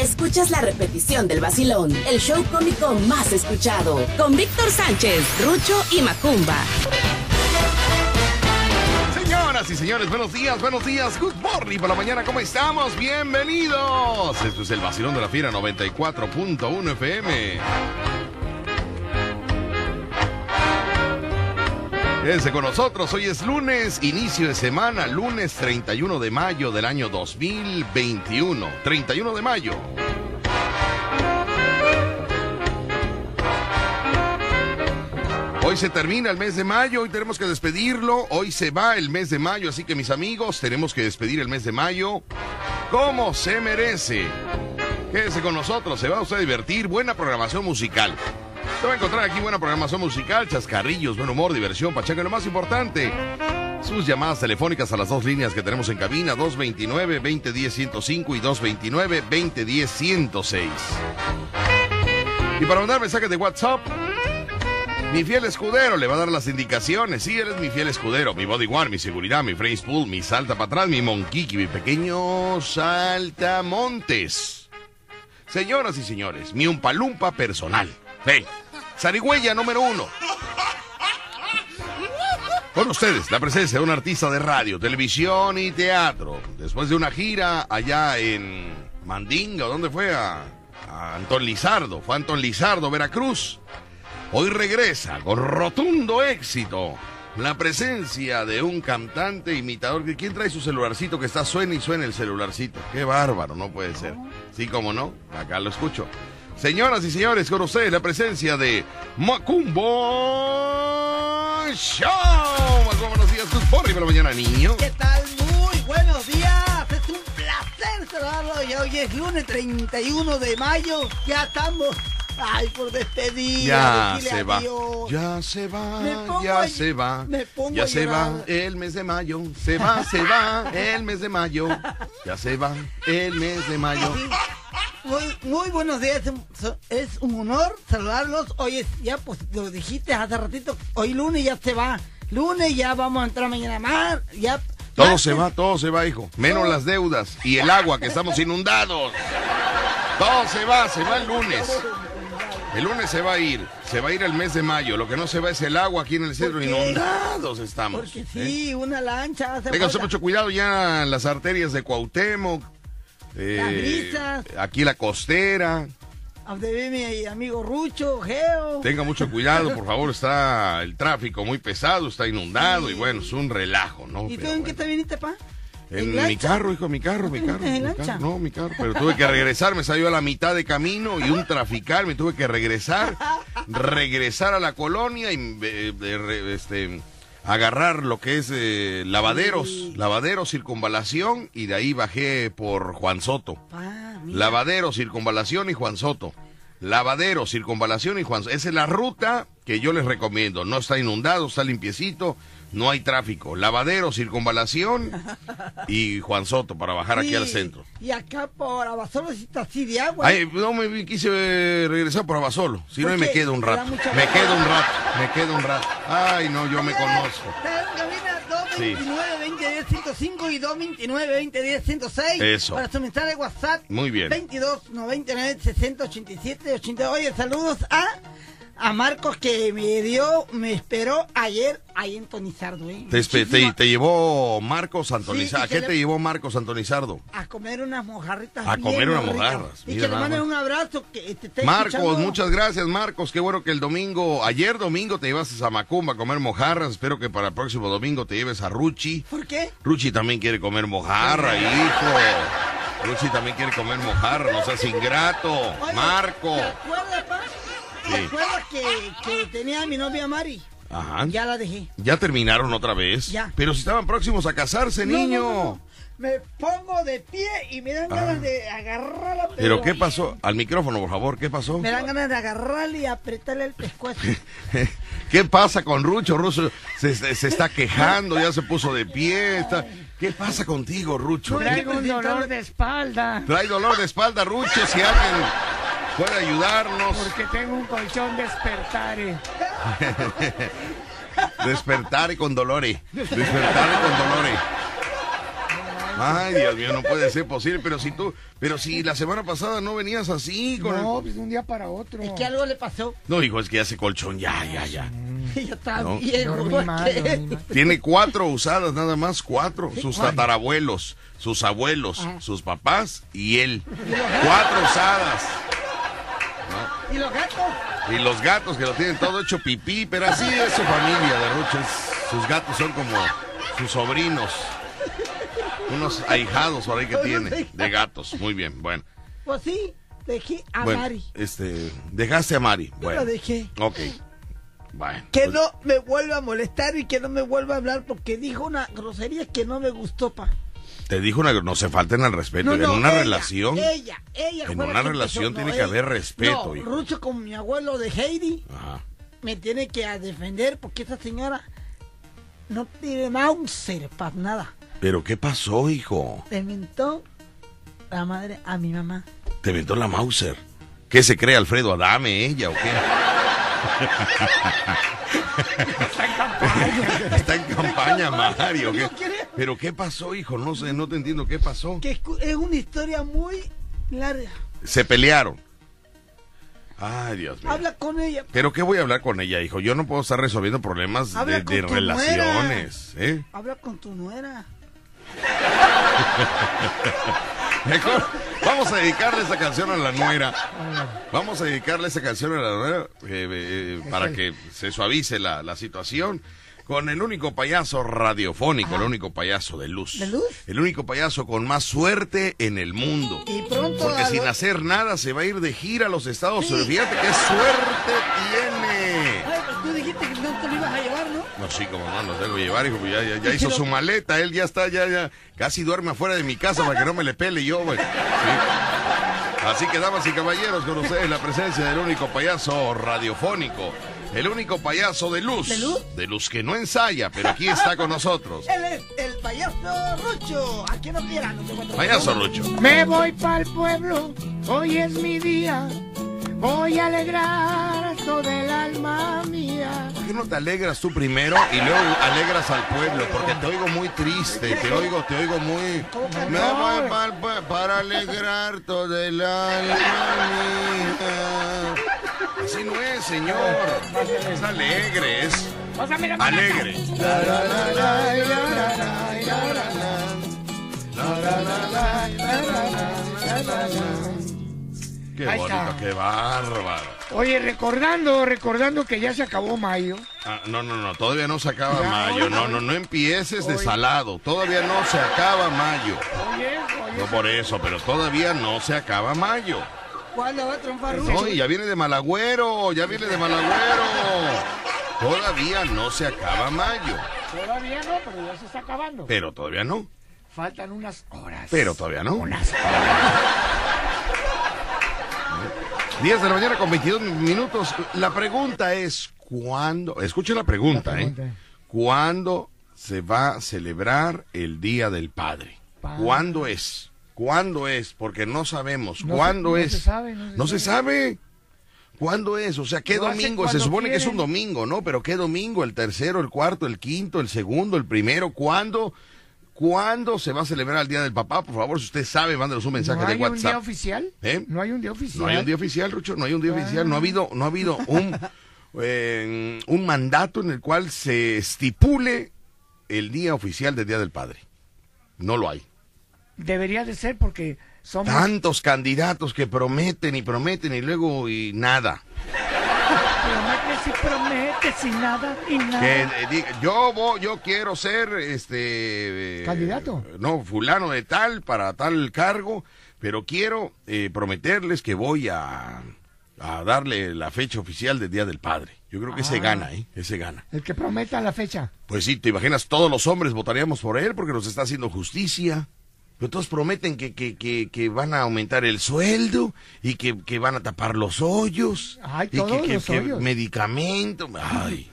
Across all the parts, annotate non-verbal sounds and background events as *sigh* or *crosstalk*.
escuchas la repetición del vacilón, el show cómico más escuchado, con Víctor Sánchez, Rucho y Macumba. Señoras y señores, buenos días, buenos días. Good morning por la mañana, ¿cómo estamos? Bienvenidos. Esto es el vacilón de la fiera 94.1 FM. Quédense con nosotros, hoy es lunes, inicio de semana, lunes 31 de mayo del año 2021. 31 de mayo. Hoy se termina el mes de mayo, hoy tenemos que despedirlo, hoy se va el mes de mayo, así que mis amigos, tenemos que despedir el mes de mayo como se merece. Quédese con nosotros, se va usted a divertir, buena programación musical. Se va a encontrar aquí buena programación musical, chascarrillos, buen humor, diversión, pachanga, y lo más importante, sus llamadas telefónicas a las dos líneas que tenemos en cabina, 229-2010-105 y 229-2010-106. Y para mandar mensajes de WhatsApp, mi fiel escudero le va a dar las indicaciones. Sí, él es mi fiel escudero, mi body one, mi seguridad, mi phrase pool, mi salta para atrás, mi monquiqui, mi pequeño saltamontes. Señoras y señores, mi umpalumpa personal. Sí, zarigüeya número uno. Con ustedes, la presencia de un artista de radio, televisión y teatro. Después de una gira allá en Mandinga, ¿dónde fue? A, a Antón Lizardo. Fue a Antón Lizardo, Veracruz. Hoy regresa con rotundo éxito la presencia de un cantante imitador. ¿Quién trae su celularcito que está suena y suena el celularcito? Qué bárbaro, no puede ser. Sí, como no, acá lo escucho. Señoras y señores, con la presencia de Macumbo Show. Macumbo, buenos días, tus por la mañana, niño. ¿Qué tal? Muy buenos días. Es un placer saludarlo. Y hoy es lunes 31 de mayo. Ya estamos. Ay, por despedir. Ya se va. Ya se va, ya a- se va. me pongo Ya a se va el mes de mayo. Se va, se va el mes de mayo. Ya se va el mes de mayo. Muy, muy buenos días. Es un- honor saludarlos. Hoy es, ya pues lo dijiste hace ratito. Hoy lunes ya se va. Lunes ya vamos a entrar mañana más. Ya. Todo se va, todo se va, hijo. Menos las deudas y el agua, que estamos inundados. Todo se va, se va el lunes. El lunes se va a ir, se va a ir el mes de mayo. Lo que no se va es el agua aquí en el centro. Inundados estamos. Porque ¿eh? sí, una lancha. hace Tenga mucho cuidado ya en las arterias de Cuauhtémoc. eh, Las. Aquí la costera. Donde mi amigo Rucho, Geo. Tenga mucho cuidado, por favor. Está el tráfico muy pesado, está inundado y bueno, es un relajo, ¿no? ¿Y tú en qué te viniste, pa? En mi carro, hijo, mi carro, *laughs* ¿No mi carro. en mi carro. No, mi carro. Pero tuve que regresar, me salió a la mitad de camino y un trafical, me tuve que regresar, regresar a la colonia y eh, este, agarrar lo que es eh, lavaderos, lavaderos, circunvalación y de ahí bajé por Juan Soto. Mira. Lavadero, circunvalación y Juan Soto. Lavadero, circunvalación y Juan Soto. Esa es la ruta que yo les recomiendo. No está inundado, está limpiecito, no hay tráfico. Lavadero, circunvalación *laughs* y Juan Soto para bajar aquí Sí, al centro. Y acá por Abasolo sí está así de agua. Ay, no me quise eh, regresar por Abasolo. Si no, ¿Por ahí me quedo un ¿Te da rato. Me quedo un rato, me quedo un rato. Ay, no, yo me conozco. Cabina 229 105 y 229 106 Eso. Para su mensaje de WhatsApp. Muy bien. 22 99 60 87 80. Oye, saludos a, a Marcos que me dio, me esperó ayer ahí en Tonizardo. ¿eh? Te, llevó Marcos Antonizardo. ¿A qué te llevó Marcos Antonizardo? A comer unas mojarritas. A comer unas mojarras, Y que le manden un abrazo. Que te Marcos, escuchando. muchas gracias, Marcos. Qué bueno que el domingo, ayer domingo te llevaste a Macumba a comer mojarras. Espero que para el próximo domingo te lleves a Ruchi. ¿Por qué? Ruchi también quiere comer mojarra, hijo. Ruchi también quiere comer mojarra, no seas ingrato. Oye, Marco. ¿Te acuerdas, Sí. acuerdas que, que tenía a mi novia Mari? Ajá. Ya la dejé. ¿Ya terminaron otra vez? Ya. Pero si estaban próximos a casarse, No, niño. no, no. Me pongo de pie y me dan ganas de agarrarla. Ah. ¿Pero qué pasó? Al micrófono, por favor, ¿qué pasó? Me dan ganas de agarrarle y apretarle el pescuezo. *laughs* ¿Qué pasa con Rucho? Rucho se, se- se está quejando, ya se puso de pie. está- ¿Qué pasa contigo, Rucho? Traigo ¿Qué- un dolor de espalda. Trae dolor de espalda, Rucho, si alguien puede ayudarnos. Porque tengo un colchón despertare. *laughs* Despertar con dolores. Despertar con dolores. Ay, Dios mío, no puede ser posible. Pero si tú, pero si la semana pasada no venías así con No, el... pues de un día para otro. Es que algo le pasó. No, hijo, es que hace colchón, ya, ya, ya. *laughs* Ya está No. viejo. Dormí mal, ¿qué? dormí mal. Tiene cuatro usadas nada más, cuatro. Sus ¿cuál? tatarabuelos, sus abuelos, Ah. sus papás y él. Cuatro usadas. ¿Y los gatos? Y los gatos que lo tienen todo hecho pipí, pero así es su familia de Rucho. es- sus gatos son como sus sobrinos. Unos ahijados por ahí que tiene de gatos. Muy bien, bueno. Pues sí, dejé a bueno, Mari. este, dejaste a Mari. Yo Bueno, la dejé. ok. Bueno. Que pues, no me vuelva a molestar y que no me vuelva a hablar porque dijo una grosería que no me gustó, pa. Te dijo una, no se falten al respeto. No, en no, una ella, relación. Ella, ella. en una relación empezó, tiene no, que ella. haber respeto, No. Rucho con mi abuelo de Heidi Ajá. me tiene que defender porque esa señora no tiene Mauser para nada. Pero ¿qué pasó, hijo? Le mentó la madre a mi mamá. Te inventó la Mauser. ¿Qué se cree Alfredo Adame, ella o qué? Está en campaña, Mario. ¿qué? Yo creo. Pero ¿qué pasó, hijo? No sé, no te entiendo. ¿Qué pasó? Que es una historia muy larga. Se pelearon. Ay, Dios mío. Habla con ella. Pero ¿qué voy a hablar con ella, hijo? Yo no puedo estar resolviendo problemas Habla de, con de tu relaciones. ¿eh? Habla con tu nuera. *laughs* Mejor vamos a dedicarle esa canción a la nuera. Vamos a dedicarle esa canción a la nuera eh, eh, para que se suavice la, la situación. Con el único payaso radiofónico, el único payaso de luz. ¿De luz? El único payaso con más suerte en el mundo. Y pronto Porque sin hacer nada se va a ir de gira a los Estados Sí. Unidos. Fíjate qué suerte tiene. Ay, pues tú dijiste que no te lo ibas a llevar, ¿no? Sí, como no, los debo llevar, hijo, pues ya, ya, ya hizo su maleta, él ya está, ya, ya, casi duerme afuera de mi casa para que no me le pele yo, güey. Sí. Así que, damas y caballeros, con ustedes la presencia del único payaso radiofónico, el único payaso de luz, ¿De luz? de luz que no ensaya, pero aquí está con nosotros. *laughs* Él es el payaso Rucho. Aquí no quieran, no te. Payaso Rucho. Me voy para el pueblo, hoy es mi día. Voy a alegrar todo el alma mía. ¿Por qué no te alegras tú primero y luego alegras al pueblo? Porque te oigo muy triste, te oigo, te oigo muy... Me voy para alegrar todo el alma mía. Así no es, señor. Es alegre, es alegre. Qué Ahí bonito, está. qué bárbaro. Oye, recordando, recordando que ya se acabó mayo. Ah, no, no, no, todavía no se acaba Ya, mayo. No, no, no empieces de salado. Todavía no se acaba mayo. Oye, oye. No por eso, pero todavía no se acaba mayo. ¿Cuándo va a triunfar Rucho? No, y ya viene de Malagüero, ya viene de Malagüero. Todavía no se acaba mayo. Todavía no, pero ya se está acabando. Pero todavía no. Faltan unas horas. Pero todavía no. Unas horas. 10 de la mañana con 22 minutos. La pregunta es, ¿cuándo? Escuche la pregunta, La pregunta. ¿eh? ¿Cuándo se va a celebrar el Día del Padre? Padre. ¿Cuándo es? ¿Cuándo es? Porque no sabemos. No se- ¿Cuándo no es? se sabe, no se No se sabe. ¿Cuándo es? O sea, ¿qué domingo? Se supone que es un domingo, ¿no? Pero ¿qué domingo? ¿El tercero, el cuarto, el quinto, el segundo, el primero? ¿Cuándo? ¿Cuándo se va a celebrar el Día del Papá? Por favor, si usted sabe, mándenos un mensaje ¿No de hay un día WhatsApp. oficial? ¿Eh? No hay un día oficial. No hay un día oficial, Rucho, no hay un día oficial, no ha habido, no ha habido un, *laughs* eh, un mandato en el cual se estipule el día oficial del Día del Padre. No lo hay. Debería de ser porque somos... Tantos candidatos que prometen y prometen y luego y nada. Prometes y prometes y nada y nada. Que eh, yo voy, yo quiero ser este eh, ¿Candidato? No, fulano de tal para tal cargo, pero quiero eh, prometerles que voy a, a darle la fecha oficial del Día del Padre. Yo creo que ese Ah. gana, ¿eh? Ese gana. El que prometa la fecha. Pues sí, te imaginas, todos los hombres votaríamos por él porque nos está haciendo justicia. Pero todos prometen que, que, que, que van a aumentar el sueldo y que, que van a tapar los hoyos. Ay, y todos que, que- los que hoyos. medicamento. Ay.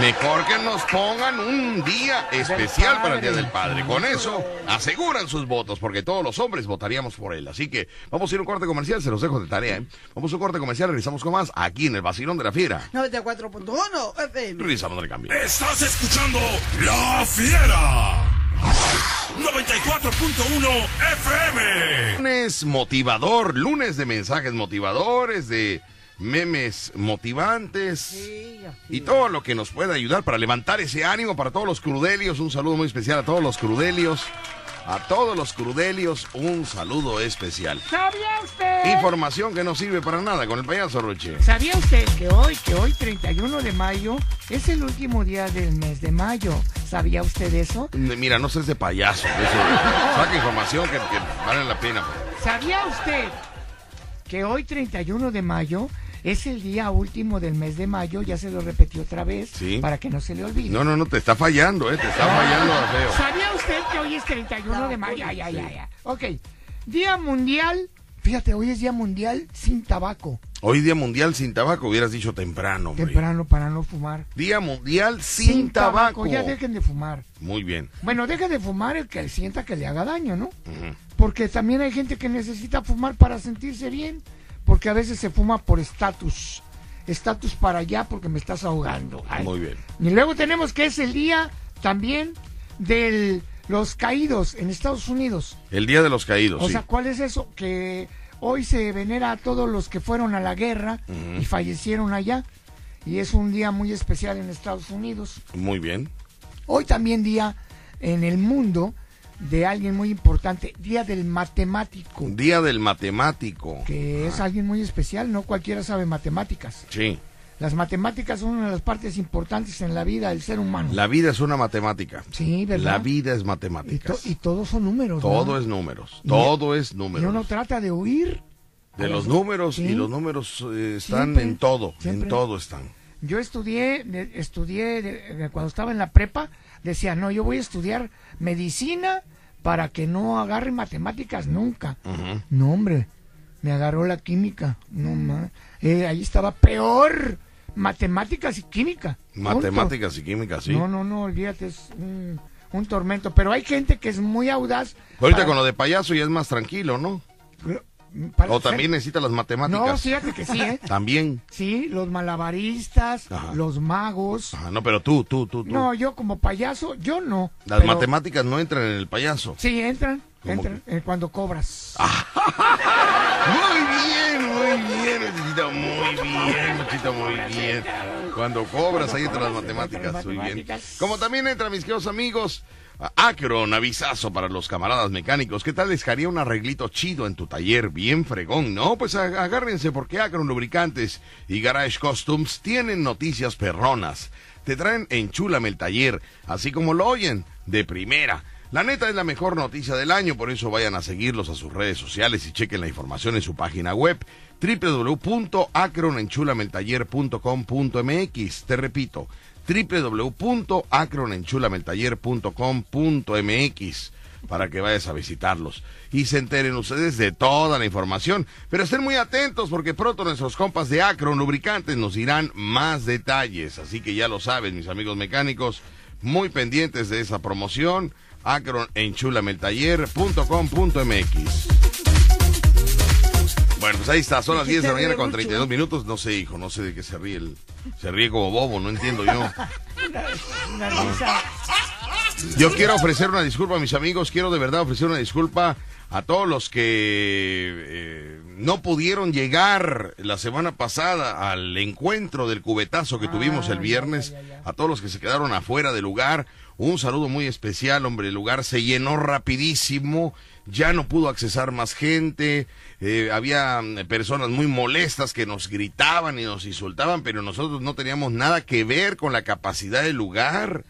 Mejor que nos pongan un día especial para el Día del Padre. Con eso aseguran sus votos, porque todos los hombres votaríamos por él. Así que vamos a ir a un corte comercial, se los dejo de tarea. ¿eh? Vamos a un corte comercial, regresamos con más aquí en el Vacilón de la Fiera. 94.1 FM. Regresamos del cambio. Estás escuchando La Fiera. 94.1 FM. Lunes motivador, lunes de mensajes motivadores, de memes motivantes. Sí, Y todo lo que nos pueda ayudar para levantar ese ánimo para todos los crudelios. Un saludo muy especial a todos los crudelios. A todos los crudelios, un saludo especial. ¿Sabía usted? Información que no sirve para nada con el payaso Roche. ¿Sabía usted que hoy, que hoy 31 de mayo, es el último día del mes de mayo? ¿Sabía usted eso? Mira, no seas de payaso. Eso, *laughs* saca información que, que vale la pena. ¿Sabía usted que hoy 31 de mayo es el día último del mes de mayo? Ya se lo repetí otra vez Sí. para que no se le olvide. No, no, no, te está fallando, ¿eh? Te está fallando feo. ¿Sabía usted que hoy es 31 de mayo? Ay, ay, ay, ay. Ok. Día mundial. Fíjate, hoy es día mundial sin tabaco. Hoy Día Mundial sin Tabaco, hubieras dicho temprano. hombre. Temprano para no fumar. Día Mundial sin, tabaco. Ya dejen de fumar. Muy bien. Bueno, dejen de fumar el que sienta que le haga daño, ¿no? Porque también hay gente que necesita fumar para sentirse bien. Porque a veces se fuma por estatus. Estatus para allá porque me estás ahogando. Ay. Muy bien. Y luego tenemos que es el día también de los caídos en Estados Unidos. El Día de los Caídos, O sí. sea, ¿cuál es eso? Que hoy se venera a todos los que fueron a la guerra y fallecieron allá. Y es un día muy especial en Estados Unidos. Muy bien. Hoy también día en el mundo de alguien muy importante, Día del Matemático, Día del Matemático. que es alguien muy especial, no cualquiera sabe matemáticas. Sí. Las matemáticas son una de las partes importantes en la vida del ser humano. La vida es una matemática. Sí, ¿verdad? La vida es y, to- matemática. y todos son números. Todo es números. Y- Todo es Y uno números. trata de huir. De los números Sí. y los números eh, están Siempre, en todo. siempre. En todo están. Yo estudié, estudié de- de cuando estaba en la prepa, decía, no, yo voy a estudiar medicina para que no agarre matemáticas nunca. No, hombre, me agarró la química. No, ma. Eh, ahí estaba peor. Matemáticas y química. Matemáticas y químicas, sí. No, no, no, olvídate, es un, un tormento. Pero hay gente que es muy audaz. Ahorita para- con lo de payaso ya es más tranquilo, ¿no? para O ser- también necesita las No, matemáticas. fíjate que sí, ¿eh? *laughs* También. Sí, los malabaristas, Ajá. los magos. Ajá, no, pero tú, tú, tú, tú. No, yo como payaso, yo no. Las pero- matemáticas no entran en el payaso. Sí, entran, ¿Cómo entran eh, cuando cobras. *laughs* Muy bien, muy bien, muy bien, muy bien. Cuando cobras ahí entran las matemáticas, muy bien. Como también entran mis queridos amigos, Acron, avisazo para los camaradas mecánicos. ¿Qué tal les haría un arreglito chido en tu taller? Bien fregón, ¿no? Pues agárrense porque Acron Lubricantes y Garage Costumes tienen noticias perronas. Te traen Enchúlame el taller, así como lo oyen, de primera. La neta es la mejor noticia del año, por eso vayan a seguirlos a sus redes sociales y chequen la información en su página web www.acronenchulameltaller.com.mx. Te repito, www.acronenchulameltaller.com.mx para que vayas a visitarlos y se enteren ustedes de toda la información. Pero estén muy atentos porque pronto nuestros compas de Acron Lubricantes nos dirán más detalles. Así que ya lo saben, mis amigos mecánicos, muy pendientes de esa promoción. acronenchulameltaller.com.mx Bueno, pues ahí está, son las ¿De qué 10 de la mañana con mucho? 32 minutos. No sé, hijo, no sé de qué se ríe. El, se ríe como bobo, no entiendo yo. Una risa. Yo quiero ofrecer una disculpa a mis amigos, quiero de verdad ofrecer una disculpa a todos los que eh, no pudieron llegar la semana pasada al encuentro del cubetazo que tuvimos el viernes, ya, ya, ya. a todos los que se quedaron afuera del lugar. Un saludo muy especial, hombre, el lugar se llenó rapidísimo, ya no pudo accesar más gente, eh, había mm, personas muy molestas que nos gritaban y nos insultaban, pero nosotros no teníamos nada que ver con la capacidad del lugar.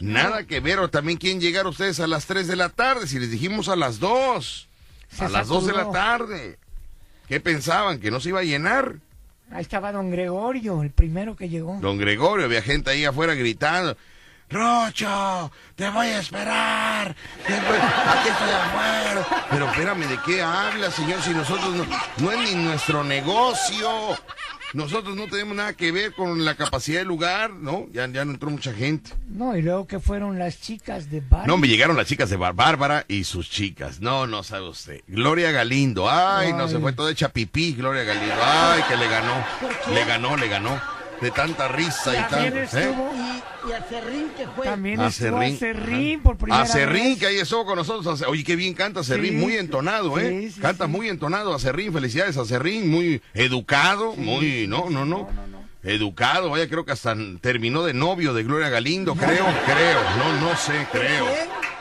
Nada que ver, o también quieren llegar ustedes a las 3 de la tarde, si les dijimos a las 2, Se a las 2 de la tarde. ¿Qué pensaban? ¿Que no se iba a llenar? Ahí estaba don Gregorio, el primero que llegó. Don Gregorio, había gente ahí afuera gritando. Rocho, te voy a esperar. Te voy- Aquí estoy afuera. Pero espérame, ¿de qué habla, señor? Si nosotros no, no es ni nuestro negocio. Nosotros no tenemos nada que ver con la capacidad del lugar, ¿no? Ya, ya no entró mucha gente. No, y luego que fueron las chicas de bar. No, me llegaron las chicas de Bar- Bárbara y sus chicas. No, no sabe usted. Gloria Galindo. Ay, no, Ay. se fue toda hecha pipí, Gloria Galindo. Ay, que le ganó. Le ganó, le ganó. De tanta risa y También tanto. ¿eh? estuvo y a Serrín que fue. También A estuvo Serrín. a Serrín por primera A Serrín, vez. que ahí estuvo con nosotros. Oye, qué bien canta Serrín, Sí, muy entonado, ¿eh? sí, sí, canta sí. muy entonado a Serrín. Felicidades a Serrín, muy educado, muy. No, no, no. Educado, vaya, creo que hasta terminó de novio de Gloria Galindo, creo, creo. No, no sé, creo.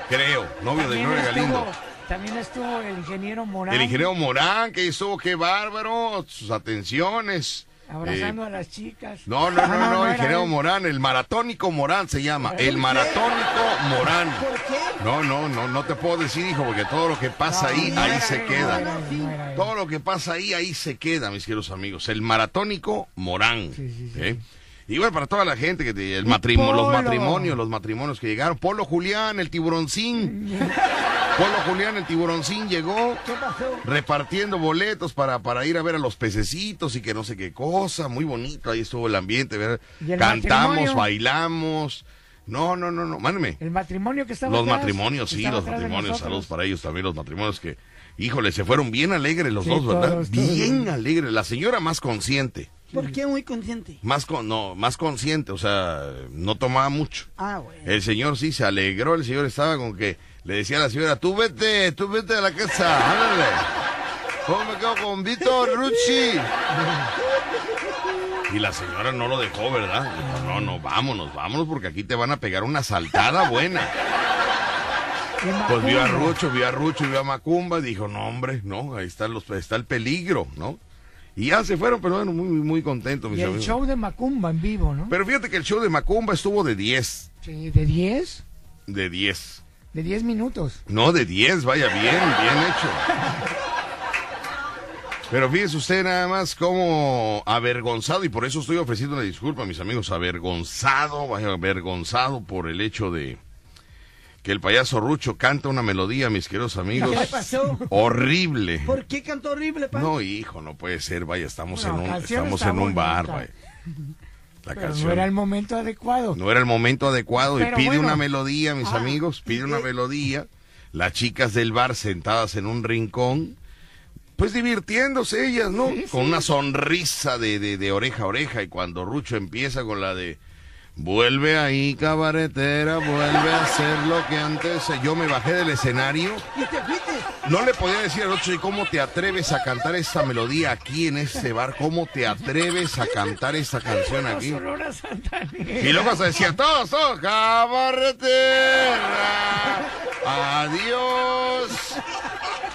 Creo, novio de Gloria estuvo, Galindo. también estuvo el ingeniero Morán. El ingeniero Morán, que estuvo, qué bárbaro, sus atenciones. Abrazando Eh, a las chicas. no, no, Ah, no, no, era ingeniero. Morán, el maratónico Morán se llama, el maratónico Morán. ¿Por qué? No, no, no, no te puedo decir, hijo, porque todo lo que pasa ahí, No ahí era se no queda. era no era. Todo lo que pasa ahí, ahí se queda, mis queridos amigos. El maratónico Morán. Sí, sí, sí. ¿eh? Igual para toda la gente que el Y matrimonio, los matrimonios, los matrimonios que llegaron. Polo Julián, el tiburoncín. Polo Julián, el tiburoncín llegó ¿Qué pasó? repartiendo boletos para, para ir a ver a los pececitos y que no sé qué cosa. Muy bonito, ahí estuvo el ambiente. ¿verdad? ¿Y el Cantamos, matrimonio? bailamos. No, no, no, no, mándeme. El matrimonio que estaba Los atrás, matrimonios, sí, los matrimonios. Saludos para ellos también, los matrimonios que, híjole, se fueron bien alegres los Sí, dos, ¿verdad? todos, todos. bien alegres. La señora más consciente, ¿Por qué muy consciente? más con, no, más consciente, o sea, no tomaba mucho. Ah, bueno. El señor sí se alegró, el señor estaba con que le decía a la señora, tú vete, tú vete a la casa, ándale. ¿Cómo me quedo con Víctor Rucci? Y la señora no lo dejó, ¿verdad? Dijo, no, no, vámonos, vámonos, porque aquí te van a pegar una saltada buena. Pues vio a. Rucho, vio a Rucho vio a Macumba, dijo, no, hombre, no, ahí está, los, está el peligro, ¿no? Y ya se fueron, pero bueno, muy, muy contentos, mis Y el amigos. show de Macumba en vivo, ¿no? Pero fíjate que el show de Macumba estuvo de 10, Sí, de 10, de 10. de 10 minutos. No, de 10, vaya, bien, bien hecho. Pero fíjese usted nada más como avergonzado, y por eso estoy ofreciendo una disculpa, mis amigos, avergonzado, vaya, avergonzado por el hecho de que el payaso Rucho canta una melodía, mis queridos amigos. ¿Qué pasó? Horrible. ¿Por qué cantó horrible, pa? No, hijo, no puede ser, vaya, estamos No, en un, estamos en un bar, vaya. La Pero canción no era el momento adecuado. no era el momento adecuado y pide bueno. una melodía, mis Ah, amigos, pide una melodía. Las chicas del bar sentadas en un rincón, pues divirtiéndose ellas, ¿no? Sí, con sí. una sonrisa de, de, de oreja a oreja y cuando Rucho empieza con la de vuelve ahí cabaretera, vuelve a hacer lo que antes. Yo me bajé del escenario. No le podía decir al ¿y cómo te atreves a cantar esta melodía aquí en este bar? ¿Cómo te atreves a cantar esta canción aquí? Y luego se decía, todos, todos, cabarretera, adiós.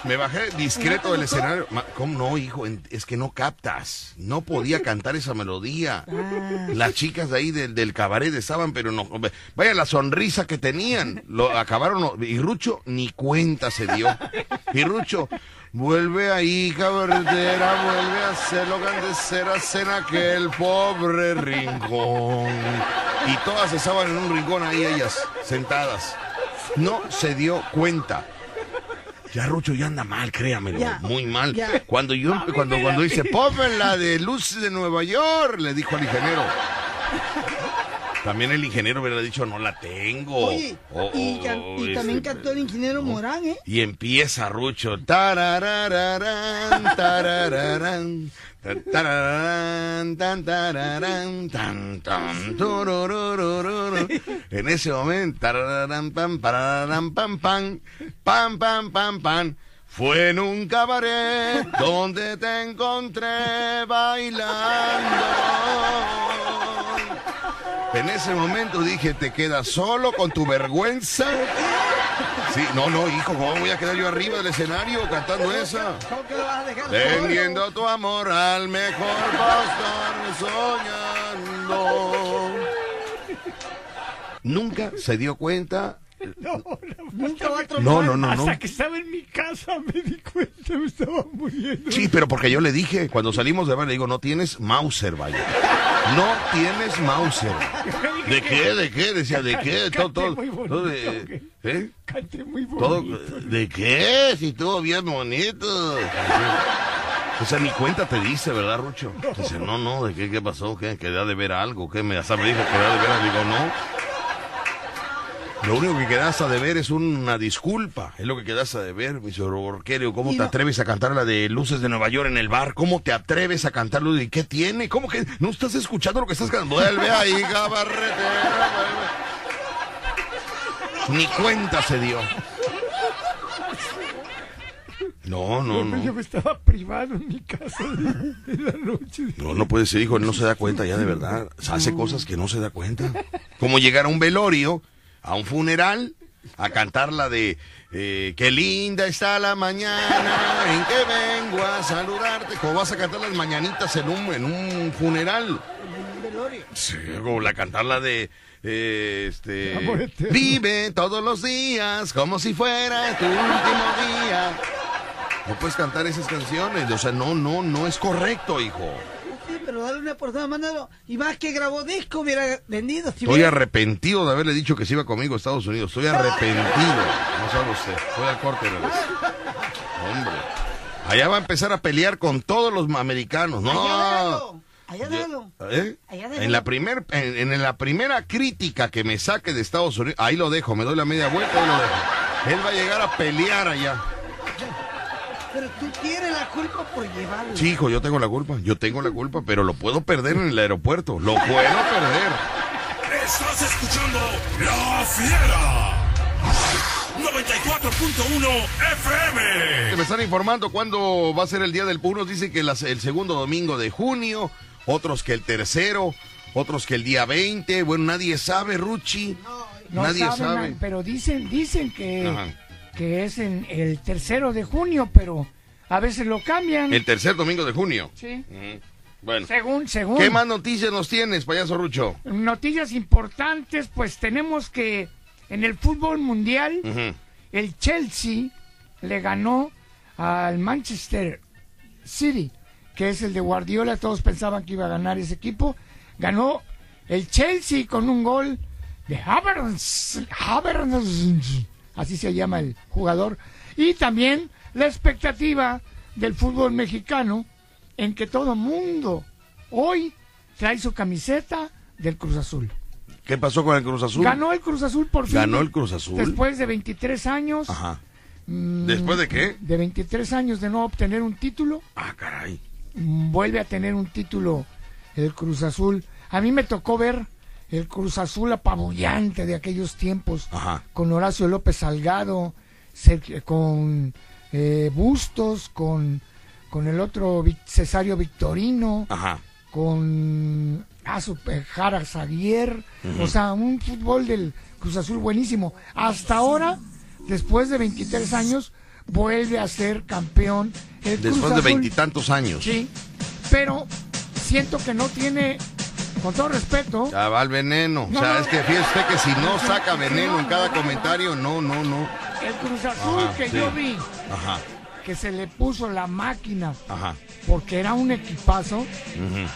Me bajé discreto del escenario. ¿Cómo no, hijo? Es que no captas. No podía *laughs* cantar esa melodía. Las chicas de ahí del, del cabaret estaban, pero no. Vaya la sonrisa que tenían. Lo acabaron. Y Rucho ni cuenta se dio. Y Rucho, vuelve ahí, cabaretera, vuelve a hacer lo que en aquel pobre rincón. Y todas estaban en un rincón ahí, ellas, sentadas. No se dio cuenta. Ya Rucho ya anda mal, créamelo, Ya, muy mal. ya. Cuando yo cuando cuando dice, "Ponme la de Luces de Nueva York", le dijo al ingeniero. También el ingeniero hubiera dicho, "No la tengo." Oye, y, y este, también cantó el ingeniero Morán, ¿eh? y empieza Rucho. Tarararán, ta- tarararán, En ese momento, pam, pam, pam, pam, pam, pam, pam. Fue en un cabaret donde te encontré bailando. En ese momento dije, ¿te quedas solo con tu vergüenza? Sí, no, no, hijo, ¿cómo voy a quedar yo arriba del escenario cantando esa? ¿Cómo que lo vas a dejar Tendiendo tu amor al mejor postor soñando. Nunca se dio cuenta. *laughs* No, no, Nunca va a No, no, no, Hasta no. que estaba en mi casa me di cuenta, me estaba muriendo. Sí, pero porque yo le dije, cuando salimos de bar, le digo, no tienes Mauser, vaya. No tienes Mauser. *laughs* ¿De qué? ¿De qué? Decía, ¿de qué? Todo, Canté todo, muy bonito, todo de- ¿eh? Canté muy Todo, bonito. ¿De qué? Si estuvo bien bonito. O sea, ni cuenta te dice, ¿verdad, Rucho? Dice, no, no, ¿de qué, qué pasó? ¿Qué? ¿Que da de ver algo? ¿Qué? Me, hasta me dijo que da de ver algo. Digo, no. Lo único que quedas a deber es una disculpa. Es lo que quedas a deber, mi señor Borquerio. ¿Cómo Y te no- atreves a cantar la de Luces de Nueva York en el bar? ¿Cómo te atreves a cantarlo? ¿Y qué tiene? ¿Cómo que no estás escuchando lo que estás cantando? Vuelve ahí, *laughs* cabarretera, vuelve. Ni cuenta se dio. No, no, no. Yo estaba privado en mi casa de, de la noche. No, no puede ser, hijo, él no se da cuenta ya de verdad. Hace cosas que no se da cuenta. Como llegar a un velorio, a un funeral, a cantar la de eh, Qué linda está la mañana en que vengo a saludarte. ¿Cómo vas a cantar las mañanitas en un, en un funeral? Sí, como la cantar la de eh, este. Vive todos los días como si fuera tu último día. No puedes cantar esas canciones, o sea, no, no, no es correcto, hijo. Pero dale una oportunidad, mándalo. Y más que grabó disco, hubiera vendido. Si Estoy hubiera- arrepentido de haberle dicho que se iba conmigo a Estados Unidos. Estoy arrepentido. No sabe usted. Voy al corte, bebés. Hombre. Allá va a empezar a pelear con todos los americanos. Allá No. Allá déjalo. ¿Eh? Allá déjalo. En la, primer, en, en la primera crítica que me saque de Estados Unidos, ahí lo dejo, me doy la media vuelta y lo dejo. Él va a llegar a pelear allá. Pero tú tienes la culpa por llevarlo. Sí, hijo, yo tengo la culpa, yo tengo la culpa, pero lo puedo perder en el aeropuerto, lo puedo perder. Estás escuchando La Fiera. 94.1 FM. Me están informando cuándo va a ser el Día del Puro. Unos dicen que las- el segundo domingo de junio, otros que el tercero, otros que el día 20. Bueno, nadie sabe, Ruchi. No nadie saben, sabe. pero dicen, dicen que, Ajá. Que es en el tercero de junio, pero a veces lo cambian. El tercer domingo de junio. Sí. Bueno, Según, según. ¿qué más noticias nos tienes, payaso Rucho? Noticias importantes, pues tenemos que en el fútbol mundial el Chelsea le ganó al Manchester City, que es el de Guardiola. Todos pensaban que iba a ganar ese equipo. Ganó el Chelsea con un gol de Havertz. Havertz, así se llama el jugador. Y también la expectativa del fútbol mexicano en que todo mundo hoy trae su camiseta del Cruz Azul. ¿Qué pasó con el Cruz Azul? Ganó el Cruz Azul por fin. ¿Ganó el Cruz Azul? Después de 23 años. Ajá. mm, ¿Después de qué? De 23 años de no obtener un título, Ah, caray. mm, vuelve a tener un título el Cruz Azul. A mí me tocó ver el Cruz Azul apabullante de aquellos tiempos, Ajá. con Horacio López Salgado, con eh, Bustos, con, con el otro Cesario Victorino, Ajá. con ah, su- eh, Jara Xavier, o sea, un fútbol del Cruz Azul buenísimo. Hasta ahora, después de 23 años, vuelve a ser campeón el Cruz Después de veintitantos años. Sí, pero siento que no tiene, con todo respeto, Ya va el veneno. No, o sea, no. es que fíjese usted que si no saca veneno no, en cada comentario, no, no, no. el Cruz Azul Ajá, que sí. yo vi, Ajá, que se le puso la máquina ajá. porque era un equipazo, ujú,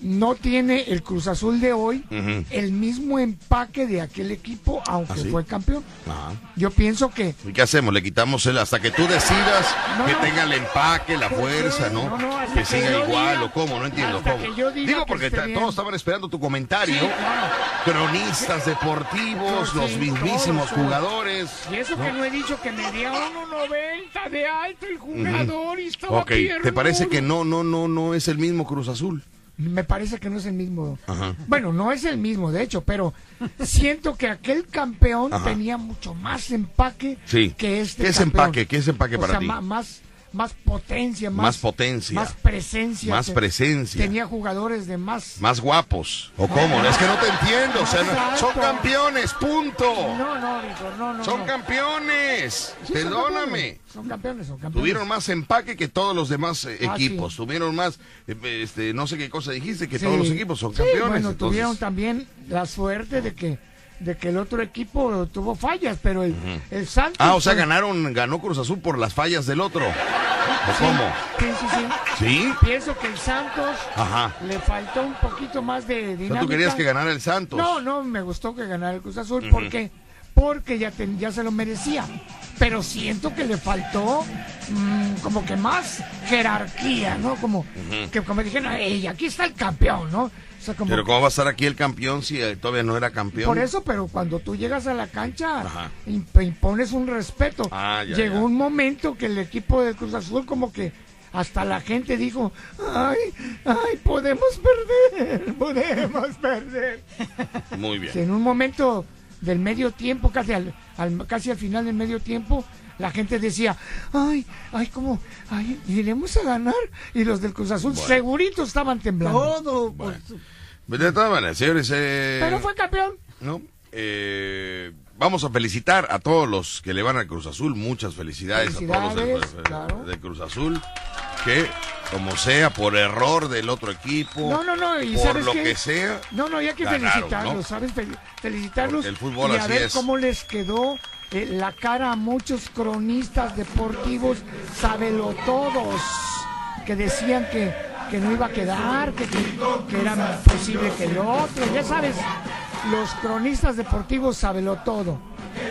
no tiene el Cruz Azul de hoy el mismo empaque de aquel equipo, aunque ¿Ah, sí? fue campeón. Ajá. Yo pienso que ¿Y qué hacemos? Le quitamos el hasta que tú decidas No, que no. tenga el empaque, la fuerza, ¿no? No, que que siga igual diga- o cómo, no entiendo cómo. yo Digo que porque todos estaban esperando tu comentario. Sí, claro. Cronistas deportivos, los sí, mismísimos todos, jugadores. Y eso que no he dicho que medía 1.90 de alto el jugador y estaba Ok, ¿te parece que no, no, no, no es el mismo Cruz Azul? Me parece que no es el mismo. Ajá. Bueno, no es el mismo, de hecho, pero siento que aquel campeón Ajá. tenía mucho más empaque Sí. que este ¿Qué es campeón. empaque? ¿Qué es empaque O para sea, ti? más, más potencia, más, Más potencia. Más presencia. Más presencia. Tenía jugadores de más... Más guapos. ¿O cómo? Es que no te entiendo. O sea, no- son campeones, punto. No, no, Víctor, no, no. Son no. campeones. Sí, son Perdóname. campeones, Son campeones, son campeones. Tuvieron más empaque que todos los demás eh, Ah, equipos. sí. Tuvieron más, eh, este, no sé qué cosa dijiste, que Sí. todos los equipos son campeones. bueno, entonces- tuvieron también la suerte de que de que el otro equipo tuvo fallas, pero el, el Santos... Ah, o sea, ganaron, ganó Cruz Azul por las fallas del otro. ¿O cómo? Sí, sí, sí. ¿Sí? Pienso que el Santos Ajá. le faltó un poquito más de O dinámica. sea, tú querías que ganara el Santos. No, no, me gustó que ganara el Cruz Azul. ¿Por qué? porque ya, ten- ya se lo merecía. Pero siento que le faltó mm, como que más jerarquía, ¿no? Como que como dijeron, ¡ey, aquí está el campeón, ¿no? Sea, como Pero que- ¿cómo va a estar aquí el campeón si eh, todavía no era campeón? por eso, pero cuando tú llegas a la cancha, Ajá. impones un respeto. Ah, ya, Llegó ya. un momento que el equipo de Cruz Azul como que hasta la gente dijo, ay, ay, podemos perder, *laughs* podemos perder. Muy bien. En un momento del medio tiempo, casi al, al- casi al final del medio tiempo, la gente decía, ay, ay, ¿cómo? Ay, iremos a ganar. Y los del Cruz Azul seguritos estaban temblando. Todo, por su- De todas maneras, señores, eh, Pero fue campeón. ¿no? Eh, vamos a felicitar a todos los que le van al Cruz Azul. Muchas felicidades, a todos los claro. del Cruz Azul. Que, como sea, por error del otro equipo, No, no, no, y por ¿sabes lo qué? que sea, No, no, y hay que Ganaron, felicitarlos, ¿no? ¿sabes? Fel- felicitarlos. Porque el fútbol y a ver es. cómo les quedó eh, la cara a muchos cronistas deportivos, sábelo todos, que decían que, que no iba a quedar, que, que, era posible que el otro, ya sabes, los cronistas deportivos sábelo todo.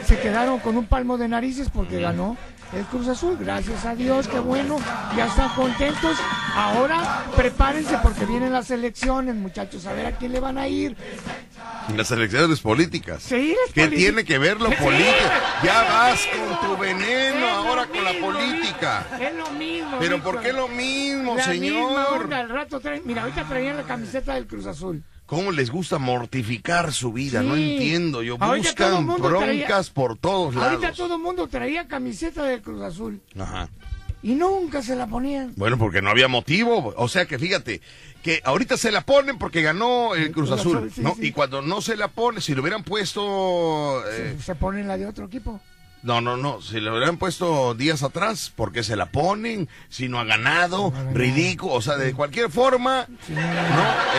Se quedaron con un palmo de narices porque ganó el Cruz Azul, gracias a Dios, qué bueno, ya están contentos. Ahora prepárense porque vienen las elecciones, muchachos, a ver a quién le van a ir. las elecciones políticas. Sí, las ¿Qué tiene que ver lo Sí, político? Ya vas mismo. con tu veneno ahora con la política. Es lo mismo. Pero Víctor. ¿por qué lo mismo, La misma señor? onda, al rato traen, mira, ahorita traían la camiseta del Cruz Azul. ¿Cómo les gusta mortificar su vida? No entiendo. Yo Ahorita buscan traía- broncas por todos lados. Ahorita todo el mundo traía camiseta del Cruz Azul Ajá. y nunca se la ponían. Bueno, porque no había motivo. O sea que fíjate, que ahorita se la ponen porque ganó el Cruz Cruz Azul. Azul, sí, ¿no? sí. Y cuando no se la pone, si lo hubieran puesto... eh, Se ponen la de otro equipo. No, no, no. Si lo hubieran puesto días atrás, porque se la ponen, si no ha ganado, ridículo. O sea, de cualquier forma, no,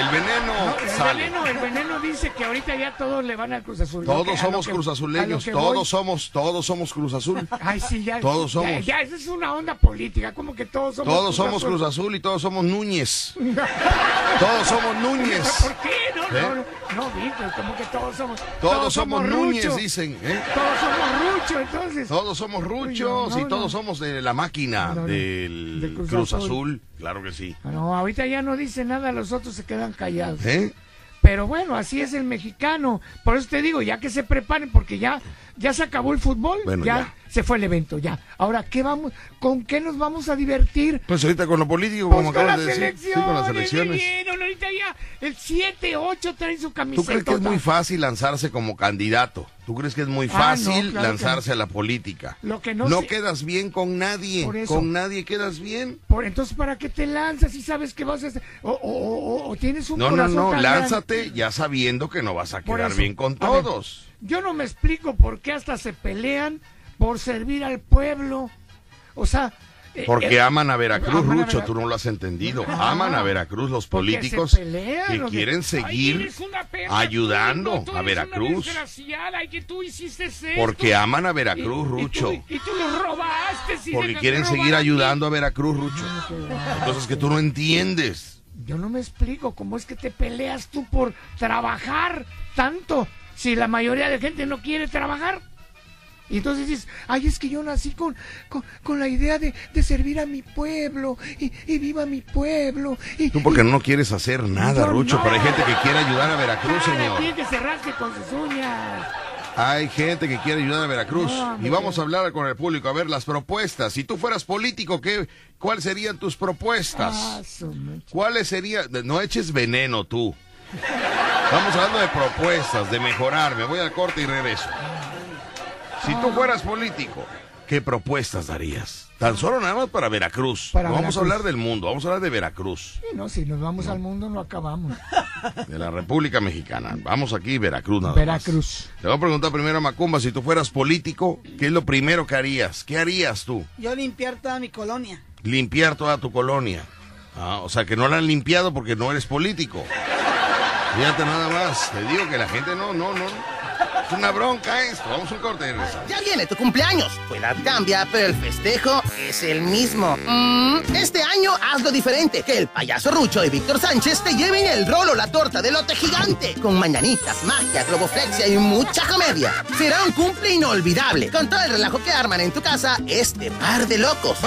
el veneno No, el, sale. veneno, el veneno dice que ahorita ya todos le van al Cruz Azul. Todos que- somos que- Cruz Azuleños, todos voy- somos, todos somos Cruz Azul. Ay, sí, ya. Todos somos. Ya, esa es una onda política, como que todos somos Todos somos Cruz Azul y todos somos Núñez. *laughs* Todos somos Núñez. ¿Por qué? No, ¿Eh? no, no, no, Víctor, como que todos somos. Todos somos Núñez, dicen. ¿eh? Todos somos Rucho, entonces. Todos somos ruchos no, y no. todos somos de la máquina No, del De Cruz Cruz, Azul. Azul. Claro que sí. Ah, No, ahorita ya no dice nada, los otros se quedan callados. ¿Eh? Pero bueno, así es el mexicano. Por eso te digo, ya que se preparen, porque ya, ya se acabó el fútbol, Bueno, ya, ya. se fue el evento, ya. Ahora, ¿qué vamos, con qué nos vamos a divertir? Pues ahorita con lo político, Pues como con acabas de decir. Sí, con las elecciones. ahorita ya el 7, 8 traen su camiseta. ¿Tú crees que es muy fácil lanzarse como candidato? ¿Tú crees que es muy Ah, no, fácil claro lanzarse a la política? Lo que no sé- quedas bien con nadie. Con nadie quedas bien. Por, entonces, ¿para qué te lanzas si sabes que vas a hacer? O, o- o- o- tienes un No, no, corazón no. tan grande? Lánzate ya sabiendo que no vas a quedar bien con ver, todos. Yo no me explico por qué hasta se pelean por servir al pueblo. O sea... eh, Porque eh, aman a Veracruz, aman a Rucho, Vera- tú no lo has entendido. Ah, Aman a Veracruz los políticos pelean, que quieren seguir perra, ayudando tú, tú a Veracruz. y que tú. Porque aman a Y- Veracruz, y tú- Rucho. Y, tú los robaste. si Porque quieren seguir ayudando a Veracruz, Rucho. Cosas que tú no entiendes. Yo no me explico cómo es que te peleas tú por trabajar tanto si la mayoría de gente no quiere trabajar. Y entonces dices, ay, es que yo nací con, con, con la idea de, de servir a mi pueblo y, y viva mi pueblo. Y, Tú porque no quieres hacer nada, Rucho, no. pero hay gente que quiere ayudar a Veracruz, señor. quien que se rasque con sus uñas. Hay gente que quiere ayudar a Veracruz. No, y vamos a hablar con el público, a ver las propuestas. Si tú fueras político, ¿qué, ¿cuáles serían tus propuestas? Ah. ¿Cuáles serían? No eches veneno tú. Estamos hablando de propuestas, de mejorar. Me voy al corte y regreso. Si tú fueras político, ¿qué propuestas darías? Tan solo nada más para Veracruz. Para no vamos a hablar del mundo, vamos a hablar de Veracruz, Sí, no, si nos vamos al mundo no acabamos. de la República Mexicana. Vamos aquí, Veracruz nada más. Veracruz. Te voy a preguntar primero a Macumba, si tú fueras político, ¿qué es lo primero que harías? ¿Qué harías tú? Yo limpiar toda mi colonia. Limpiar toda tu colonia. Ah, o sea, que no la han limpiado porque no eres político. Fíjate nada más. Te digo que la gente no, no, no. Es una bronca esto. Vamos a un corte y. Ya viene tu cumpleaños. Tu edad cambia, pero el festejo es el mismo. Mm, este año hazlo diferente. Que el payaso Rucho y Víctor Sánchez te lleven el rolo, la torta de lote gigante. Con mañanitas, magia, globoflexia y mucha comedia. Será un cumple inolvidable. Con todo el relajo que arman en tu casa este par de locos.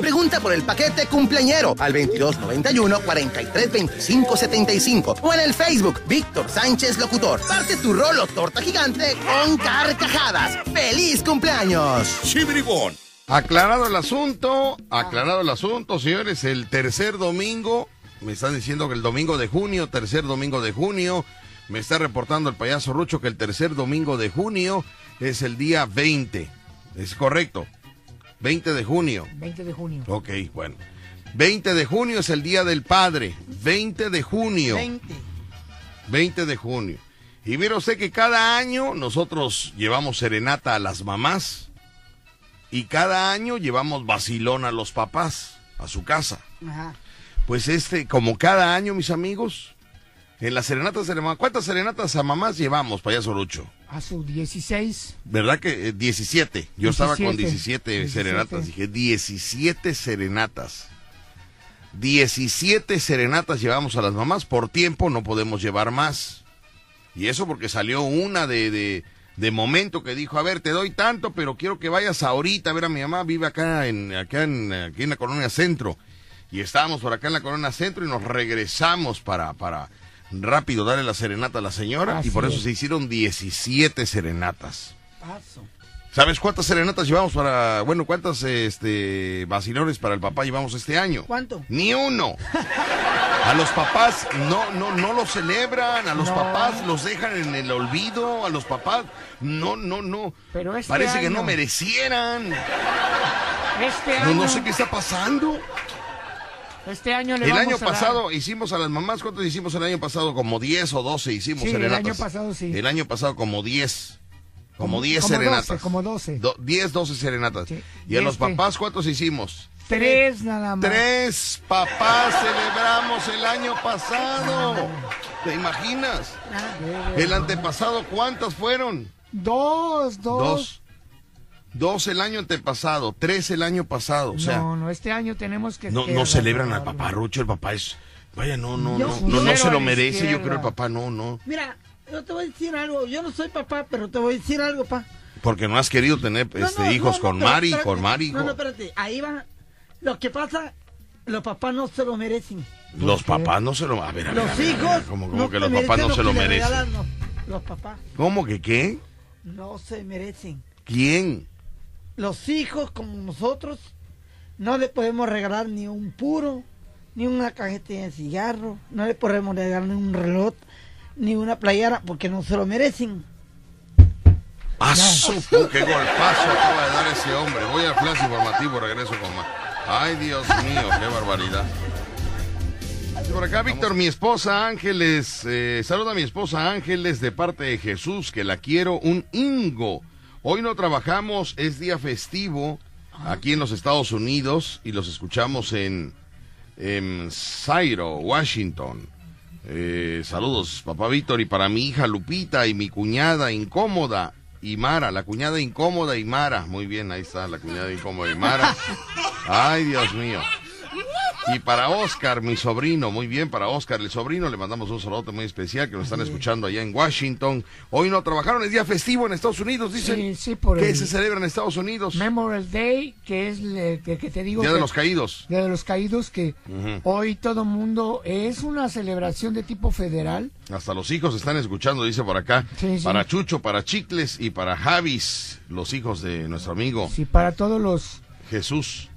Pregunta por el paquete cumpleañero al 2291 4325 75 o en el Facebook Víctor Sánchez Locutor. Parte tu rolo torta gigante con carcajadas. ¡Feliz cumpleaños! Chibribón. Aclarado el asunto, aclarado el asunto, señores, el tercer domingo, me están diciendo que el domingo de junio, tercer domingo de junio, me está reportando el payaso Rucho que el tercer domingo de junio es el día 20. Es correcto. 20 de junio. 20 de junio. Ok, bueno. 20 de junio es el Día del Padre. 20 de junio. 20. 20 de junio. Y mire usted que cada año nosotros llevamos serenata a las mamás y cada año llevamos vacilón a los papás, a su casa. Ajá. Pues este, como cada año, mis amigos, en las serenatas de la mamá, ¿cuántas serenatas a mamás llevamos, payaso Lucho? A su 16. ¿Verdad que eh, 17? Yo estaba con 17, 17 serenatas, 17. dije 17 serenatas. 17 serenatas llevamos a las mamás, por tiempo no podemos llevar más. Y eso porque salió una de, de, de momento que dijo, a ver, te doy tanto, pero quiero que vayas ahorita a ver a mi mamá, vive acá en, acá en, aquí en la colonia centro. Y estábamos por acá en la colonia centro y nos regresamos para, para rápido darle la serenata a la señora. Así y por eso es. se hicieron 17 serenatas. Paso. ¿Sabes cuántas serenatas llevamos para, bueno, cuántas este vacilones para el papá llevamos este año? ¿Cuánto? Ni uno. *laughs* A los papás no, no, no lo celebran, a los No. papás los dejan en el olvido, a los papás no, no, no. Pero este Parece que no merecieran. Este No, año. no sé qué está pasando. Este año le El vamos año a dar- pasado hicimos a las mamás, ¿cuántos hicimos el año pasado? Como 10 o 12 hicimos Sí, el serenatas. año pasado sí. El año pasado como 10. Como Como- 10 como serenatas. 12, como 12. Do- 10, 12 serenatas. Sí. ¿Y a los papás cuántos hicimos? Tres nada más. Tres papás celebramos el año pasado. ¿Te imaginas? El antepasado, ¿cuántas fueron? Dos, dos. Dos. Dos el año antepasado, tres el año pasado. O sea, no, no, este año tenemos que. no, no celebran al papá Rucho, el papá es... Vaya, no, no, Yo- no, no, no se lo merece, yo creo el papá, no, no. Mira, yo te voy a decir algo. Yo no soy papá, pero te voy a decir algo, pa. Porque no has querido tener No, este, no, hijos no, con Mari, espérate. con Mari. No, no, espérate. Ahí va. Lo que pasa, los papás no se lo merecen. Los papás no se lo... A ver, a ver, Los ver, a ver, hijos. Como, que los papás no se lo merecen. regalan Los, papás ¿Cómo que qué? no se merecen. ¿Quién? Los hijos, como nosotros, no le podemos regalar ni un puro, ni una cajeta de cigarro, no le podemos regalar ni un reloj, ni una playera, porque no se lo merecen. ¡Ah, su pu- ¡Qué golpazo acaba de dar ese hombre! Voy al flash informativo, regreso con más. ¡Ay, Dios mío! ¡Qué barbaridad! Por acá, Víctor, mi esposa Ángeles, eh, saluda a mi esposa Ángeles de parte de Jesús, que la quiero, un Ingo. Hoy no trabajamos, es día festivo aquí en los Estados Unidos y los escuchamos en, en Cairo, Washington. Eh, saludos, papá Víctor, y para mi hija Lupita y mi cuñada incómoda y Mara, la cuñada incómoda y Mara. Muy bien, ahí está la cuñada incómoda y Mara. *laughs* Ay, Dios mío. Y para Oscar, mi sobrino, muy bien, para Oscar, el sobrino, le mandamos un saludo muy especial que nos están escuchando allá en Washington. Hoy no trabajaron, es día festivo en Estados Unidos, dicen. Sí, sí, por ¿Qué el se celebra en Estados Unidos? Memorial Day, que es el que, que te digo. Día de que- los Caídos. Día de los Caídos, que hoy todo mundo es una celebración de tipo federal. Hasta los hijos están escuchando, dice por acá. Sí, sí. Para Chucho, para Chicles y para Javis, los hijos de nuestro amigo Sí, para todos los, Jesús.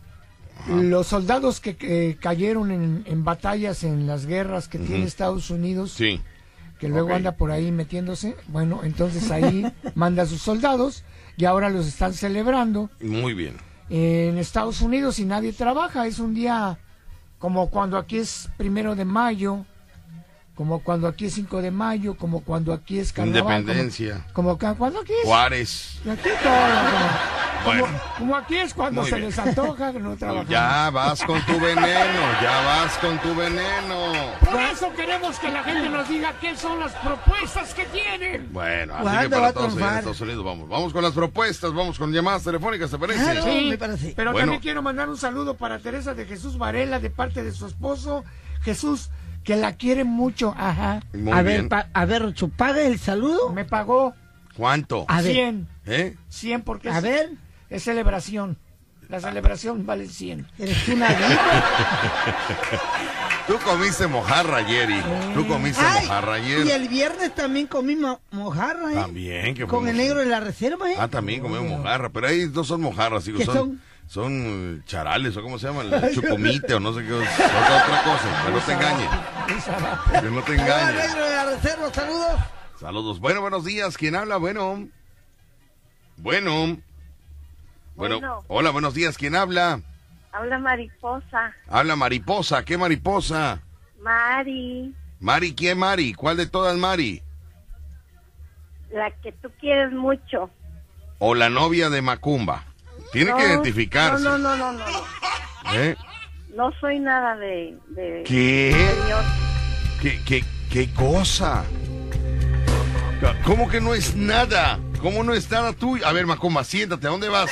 Los soldados que, que cayeron en, en batallas en las guerras que tiene. Estados Unidos, Sí. que luego anda por ahí metiéndose. Bueno, entonces ahí *laughs* manda a sus soldados y ahora los están celebrando Muy bien. en Estados Unidos y nadie trabaja. Es un día como cuando aquí es primero de mayo, como cuando aquí es 5 de mayo, como cuando aquí es carnaval. Independencia. Como, cuando aquí es. Juárez. Aquí todo. Como- Bueno. Como aquí es cuando Muy se bien. les antoja, no trabajamos. Ya vas con tu veneno, ya vas con tu veneno. Por eso queremos que la gente nos diga qué son las propuestas que tienen. Bueno, así ¿Cuándo que para todos en? Estados Unidos vamos. Vamos con las propuestas, vamos con llamadas telefónicas, ¿te parece? Claro. Sí, me parece. pero Bueno. también quiero mandar un saludo para Teresa de Jesús Varela de parte de su esposo Jesús, que la quiere mucho. Ajá. Muy a bien. ver, pa- a ver, paga el saludo. Me pagó ¿Cuánto? A ver. 100. ¿Eh? 100 porque A es, ver, es celebración. La celebración vale 100. eres una diva. Tú comiste mojarra ayer, hijo. Tú comiste Ay, mojarra ayer. y el viernes también comí mo- mojarra, ¿eh? También, que Con el negro de la reserva, ¿eh? Ah, también comemos mojarra, pero ahí no son mojarras, hijo, ¿Qué son, son? son eh, charales, o cómo se llama, el chucumite, o no sé qué, otra, otra cosa, que no te engañes, que no te Hola, engañes. negro de la reserva, saludos. Saludos. Bueno, buenos días, ¿quién habla? Bueno. Bueno. Bueno, Bueno. hola, buenos días, ¿quién habla? Habla mariposa. Habla mariposa, ¿qué mariposa? Mari, Mari, ¿quién Mari? ¿Cuál de todas Mari? la que tú quieres mucho. O la novia de Macumba. Tiene que identificarse. No, no, no, no, no. No, ¿Eh? No soy nada de... de ¿Qué? señor. ¿Qué, qué, qué cosa? ¿Cómo que no es nada? ¿Cómo no es nada tuyo? A ver, Macumba, siéntate. ¿A dónde vas?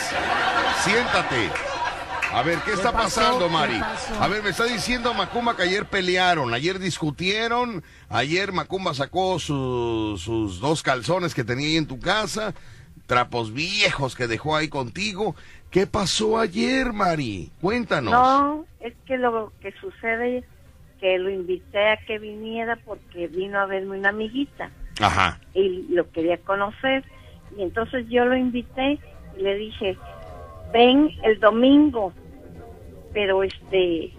Siéntate. A ver, ¿qué está pasó? pasando, ¿Qué Mari? A ver, me está diciendo Macumba que ayer pelearon, ayer discutieron, ayer Macumba sacó su- sus dos calzones que tenía ahí en tu casa, trapos viejos que dejó ahí contigo. ¿Qué pasó ayer, Mari? Cuéntanos. No, es que lo que sucede es que lo invité a que viniera porque vino a verme una amiguita Ajá. y lo quería conocer. Y entonces yo lo invité y le dije, ven el domingo. Pero este,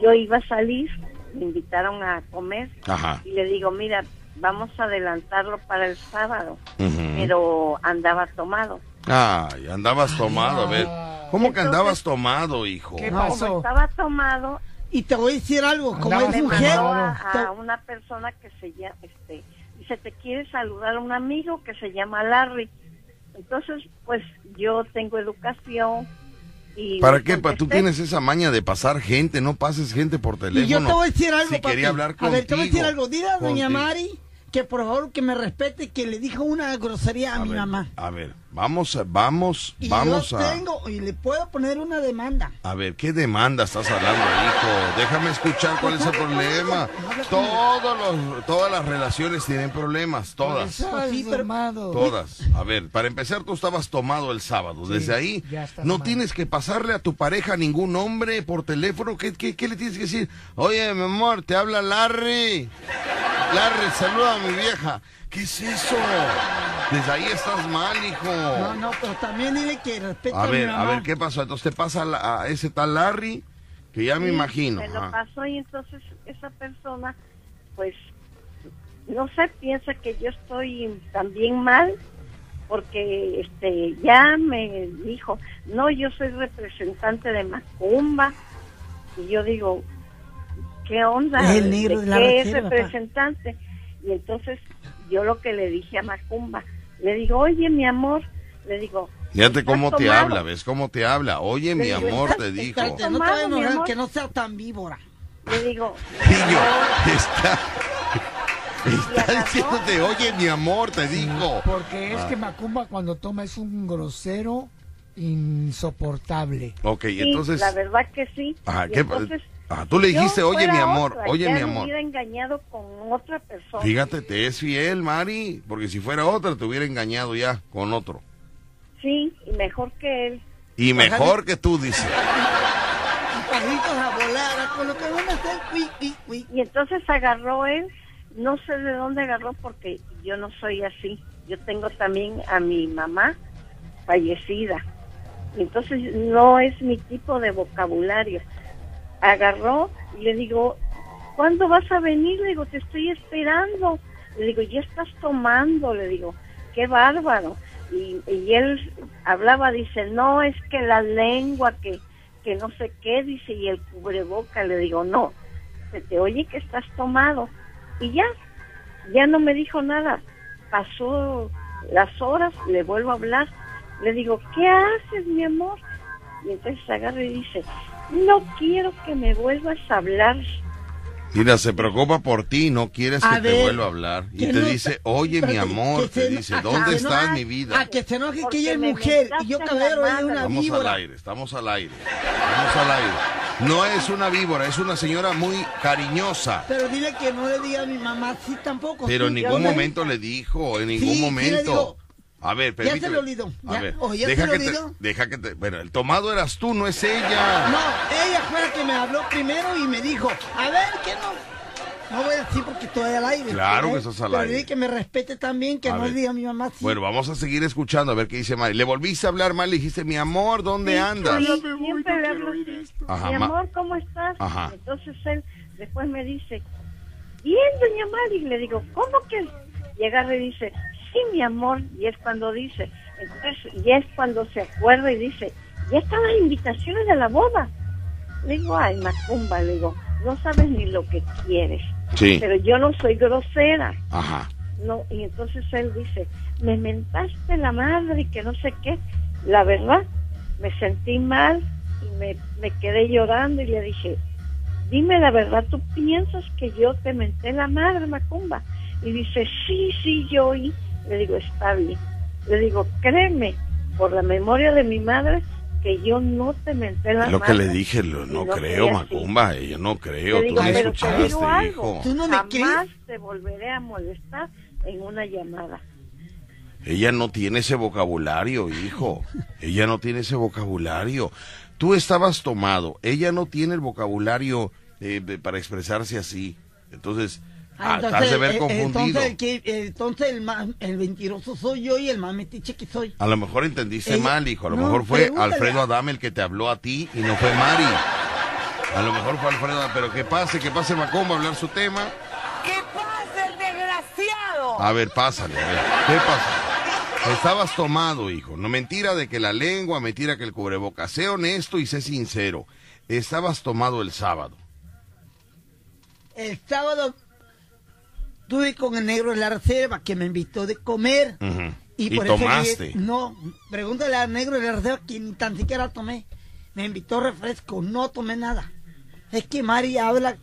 yo iba a salir, me invitaron a comer Ajá. y le digo, mira, vamos a adelantarlo para el sábado. Pero andaba tomado. Ay, andabas tomado, a ver. ¿Cómo que andabas tomado, hijo? ¿Qué pasó? Como estaba tomado, Y te voy a decir algo, como es le mujer, a, a una persona que se llama, este, dice, te quiere saludar a un amigo que se llama Larry. Entonces, pues yo tengo educación y... ¿Para qué? Pa- Tú tienes esa maña de pasar gente, no pases gente por teléfono. y yo te voy a decir algo, Si papi. quería hablar A ver, te voy a decir contigo. algo. Dile a doña Contigo. Mari que por favor que me respete, que le dijo una grosería a, mi ver, mamá. A ver, vamos, vamos, Y vamos yo a... tengo, y le puedo poner una demanda. A ver, ¿qué demanda estás hablando, hijo? Déjame escuchar cuál es el problema. Todos los, todas las relaciones tienen problemas, todas. Sí, pero-. Todas. A ver, para empezar, tú estabas tomado el sábado. Desde ahí, no mal. tienes que pasarle a tu pareja ningún nombre por teléfono. ¿Qué, qué, qué le tienes que decir? Oye, mi amor, te habla Larry. Larry, saluda a mi vieja. ¿Qué es eso? Desde ahí estás mal, hijo. No, no, pero también dile que respete a, A mi ver, a ver, ¿qué pasó? Entonces te pasa a la- a ese tal Larry, que ya me imagino. Me lo pasó y entonces esa persona, pues, no sé, piensa que yo estoy también mal porque este ya me dijo, no, yo soy representante de Macumba y yo digo, ¿qué onda? Es el negro de la qué es representante? Y entonces yo lo que le dije a Macumba, le digo, oye, mi amor, le digo, Fíjate ¿estás cómo te tomado? habla, ¿ves cómo te habla? Oye, mi digo, amor, ¿estás- te dijo. no te a mi enojar, que no sea tan víbora. *laughs* Le digo, Pillo, está, está diciéndote, oye, mi amor, te dijo. Porque es Ah. que Macumba cuando toma es un grosero insoportable. Ok, Sí, entonces... la verdad que sí. Y ¿qué- entonces, ah, tú le dijiste, oye, mi amor, otra, oye, ya mi me amor. hubiera engañado con otra persona. Fíjate, te es fiel, Mari, porque si fuera otra te hubiera engañado ya con otro. Sí, y mejor que él. Y mejor que tú, dice. *laughs* A volar, a con lo que van a hacer, uy, uy, uy. Y entonces agarró él, no sé de dónde agarró porque yo no soy así. Yo tengo también a mi mamá fallecida. Y entonces no es mi tipo de vocabulario. Agarró y le digo, ¿cuándo vas a venir? Le digo, te estoy esperando. Le digo, ya estás tomando. Le digo, qué bárbaro. Y, y él hablaba, dice, no, es que la lengua, que, que no sé qué, dice, y el cubreboca. Le digo, no, se te oye que estás tomado. Y ya, ya no me dijo nada. Pasó las horas, le vuelvo a hablar Le digo, ¿qué haces, mi amor? Y entonces agarra y dice, no quiero que me vuelvas a hablar. Mira, se preocupa por ti, no quieres A que te vuelva a hablar. Y te no dice, oye, mi amor, te se- dice, ¿dónde estás, no- mi vida? A que se enoje que ella es mujer y yo caballero es una madre. Estamos al víbora. aire, estamos al aire. Estamos al aire. No es una víbora, es una señora muy cariñosa. Pero dile que no le diga a mi mamá sí tampoco. Pero en ningún momento le dijo, en Sí, ningún sí le momento. digo. A ver, Ya se permíteme. le olvidó, A ya. ver, Oh, ya se deja, le que te, olvidó. deja que te... Bueno, el tomado eras tú, no es ella. No, ella fue la que me habló primero y me dijo, a ver, ¿qué no? No voy a decir porque estoy al aire. Claro ¿eh? que estás al Pero aire. que me respete también, que A no ver. diga a mi mamá sí. Bueno, vamos a seguir escuchando a ver qué dice Mari. Le volviste a hablar mal, le dijiste, mi amor, ¿dónde Sí, andas? le hablo así. Ajá, mi amor, ¿cómo estás? Ajá. Entonces él después me dice, bien, doña Mari. Le digo, ¿cómo que? Y agarra y dice, sí, mi amor. Y es cuando dice, entonces ya es cuando se acuerda y dice, ya están las invitaciones de la boda. Le digo, ay, Macumba, le digo, no sabes ni lo que quieres. Sí. Pero yo no soy grosera. Ajá. No, y entonces él dice, me mentaste la madre y que no sé qué. La verdad, me sentí mal y me, me quedé llorando y le dije, dime la verdad, ¿tú piensas que yo te menté la madre, Macumba? Y dice, sí, sí, yo oí. Le digo, está bien. Le digo, créeme, por la memoria de mi madre, que yo no te menté la Es lo que le dije, lo- no no creo, así. Macumba, yo no creo, tú me escuchaste, algo, hijo. ¿Tú no me jamás crees? te volveré a molestar en una llamada. Ella no tiene ese vocabulario, hijo. Ella no tiene ese vocabulario. Tú estabas tomado. Ella no tiene el vocabulario eh, para expresarse así. Entonces, Ah, has de ver eh, eh, confundido. Entonces, el, que, eh, entonces el, el mentiroso soy yo y el más metiche que soy. A lo mejor entendiste Ella- mal, hijo. A lo no, mejor fue pregúntale Alfredo Adame el que te habló a ti y no fue Mari. A lo mejor fue Alfredo Adame. Pero que pase, que pase Macumba a hablar su tema. ¡Que pase el desgraciado! A ver, pásale, a ver. ¿Qué pasa? Estabas tomado, hijo. No mentira de que la lengua, mentira que el cubreboca. Sé honesto y sé sincero. Estabas tomado el sábado. El sábado estuve con el negro de la reserva que me invitó de comer. Y, Y por eso tomaste. llegué- no, pregúntale al negro de la reserva que ni tan siquiera tomé. Me invitó refresco, no tomé nada. Es que Mari habla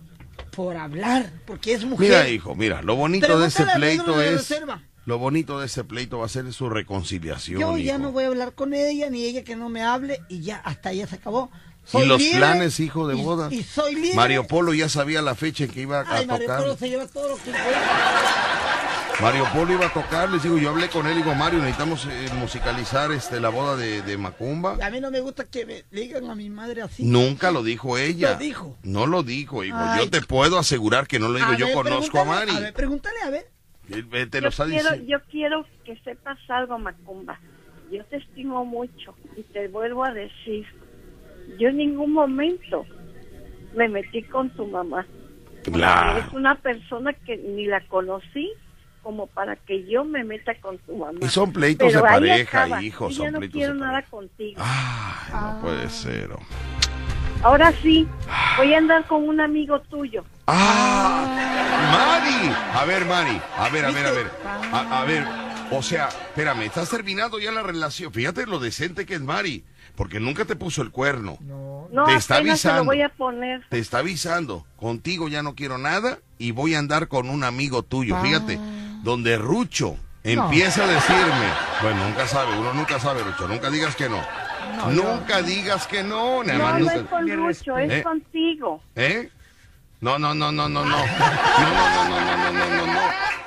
por hablar, porque es mujer. Mira, hijo, mira, lo bonito de ese pleito de es. Lo bonito de ese pleito va a ser su reconciliación. Yo ya no voy a hablar con ella, ni ella que no me hable, y ya, hasta ya se acabó. Y Soy los libre, planes, hijo de y- boda. Y, soy libre. Mario Polo ya sabía la fecha en que iba a Ay, Mario tocar. Polo se lleva todo lo que. Mario Polo iba a tocar, les digo, yo hablé con él, digo, Mario, necesitamos eh, musicalizar este la boda de, de Macumba. A mí no me gusta que me digan a mi madre así. Nunca lo dijo ella. Lo dijo. No lo dijo, hijo. Ay. Yo te puedo asegurar que no lo digo. A yo ver, conozco a Mari. A ver, pregúntale, a ver. Él, eh, te yo lo está quiero, diciendo. yo quiero que sepas algo, Macumba. Yo te estimo mucho y te vuelvo a decir, yo en ningún momento me metí con tu mamá. Claro. Es una persona que ni la conocí como para que yo me meta con tu mamá. Y son pleitos Pero de pareja, acaba. hijo, Yo son ya no quiero nada pareja. contigo. Ay, no puede ser. oh. Ahora sí, voy a andar con un amigo tuyo. ¡Ah! ¡Mari! A ver, Mari. A ver, a ver, a ver. A, a ver. O sea, espérame, estás terminando ya la relación. Fíjate lo decente que es Mari porque nunca te puso el cuerno. No, no te está avisando. Lo voy a poner. Te está avisando. Contigo ya no quiero nada y voy a andar con un amigo tuyo. Ah. Fíjate, donde Rucho empieza a decirme, bueno, nunca sabe, uno nunca sabe, Rucho, nunca digas que no. nunca digas que no, nada. No, nunca... es con Rucho, es ¿Eh? contigo. ¿Eh? No, no, no, no, no, no. No, no, no, no, no, no, no, no.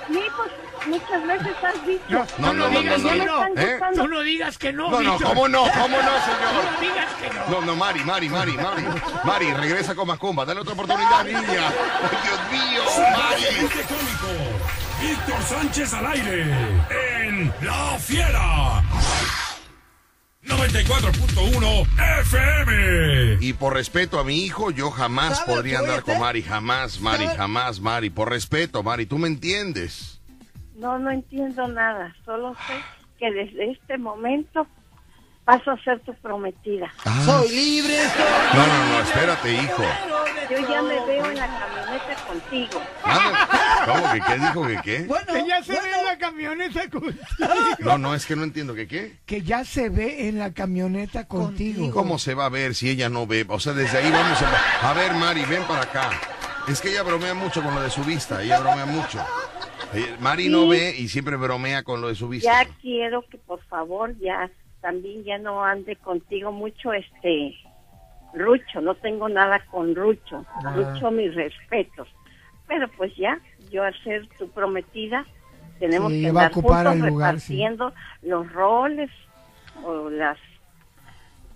Pues *laughs* muchas veces has dicho. No, No, no, no, digas no, que no. no. ¿Eh? Tú no digas que no, No, no, Víctor. ¿cómo no? ¿Cómo no, *laughs* señor? no digas que no. No, no, Mari, Mari, Mari, Mari. Mari, regresa con Macumba. Dale otra oportunidad, niña. Ay, Dios mío, Mari. Víctor Sánchez al aire. En La Fiera. 94.1 FM. Y por respeto a mi hijo, yo jamás ¿Sabe lo podría andar con? Mari. Jamás, Mari, ¿Sabe? jamás, Mari. Por respeto, Mari. ¿Tú me entiendes? No, no entiendo nada. Solo sé que desde este momento paso a ser tu prometida. Soy libre, soy No, no, no, espérate, hijo. Yo ya me veo en la camioneta contigo. ¿Cómo que qué dijo que qué? Bueno, Que ya se bueno, ve en la camioneta contigo. *laughs* No, no, es que no entiendo que qué. Que ya se ve en la camioneta contigo. Contigo. ¿Cómo se va a ver si ella no ve? O sea, desde ahí vamos a... A ver, Mari, ven para acá. Es que ella bromea mucho con lo de su vista, ella bromea mucho. Mari no Sí. ve y siempre bromea con lo de su vista. Ya quiero que por favor ya también ya no ande contigo mucho este Rucho, no tengo nada con Rucho. Ah. Rucho, mis respetos. Pero pues ya, yo al ser tu prometida, tenemos Sí, que va a andar ocupar juntos el lugar, sí. repartiendo los roles o las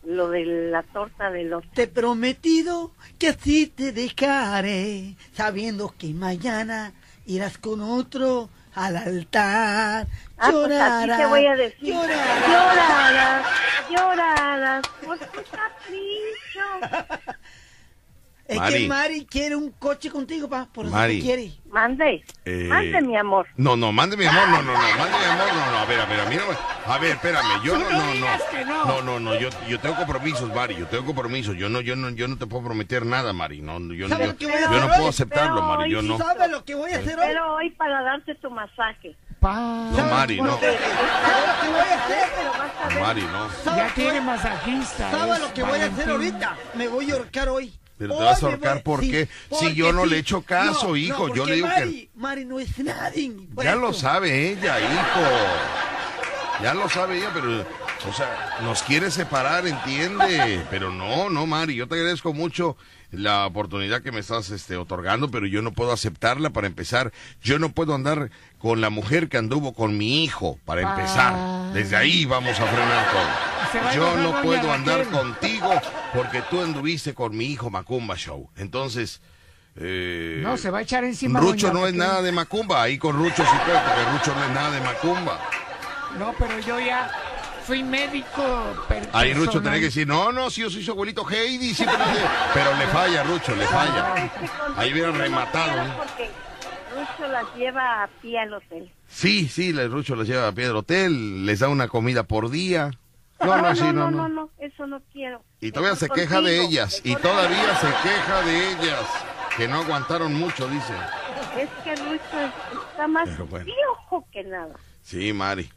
lo de la torta de los Te he prometido que así te dejaré, sabiendo que mañana irás con otro al altar. Ah, pues a ti te voy a decir. llorarás. Llorarás, llorarás por tu capricho. Es Mari. que Mari quiere un coche contigo, pa, por eso Mari. te quiere. Mande, Eh, mande mi amor. No, no, mande mi amor, no, no, no, mande mi amor, no, no, a ver, a ver, a mí no A ver, espérame, yo no, no, no. no. No, no, yo, yo tengo compromisos, Mari, yo tengo compromisos, yo no, yo no, yo no te puedo prometer nada, Mari, no, yo, ¿Sabe yo, yo no puedo aceptarlo, Pero Mari, yo no. ¿Sabes lo que voy a hacer hoy? Pero hoy para darte tu masaje. Pa. No, Mari, no, ¿Sabes lo que voy a hacer? Pero vas a ver. Mari, no. ¿Sabes Ya tiene masajista. ¿Sabes es lo que voy a hacer ahorita? Me voy a ahorcar hoy. Pero te vas a ahorcar, ¿por qué? porque Si yo no sí. le echo caso, No, hijo, no, yo le digo que- Mari, Mari no es nadie. Ya esto. lo sabe ella, hijo. Ya lo sabe ella, pero, o sea, nos quiere separar, entiende. Pero no, no, Mari, yo te agradezco mucho la oportunidad que me estás este, otorgando, pero yo no puedo aceptarla para empezar. Yo no puedo andar con la mujer que anduvo con mi hijo, para empezar. Ah. Desde ahí vamos a frenar todo. Yo no puedo andar contigo porque tú anduviste con mi hijo Macumba Show. Entonces... Eh, No, se va a echar encima. Rucho no es nada de Macumba, ahí con Rucho sí puede, porque Rucho no es nada de Macumba. No, pero yo ya fui médico. Ahí Rucho tenía que decir, no, no, si yo soy su abuelito Heidi, siempre lo hace". pero le falla, Rucho, le falla. Ahí hubiera rematado. ¿eh? Porque Rucho las lleva a pie al hotel. Sí, sí, le- Rucho les lleva a pie del hotel, les da una comida por día. No, no, sí, no, no. no, eso no quiero. Y todavía se queja de ellas, y todavía se queja de ellas, que no aguantaron mucho, dice. Es que Rucho es- está más bueno. viejo que nada. Sí, Mari.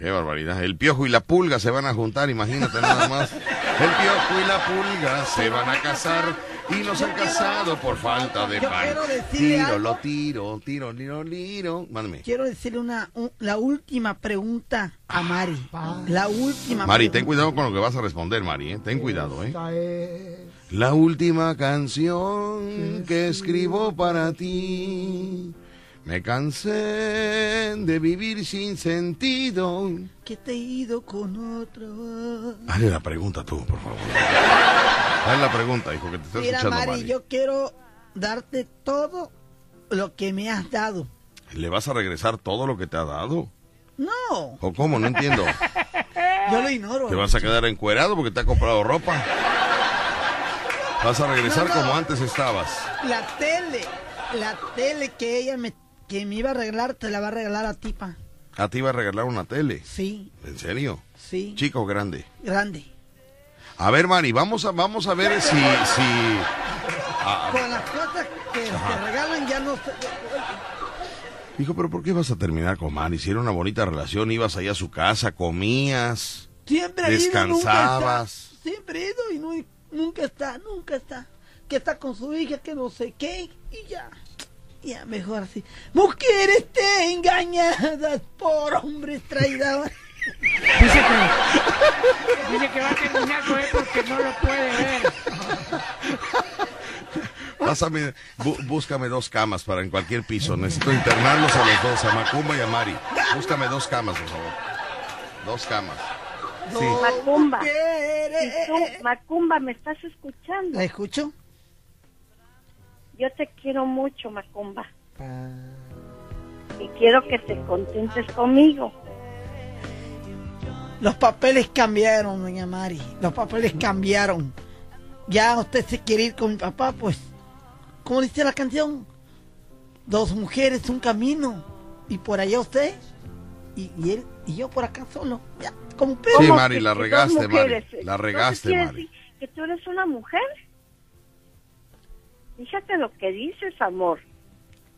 Qué barbaridad. El piojo y la pulga se van a juntar, imagínate nada más. El piojo y la pulga se van a casar y no se han casado por falta de Yo pan. quiero decirle Tiro, algo. lo tiro, tiro, tiro, tiro. Mándame. Quiero decirle una, un- la última pregunta a Mari. La última Mari, ten cuidado con lo que vas a responder, Mari. ¿eh? Ten cuidado, ¿eh? Es- La última canción que escribo para ti. Me cansé de vivir sin sentido. Que te he ido con otro. Hazle la pregunta tú, por favor. Hazle la pregunta, hijo, que te está Mira, escuchando Mari, Mari. yo quiero darte todo lo que me has dado. ¿Le vas a regresar todo lo que te ha dado? No, ¿O cómo? No entiendo. *laughs* yo lo ignoro. ¿Te vas a quedar encuerado porque te ha comprado ropa? ¿Vas a regresar No, no. como antes estabas? La tele, la tele que ella me, que me iba a regalar, te la va a regalar a ti, pa. Ah, te iba a regalar una tele. Sí, ¿En serio? sí, ¿Chico o grande? grande. A ver, Mari, vamos a, vamos a ver si... si ah, Con las cosas que te regalan ya no sé. hijo, pero ¿por qué vas a terminar con Mari? Si era una bonita relación, ibas allá a su casa, comías, Siempre ido, descansabas. Siempre he ido y no, nunca está, nunca está. Que está con su hija, que no sé qué, y ya. Ya, mejor así. Mujeres te engañadas por hombres traidores. Dice que, dice que va a terminar con él porque no lo puede ver. Pásame, bú- búscame dos camas para en cualquier piso. Necesito internarlos a los dos, a Macumba y a Mari. Búscame dos camas, por favor. Dos camas. Sí. Macumba. Y tú, Macumba, ¿me estás escuchando? ¿La escucho? Yo te quiero mucho, Macumba. Y quiero que te contentes conmigo. Los papeles cambiaron, doña Mari. Los papeles cambiaron. Ya usted se quiere ir con mi papá, pues. Como dice la canción. Dos mujeres, un camino. Y por allá usted. Y, y él y yo por acá solo. Ya, como. Sí, ¿Cómo Mari, que- la regaste, Mari. La regaste, ¿quiere Mari. decir ¿Que tú eres una mujer? Fíjate lo que dices, amor.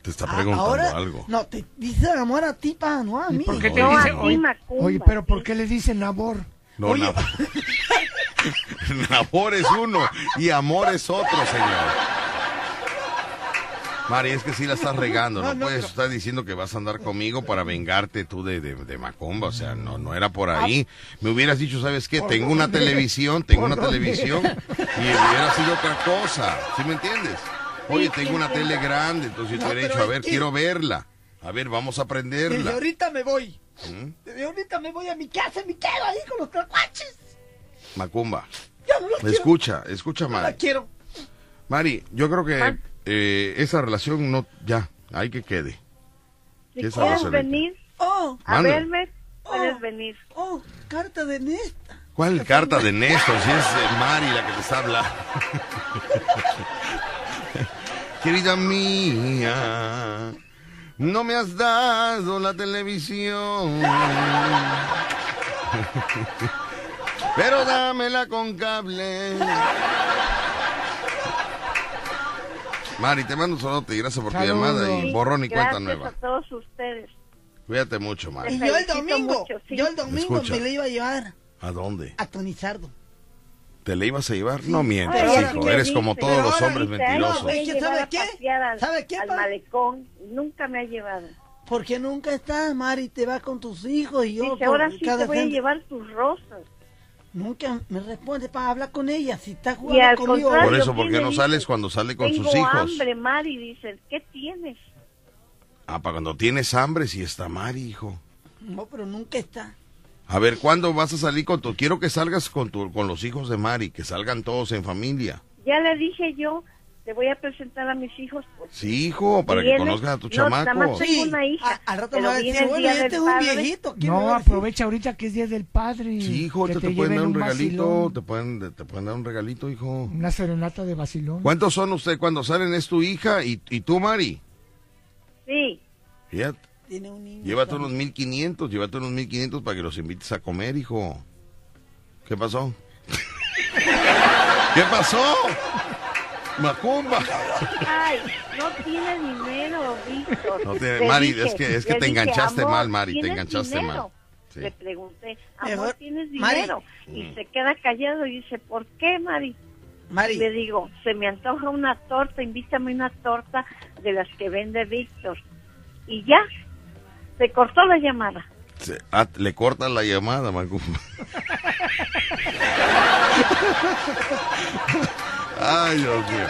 Te está Ah, preguntando ahora, algo. No, te dice amor a ti, pa, no a ¿Y mí. por qué te No, dice? Oye, Macumba, oye, pero ¿por qué le dicen Nabor? No, Oye. Nabor. *laughs* *laughs* Nabor es uno y amor es otro, señor. Mari, es que sí la estás regando. No, puedes estar diciendo que vas a andar conmigo para vengarte tú de, de, de Macumba. O sea, no, no era por ahí. Me hubieras dicho, ¿sabes qué? Tengo una televisión, tengo ¿Por una dónde? televisión y hubiera sido otra cosa. ¿Sí me entiendes? Oye, tengo una tele grande, entonces yo te hubiera dicho, a ver, quiero verla. A ver, vamos a Desde aprenderla. ahorita me voy. ¿Mm? Desde ahorita me voy a mi casa me quedo ahí con los tlacuaches. Macumba, escucha, escucha, Mari. quiero. Mari, yo creo que Ah. Eh, esa relación no, ya, hay que quede. Si Esa quieres venir Oh, a verme, puedes Oh. venir. oh, carta de Nesta. ¿Cuál carta de Néstor? Si es eh, Mari la que te está hablando. *laughs* Querida mía, no me has dado la televisión. *laughs* Pero dámela con cable. Mari, te mando un saludo y gracias por tu llamada y borrón y cuenta gracias nueva. a todos ustedes. Cuídate mucho, Mari. Y yo el domingo, mucho, sí. yo el domingo Escucha. me le iba a llevar ¿A dónde? a Tonizardo. ¿Te le ibas a llevar? No mientas, Ay, hijo. Eres dice, como todos los hombres Dice, "Ay, mentirosos. Es que, llevar ¿sabe qué? ¿Sabe qué, Al malecón. Nunca me ha llevado. Porque nunca estás, Mari, te vas con tus hijos y yo Dice, por ahora sí te voy a llevar tus rosas. Nunca me responde para hablar con ella. Si está Y jugando al conmigo. Por eso, ¿por qué no y sales dice, cuando sale con Tengo sus hijos? hambre, Mari, dice, ¿qué tienes? Ah, para cuando tienes hambre, si está Mari, hijo. No, pero nunca está. A ver, ¿cuándo vas a salir con tu... Quiero que salgas con, tu, con los hijos de Mari, que salgan todos en familia. Ya le dije yo, te voy a presentar a mis hijos. porque Sí, hijo, para que conozcas a tu no, nada chamaco. más tengo una hija, a- al rato me va a decir, bueno, día este es un viejito. ¿quién me va No, aprovecha ahorita que es Día del Padre. Sí, hijo, te, te pueden dar un regalito, te pueden, te pueden dar un regalito, hijo. Una serenata de vacilón. ¿Cuántos son ustedes cuando salen? ¿Es tu hija y, y tú, Mari? Sí, Fíjate, Tiene un niño. llévate también. unos 1500, llévate unos 1500 para que los invites a comer, hijo. ¿Qué pasó? *laughs* ¿Qué pasó? Macumba. ay, no tiene dinero, Víctor. No tiene- Mari, dije- es que- es que te dije, enganchaste "Amor, mal, Mari, te ¿tienes enganchaste dinero?". mal. Sí. Le pregunté, amor, Mejor- ¿tienes Mari. dinero? Y se queda callado y dice, ¿por qué, Mari? Mari, Le digo, se me antoja una torta, invítame una torta de las que vende Víctor. Y ya, se cortó la llamada. Se- ah, le cortan la llamada, Macumba. *laughs* Ay, Dios mío.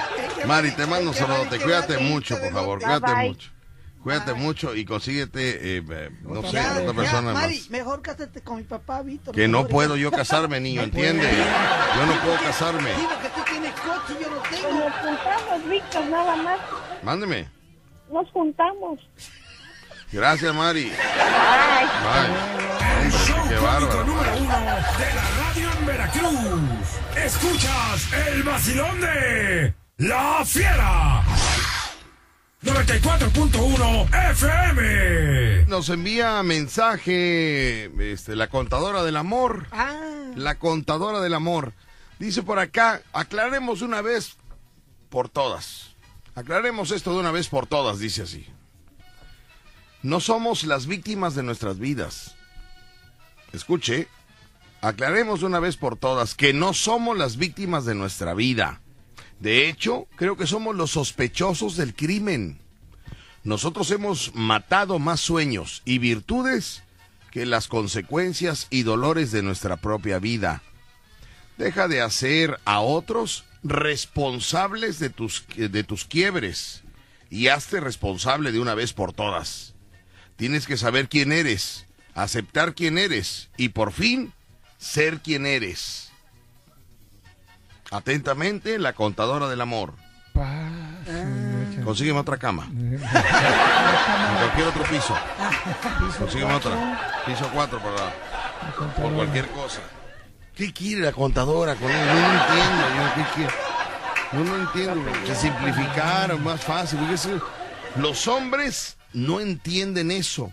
Mari, te mando un saludote. Cuídate mucho, por favor. Cuídate mucho. Cuídate mucho y consíguete, eh, eh, no sé, ya, otra ya, persona Mari, más. mejor cásate con mi papá, Víctor. Que no mejor. puedo yo casarme, niño, ¿entiendes? Yo no puedo casarme. Sí, porque tú tienes coche y yo no Pues tengo. nos juntamos, Víctor, nada más. Mándeme. Nos juntamos. Gracias, Mari. Ay, Bye. El show Qué bárbaro. número uno de la radio en Veracruz. Escuchas el vacilón de La Fiera. 94.1 FM. Nos envía mensaje este, la contadora del amor. Ah, La contadora del amor. Dice por acá, aclaremos una vez por todas. Aclaremos esto de una vez por todas, dice así. No somos las víctimas de nuestras vidas. Escuche, aclaremos de una vez por todas que no somos las víctimas de nuestra vida. De hecho, creo que somos los sospechosos del crimen. Nosotros hemos matado más sueños y virtudes que las consecuencias y dolores de nuestra propia vida. Deja de hacer a otros responsables de tus, de tus quiebres y hazte responsable de una vez por todas. Tienes que saber quién eres, aceptar quién eres y por fin ser quien eres. Atentamente, la contadora del amor. Paz. Consígueme otra cama. *laughs* En cualquier otro piso. Consígueme otra. Piso 4 para por cualquier cosa. ¿Qué quiere la contadora con él? No lo entiendo. Yo, ¿qué quiere? No lo entiendo. Que simplificar, más fácil. porque los hombres no entienden eso.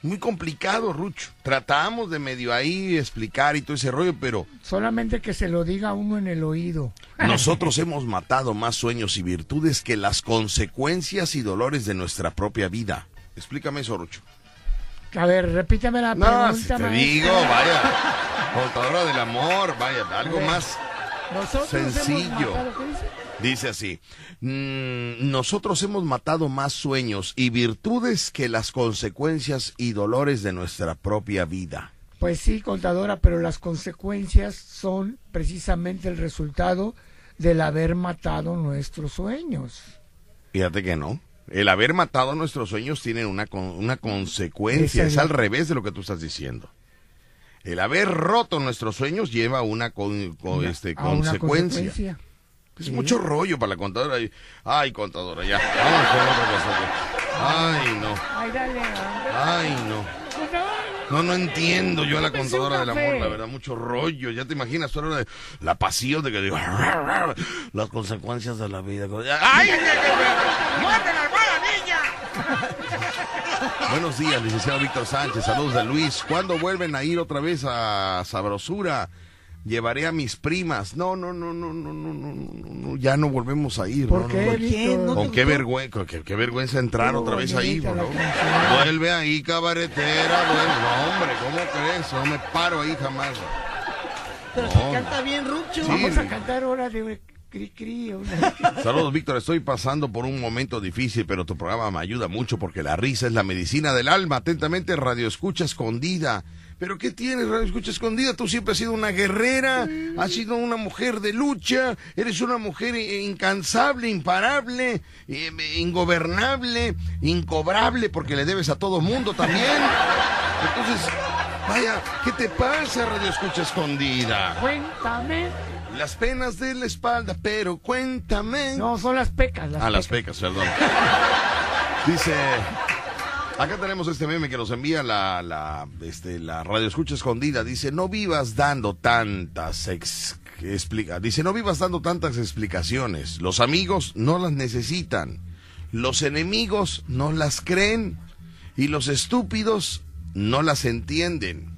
Muy complicado, Rucho. Tratamos de medio ahí explicar y todo ese rollo, pero Solamente que se lo diga uno en el oído. *laughs* nosotros hemos matado más sueños y virtudes que las consecuencias y dolores de nuestra propia vida. Explícame eso, Rucho. A ver, repítame la No, pregunta. si te digo, vaya. Contadora del amor, vaya, algo ver. más sencillo. matado, ¿qué dice? Así, "Mm, nosotros hemos matado más sueños y virtudes que las consecuencias y dolores de nuestra propia vida. Pues sí, contadora, pero las consecuencias son precisamente el resultado del haber matado nuestros sueños. Fíjate que no. El haber matado nuestros sueños tiene una, una consecuencia, es al revés de lo que tú estás diciendo. El haber roto nuestros sueños lleva una, con- este, a una consecuencia. Es mucho rollo para la contadora. Ay, contadora, ya. Vamos con otra cosa. Ay, no. Ay, dale. Ay, no. No, no entiendo yo a la contadora del amor, la verdad, mucho rollo. Ya te imaginas toda la, hora de- la pasión de que digo, *laughs* las consecuencias de la vida. ¡Ay! ¡Muerde la almohada, niña! *laughs* Buenos días, licenciado Víctor Sánchez. Saludos de Luis. ¿Cuándo vuelven a ir otra vez a Sabrosura? llevaré a mis primas. No, no, no, no, no, no, no, no, ya no volvemos a ir. ¿Por no, qué, no, ¿No Con qué vergüenza, qué, qué, vergüenza entrar otra vez ahí, bro. Vuelve ahí, cabaretera, bueno, hombre, ¿cómo crees? No me paro ahí jamás. Pero se canta bien, Rucho. Sí. Vamos a cantar ahora de Cri, cri, una... Saludos, Víctor. Estoy pasando por un momento difícil, pero tu programa me ayuda mucho porque la risa es la medicina del alma. Atentamente, Radio Escucha Escondida. ¿Pero qué tienes, Radio Escucha Escondida? Tú siempre has sido una guerrera, has sido una mujer de lucha, eres una mujer incansable, imparable, eh, ingobernable, incobrable, porque le debes a todo mundo también. Entonces, vaya, ¿qué te pasa, Radio Escucha Escondida? Cuéntame. Las penas de la espalda, pero cuéntame. No, son las pecas. Las Ah, las pecas, perdón. *laughs* Dice, acá tenemos este meme que nos envía la, la, este, la radio escucha escondida. Dice, no vivas dando tantas ex- explica, dice, no vivas dando tantas explicaciones. Los amigos no las necesitan. Los enemigos no las creen. Y los estúpidos no las entienden.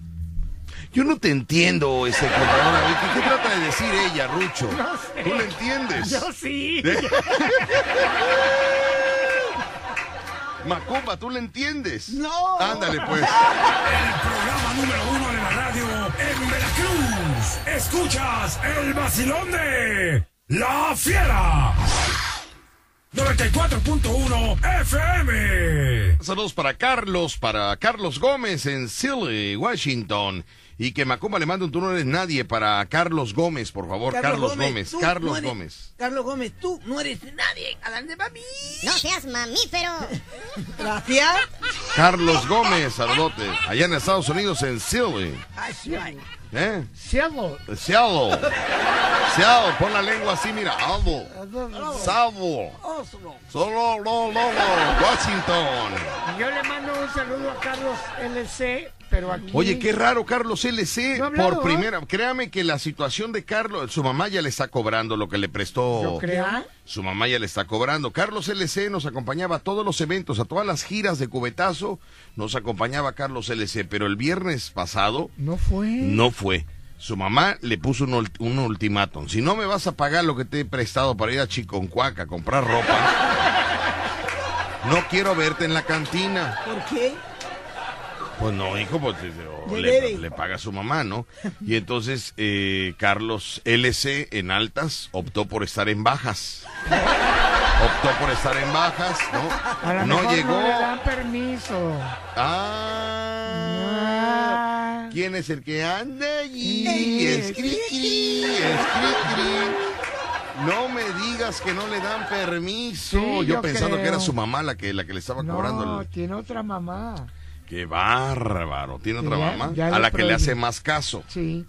Yo no te entiendo, este contador. ¿Qué, ¿Qué trata de decir ella, Rucho? No sé. ¿Tú lo entiendes? Yo sí. *laughs* Macumba, ¿tú le entiendes? No. Ándale, pues. El programa número uno de la radio en Veracruz. Escuchas el vacilón de La Fiera. 94.1 FM. Saludos para Carlos, para Carlos Gómez en Silly, Washington. Y que Macumba le mande un turno eres nadie para Carlos Gómez, por favor. Carlos, Gómez. tú Carlos no eres- Gómez. Carlos Gómez, tú no eres nadie. Adelante, papi. No seas mamífero. Gracias. Carlos Gómez, saludote. Allá en Estados Unidos en Silly. ¿Eh? Cielo. Seattle. Seattle, pon la lengua así, mira. Albo. Salvo. Oslo. Solo, no. Washington. Yo le mando un saludo a Carlos LC, pero aquí. Oye, qué raro, Carlos LC. No hablado, por primera, créame que la situación de Carlos, su mamá ya le está cobrando lo que le prestó. Yo creo. Su mamá ya le está cobrando. Carlos LC nos acompañaba a todos los eventos, a todas las giras de cubetazo. Nos acompañaba Carlos LC, pero el viernes pasado No fue. no fue. Su mamá le puso un, un ultimátum. Si no me vas a pagar lo que te he prestado para ir a Chiconcuaca a comprar ropa, *laughs* no quiero verte en la cantina. ¿Por qué? Pues no, hijo, pues Le le, debe. le paga a su mamá, ¿no? Y entonces eh, Carlos LC en altas optó por estar en bajas. Optó por estar en bajas, A lo ¿no? No mejor llegó. No le dan permiso. Ah, Ah. ¿Quién es el que anda allí? Ey, Es cri, cri, es cri, cri. No me digas que no le dan permiso. Sí, yo, yo pensando que era su mamá la que, la que le estaba cobrando No, el... tiene otra mamá. Qué bárbaro. ¿Tiene otra Ya- mamá? ya a la que le hace más caso. Sí.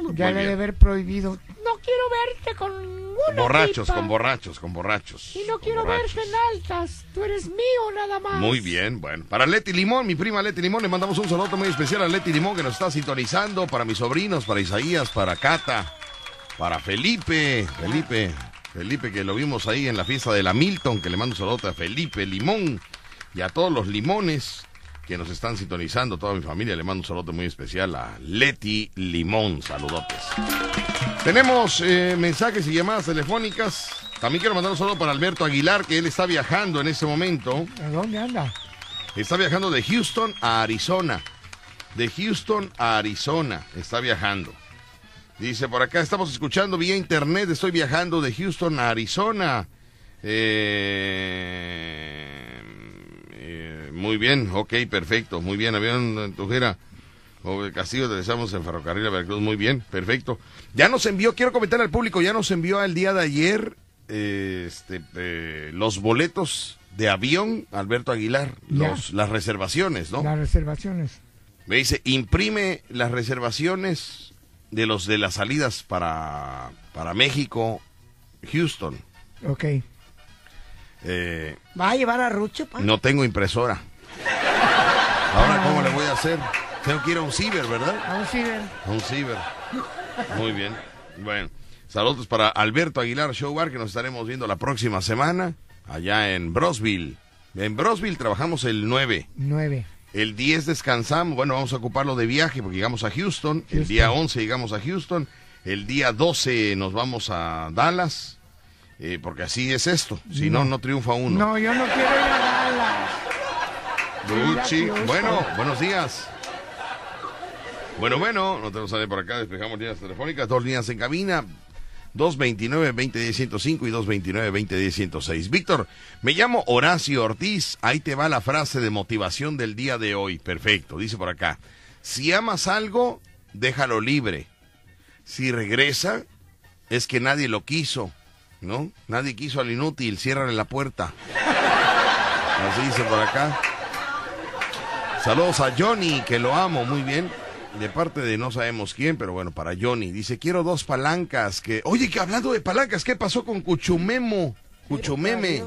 Muy Ya le debe haber prohibido. No quiero verte con una Borrachos, con borrachos, con borrachos. Y no quiero borrachos. verte en altas. Tú eres mío nada más. Muy bien, bueno. Para Leti Limón, mi prima Leti Limón, le mandamos un saludo muy especial a Leti Limón que nos está sintonizando. Para mis sobrinos, para Isaías, para Cata, para Felipe. Felipe, Felipe que lo vimos ahí en la fiesta de la Milton, que le mando un saludo a Felipe Limón y a todos los limones que nos están sintonizando, toda mi familia. Le mando un saludo muy especial a Leti Limón. Saludotes. Tenemos eh, mensajes y llamadas telefónicas. También quiero mandar un saludo para Alberto Aguilar, que él está viajando en este momento. ¿A dónde anda? Está viajando de Houston a Arizona. De Houston a Arizona está viajando. Dice por acá, estamos escuchando vía internet, estoy viajando de Houston a Arizona. Eh, muy bien, ok, perfecto, muy bien, avión Tujera. O el Castillo, en Ferrocarril a Veracruz, muy bien, perfecto. Ya nos envió, quiero comentar al público, ya nos envió el día de ayer eh, este, eh, los boletos de avión, Alberto Aguilar, los, las reservaciones, ¿no? Las reservaciones. Me dice, imprime las reservaciones de los de las salidas para, para México, Houston. Ok. Eh, ¿Va a llevar a Rucho, pa? no tengo impresora. Ahora, ¿cómo le voy a hacer? Tengo que ir a un ciber, ¿verdad? A un ciber. A un ciber. Muy bien. Bueno, saludos para Alberto Aguilar Show Bar, que nos estaremos viendo la próxima semana, allá en Brosville. En Brosville trabajamos el 9. Nueve. El 10 descansamos, bueno, vamos a ocuparlo de viaje porque llegamos a Houston. El día 11 llegamos a Houston. El día 12 nos vamos a Dallas. eh, porque así es esto. Si no, No. no triunfa uno. No, yo no quiero ir a Dallas. Houston. Bueno, buenos días. Bueno, bueno, no tenemos a nadie por acá, despejamos líneas telefónicas, dos líneas en cabina, 229-2010-105 y 229-2010-106. Víctor, me llamo Horacio Ortiz, ahí te va la frase de motivación del día de hoy, perfecto, dice por acá, si amas algo, déjalo libre, si regresa, es que nadie lo quiso, ¿no? Nadie quiso al inútil, ciérrale la puerta. *laughs* Así dice por acá. Saludos a Johnny, que lo amo muy bien. De parte de no sabemos quién, pero bueno, para Johnny. Dice, quiero dos palancas. que Oye, que hablando de palancas, ¿qué pasó con Cuchumemo? Cuchumeme.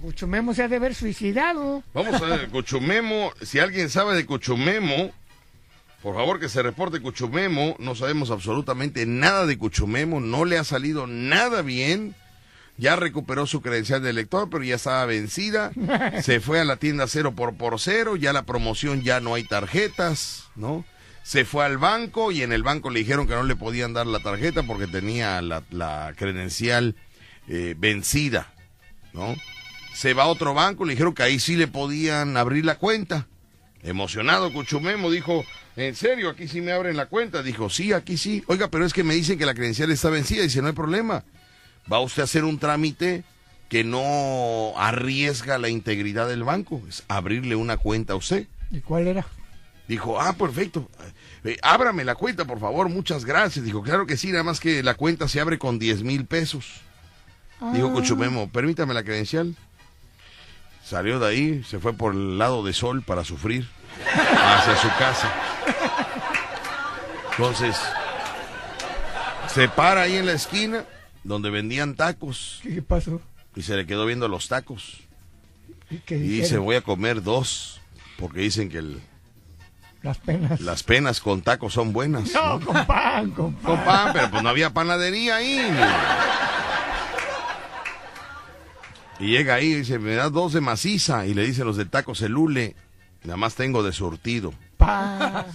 Cuchumemo se ha de haber suicidado. Vamos a ver, *laughs* Cuchumemo. Si alguien sabe de Cuchumemo, por favor que se reporte Cuchumemo. No sabemos absolutamente nada de Cuchumemo. No le ha salido nada bien. Ya recuperó su credencial de lector, pero ya estaba vencida. *laughs* Se fue a la tienda cero por por cero. Ya la promoción ya no hay tarjetas, ¿no? Se fue al banco y en el banco le dijeron que no le podían dar la tarjeta porque tenía la, la credencial eh, vencida, ¿no? Se va a otro banco, le dijeron que ahí sí le podían abrir la cuenta. Emocionado, Cuchumemo dijo, ¿en serio? ¿Aquí sí me abren la cuenta? Dijo, sí, aquí sí. Oiga, pero es que me dicen que la credencial está vencida. Dice, no hay problema. Va usted a hacer un trámite que no arriesga la integridad del banco. Es abrirle una cuenta a usted. ¿Y cuál era? Dijo, ah, perfecto. Eh, ábrame la cuenta, por favor, muchas gracias. Dijo, claro que sí, nada más que la cuenta se abre con 10 mil pesos. Dijo Ah. Cuchumemo, permítame la credencial. Salió de ahí, se fue por el lado de sol para sufrir *laughs* hacia su casa. Entonces, se para ahí en la esquina donde vendían tacos ¿Qué, pasó? y se le quedó viendo los tacos. ¿Y qué Y dice, voy a comer dos, porque dicen que el- Las penas. las penas con tacos son buenas. No, ¿no? con pan, con pan. Con pan, pero pues no había panadería ahí. Y llega ahí y dice, me das dos de maciza. Y le dicen los de tacos el nada más tengo de surtido. Pan.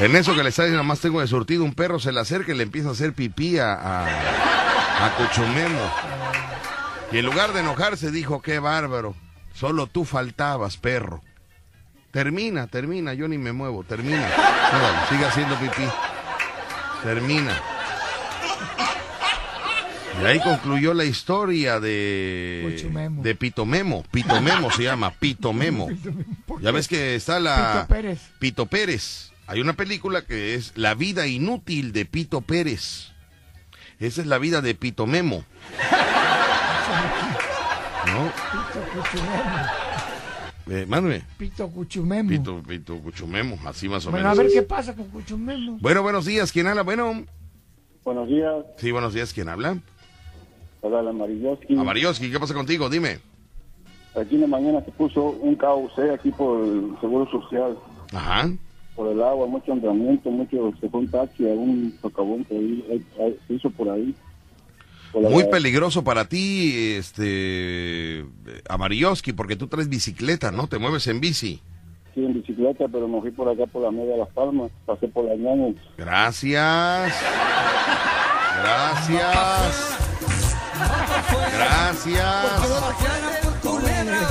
En eso que le está diciendo, nada más tengo de surtido, un perro se le acerca y le empieza a hacer pipí a, a, a. Y en lugar de enojarse dijo, qué bárbaro, solo tú faltabas, perro. Termina, termina, yo ni me muevo, termina. Sigue haciendo pipí. Termina. Y ahí concluyó la historia de, de Pitomemo. Pitomemo se llama, Pitomemo. *laughs* Ya ves que está la... Pito Pérez. Pito Pérez. Hay una película que es La vida inútil de Pito Pérez. Esa es la vida de Pito Memo. ¿No? Pito Cuchumemo. Eh. Pito Cuchumemo. Pito, Pito Cuchumemo, así más o bueno, a menos. ver qué pasa con Cuchumemo. Bueno, buenos días. ¿Quién habla? Bueno, Buenos días, sí, buenos días. ¿Quién habla? hola la Mariyoski. Amarioski, ¿qué pasa contigo? Dime. Aquí en la mañana se puso un KUC aquí por el Seguro Social, Ajá. Por el agua, mucho andamiento, mucho, se fue un taxi a un socavón que ahí, ahí- ahí- se hizo por ahí. por la- Muy peligroso para ti, este, Amarilloski, porque tú traes bicicleta, ¿no? Te mueves en bici. Sí, en bicicleta, pero me fui por acá por la media de Las Palmas, pasé por la ñaña. Gracias. Gracias. Gracias.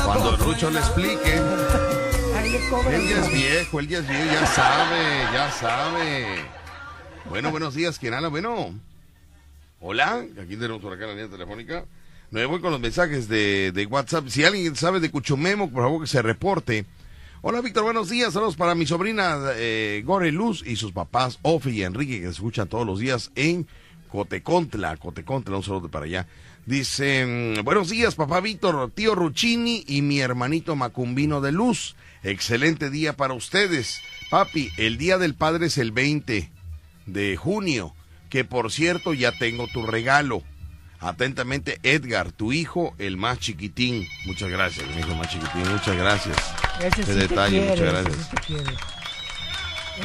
Cuando Rucho le explique. Él ya es viejo, él ya es viejo, ya sabe, ya sabe. Bueno, buenos días, ¿quién habla? Bueno. Hola, aquí tenemos por acá la línea telefónica. Me voy con los mensajes de, de WhatsApp. Si alguien sabe de Cuchumemo, por favor que se reporte. Hola Víctor, buenos días. Saludos para mi sobrina eh, Gore Luz y sus papás Ofe y Enrique que se escuchan todos los días en Cotecontla. Cotecontla, un saludo para allá. Dice, mm, buenos días papá Víctor, tío Ruchini y mi hermanito Macumbino de Luz. Excelente día para ustedes. Papi, el Día del Padre es el 20 de junio, que por cierto ya tengo tu regalo. Atentamente, Edgar, tu hijo, el más chiquitín. Muchas gracias, mi hijo más chiquitín, muchas gracias. Ese sí detalle, quiere, muchas gracias. sí.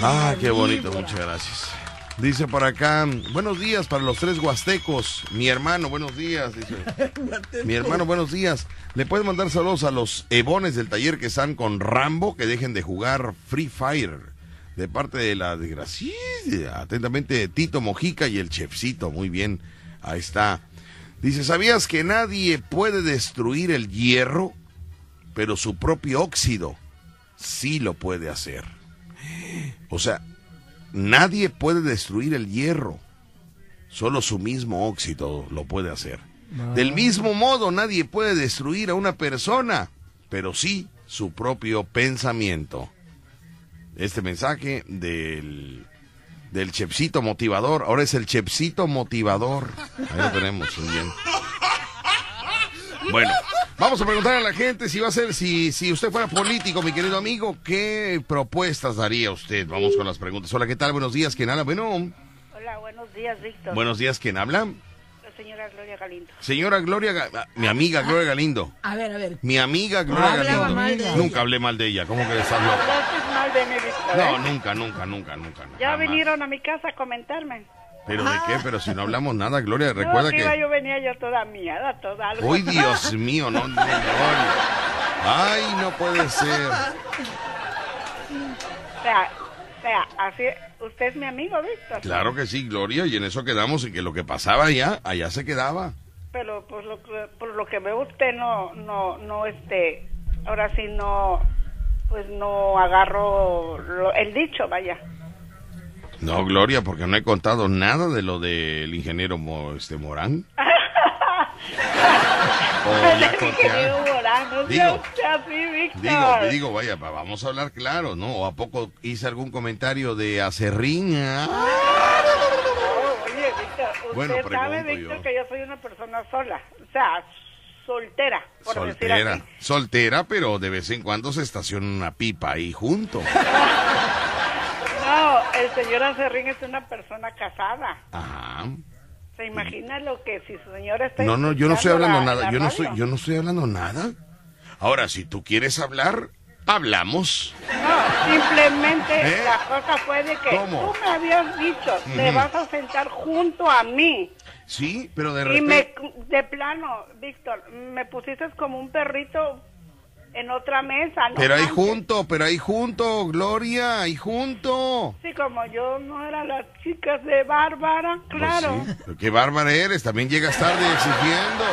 Ah, qué bonito, muchas gracias. Dice por acá, buenos días para los tres huastecos. Mi hermano, buenos días. Dice, *laughs* mi hermano, buenos días. ¿Le puedes mandar saludos a los ebones del taller que están con Rambo, que dejen de jugar Free Fire? De parte de la desgracia. Atentamente, Tito Mojica y el chefcito. Muy bien, ahí está. Dice, ¿sabías que nadie puede destruir el hierro, pero su propio óxido sí lo puede hacer? *gasps* O sea, nadie puede destruir el hierro, solo su mismo óxido lo puede hacer. Del mismo modo, nadie puede destruir a una persona, pero sí su propio pensamiento. Este mensaje del, del chepsito motivador, ahora es el chepsito motivador. Ahí lo tenemos, muy bien. Bueno, vamos a preguntar a la gente si va a ser, si, si usted fuera político, mi querido amigo, ¿qué propuestas daría usted? Vamos con las preguntas. Hola, ¿qué tal? Buenos días, ¿quién habla? Bueno, Hola, buenos días, Víctor. buenos días, ¿quién habla? La señora Gloria Galindo. Señora Gloria, Ga- ah, mi amiga Gloria Galindo. A ver, a ver. Mi amiga Gloria Galindo. mal de ella. Nunca hablé mal de ella, ¿cómo que mal de mí, Víctor. No, ¿eh? nunca, nunca, nunca, nunca. Ya jamás. vinieron a mi casa a comentarme. ¿Pero de qué? Pero si no hablamos nada, Gloria, recuerda no, que iba yo venía yo toda miada, toda algo. ¡Uy, Dios mío! No. ¡Ay, no puede ser! O sea, o sea, así, usted es mi amigo, Víctor. Claro que sí, Gloria, y en eso quedamos, en que lo que pasaba allá, allá se quedaba. Pero por lo, que- por lo que veo usted no, no, no, este, ahora sí no, pues no agarro lo- el dicho, vaya. No, Gloria, porque no he contado nada de lo del ingeniero este Morán. *laughs* O ya Ingeniero. Morán, no sea Digo, usted así, Víctor. Digo, digo, vaya, vamos a hablar claro, ¿no? ¿O a poco hice algún comentario de acerrín? Ah, No, oye, Víctor, usted Bueno, sabe, Víctor, que yo soy una persona sola, o sea, soltera, por decir Soltera, así. soltera, pero de vez en cuando se estaciona una pipa ahí junto. *laughs* No, el señor Acerrín es una persona casada. Ajá. ¿Se imagina lo que si su señora está No, no, yo no estoy hablando la- nada, la yo no estoy, yo no estoy hablando nada. Ahora, si tú quieres hablar, hablamos. No, simplemente ¿Eh? la cosa fue de que ¿Cómo? tú me habías dicho, te Ujú. vas a sentar junto a mí. Sí, pero de Y repente... me, de plano, Víctor, me pusiste como un perrito en otra mesa. ¿no Pero ahí junto, pero ahí junto, Gloria, ahí junto. Sí, como yo no era las chicas de Bárbara, claro. Pues sí, pero qué bárbara eres, también llegas tarde exigiendo.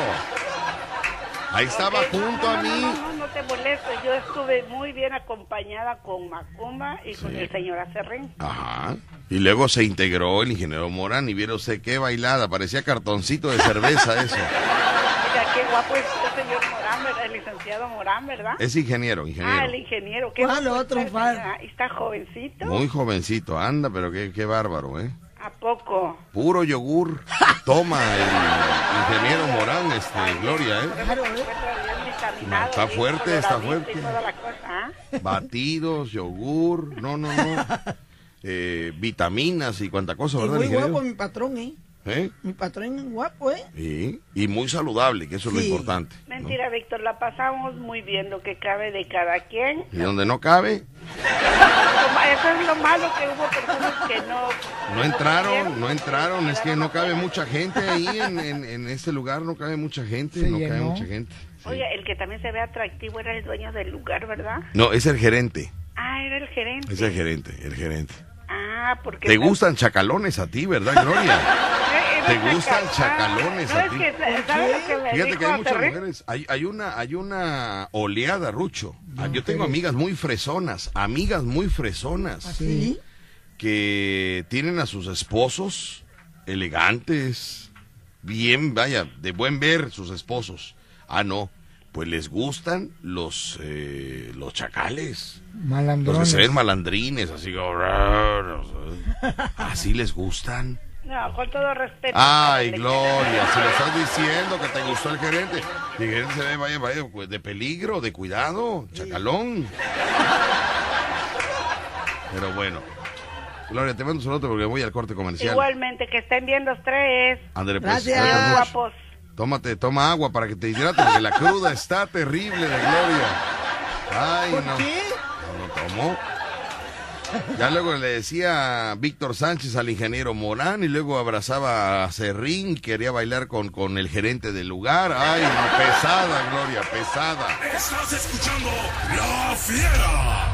Ahí estaba junto no, a mí. No, no, no te molestes, yo estuve muy bien acompañada con Macumba y con el señor Acerrín. Ajá. Y luego se integró el ingeniero Morán y vieron usted qué bailada, parecía cartoncito de cerveza eso. *laughs* Oiga, qué guapo es el señor Morán, ¿verdad? El licenciado Morán, ¿verdad? Es ingeniero, Ah, el ingeniero. ingeniero, qué ¿Cuál guapo otro, está. Está jovencito. Muy jovencito, anda, pero qué, qué bárbaro, ¿eh? ¿A poco? Puro yogur. *laughs* Toma el ingeniero Morán, este, Gloria, ¿eh? Bien vitaminado, Está bien fuerte, está y fuerte. la cosa, ¿ah? Batidos, yogur, no, no, no. *laughs* Eh, vitaminas y cuánta cosa, Y ¿verdad, muy ingeniero? guapo mi patrón, ¿eh? ¿Eh? Mi patrón es guapo, ¿eh? Sí, y muy saludable, que eso es lo Sí. importante. ¿no? Mentira, Víctor, la pasamos muy bien, lo que cabe de cada quien. Y donde no cabe, Eso es lo malo que hubo personas que no... no entraron, no entraron, es que no cabe mucha gente ahí en, en, en este lugar, no cabe mucha gente, Se no cabe llenó. mucha gente. Oye, el que también se ve atractivo era el dueño del lugar, ¿verdad? No, es el gerente, Ah, era el gerente. es el gerente, el gerente. Ah, porque... Te gustan chacalones a ti, ¿verdad, Gloria? *laughs* Era ¿Te gustan chacal- chacalones Ah, a ti? es que, ¿sabes lo que me Fíjate que hay muchas mujeres, hay, hay una, hay una oleada, Rucho. Ah, Yo tengo amigas muy fresonas, amigas muy fresonas, Sí. que tienen a sus esposos elegantes, bien, vaya, de buen ver sus esposos. Ah, no, pues les gustan los, eh, los chacales. Los que Malandrones. se ven malandrines, así, *laughs* así les gustan. No, con todo respeto. Ay, Gloria, si le estás diciendo que te gustó el gerente, y el gerente se ve, vaya, vaya, pues, de peligro, de cuidado, chacalón. Pero bueno. Gloria, te mando un saludo porque voy al corte comercial. Igualmente, que estén bien los tres. Ándale, pues, Gracias. gracias. Guapos. Tómate, toma agua para que te hidrates, porque la cruda está terrible de Gloria. Ay, ¿Por no. qué? No lo tomó. Ya luego le decía Víctor Sánchez al ingeniero Morán y luego abrazaba a Serrín y quería bailar con, con el gerente del lugar. Ay, no, pesada, Gloria, pesada. Estás escuchando La Fiera.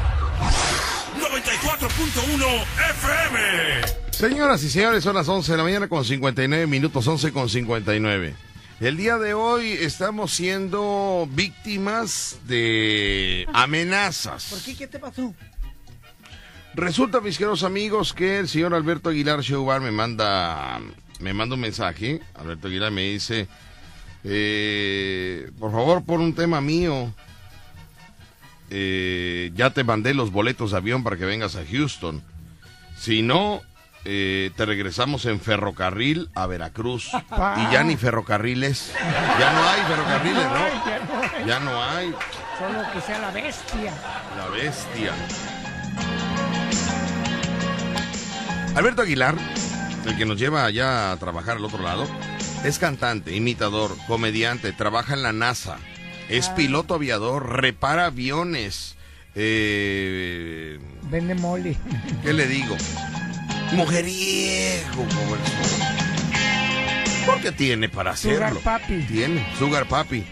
94.1 FM. Señoras y señores, son las 11 de la mañana con 59 minutos, 11 con 59. El día de hoy estamos siendo víctimas de amenazas. ¿Por qué? ¿Qué te pasó? Resulta, mis queridos amigos, que el señor Alberto Aguilar Showbar me manda, me manda un mensaje. Alberto Aguilar me dice, eh, por favor, pon un tema mío. Eh, ya te mandé los boletos de avión para que vengas a Houston. Si no, eh, te regresamos en ferrocarril a Veracruz. Y ya ni ferrocarriles. Ya no hay ferrocarriles, ¿no? ya no hay. Ya no hay. Solo que sea la bestia. La bestia. Alberto Aguilar, el que nos lleva allá a trabajar al otro lado, es cantante, imitador, comediante, trabaja en la NASA, es piloto aviador, repara aviones. Eh, Vende mole. ¿Qué le digo? Mujeriego sol. Porque tiene para Sugar hacerlo. papi. Tiene, Sugar Papi.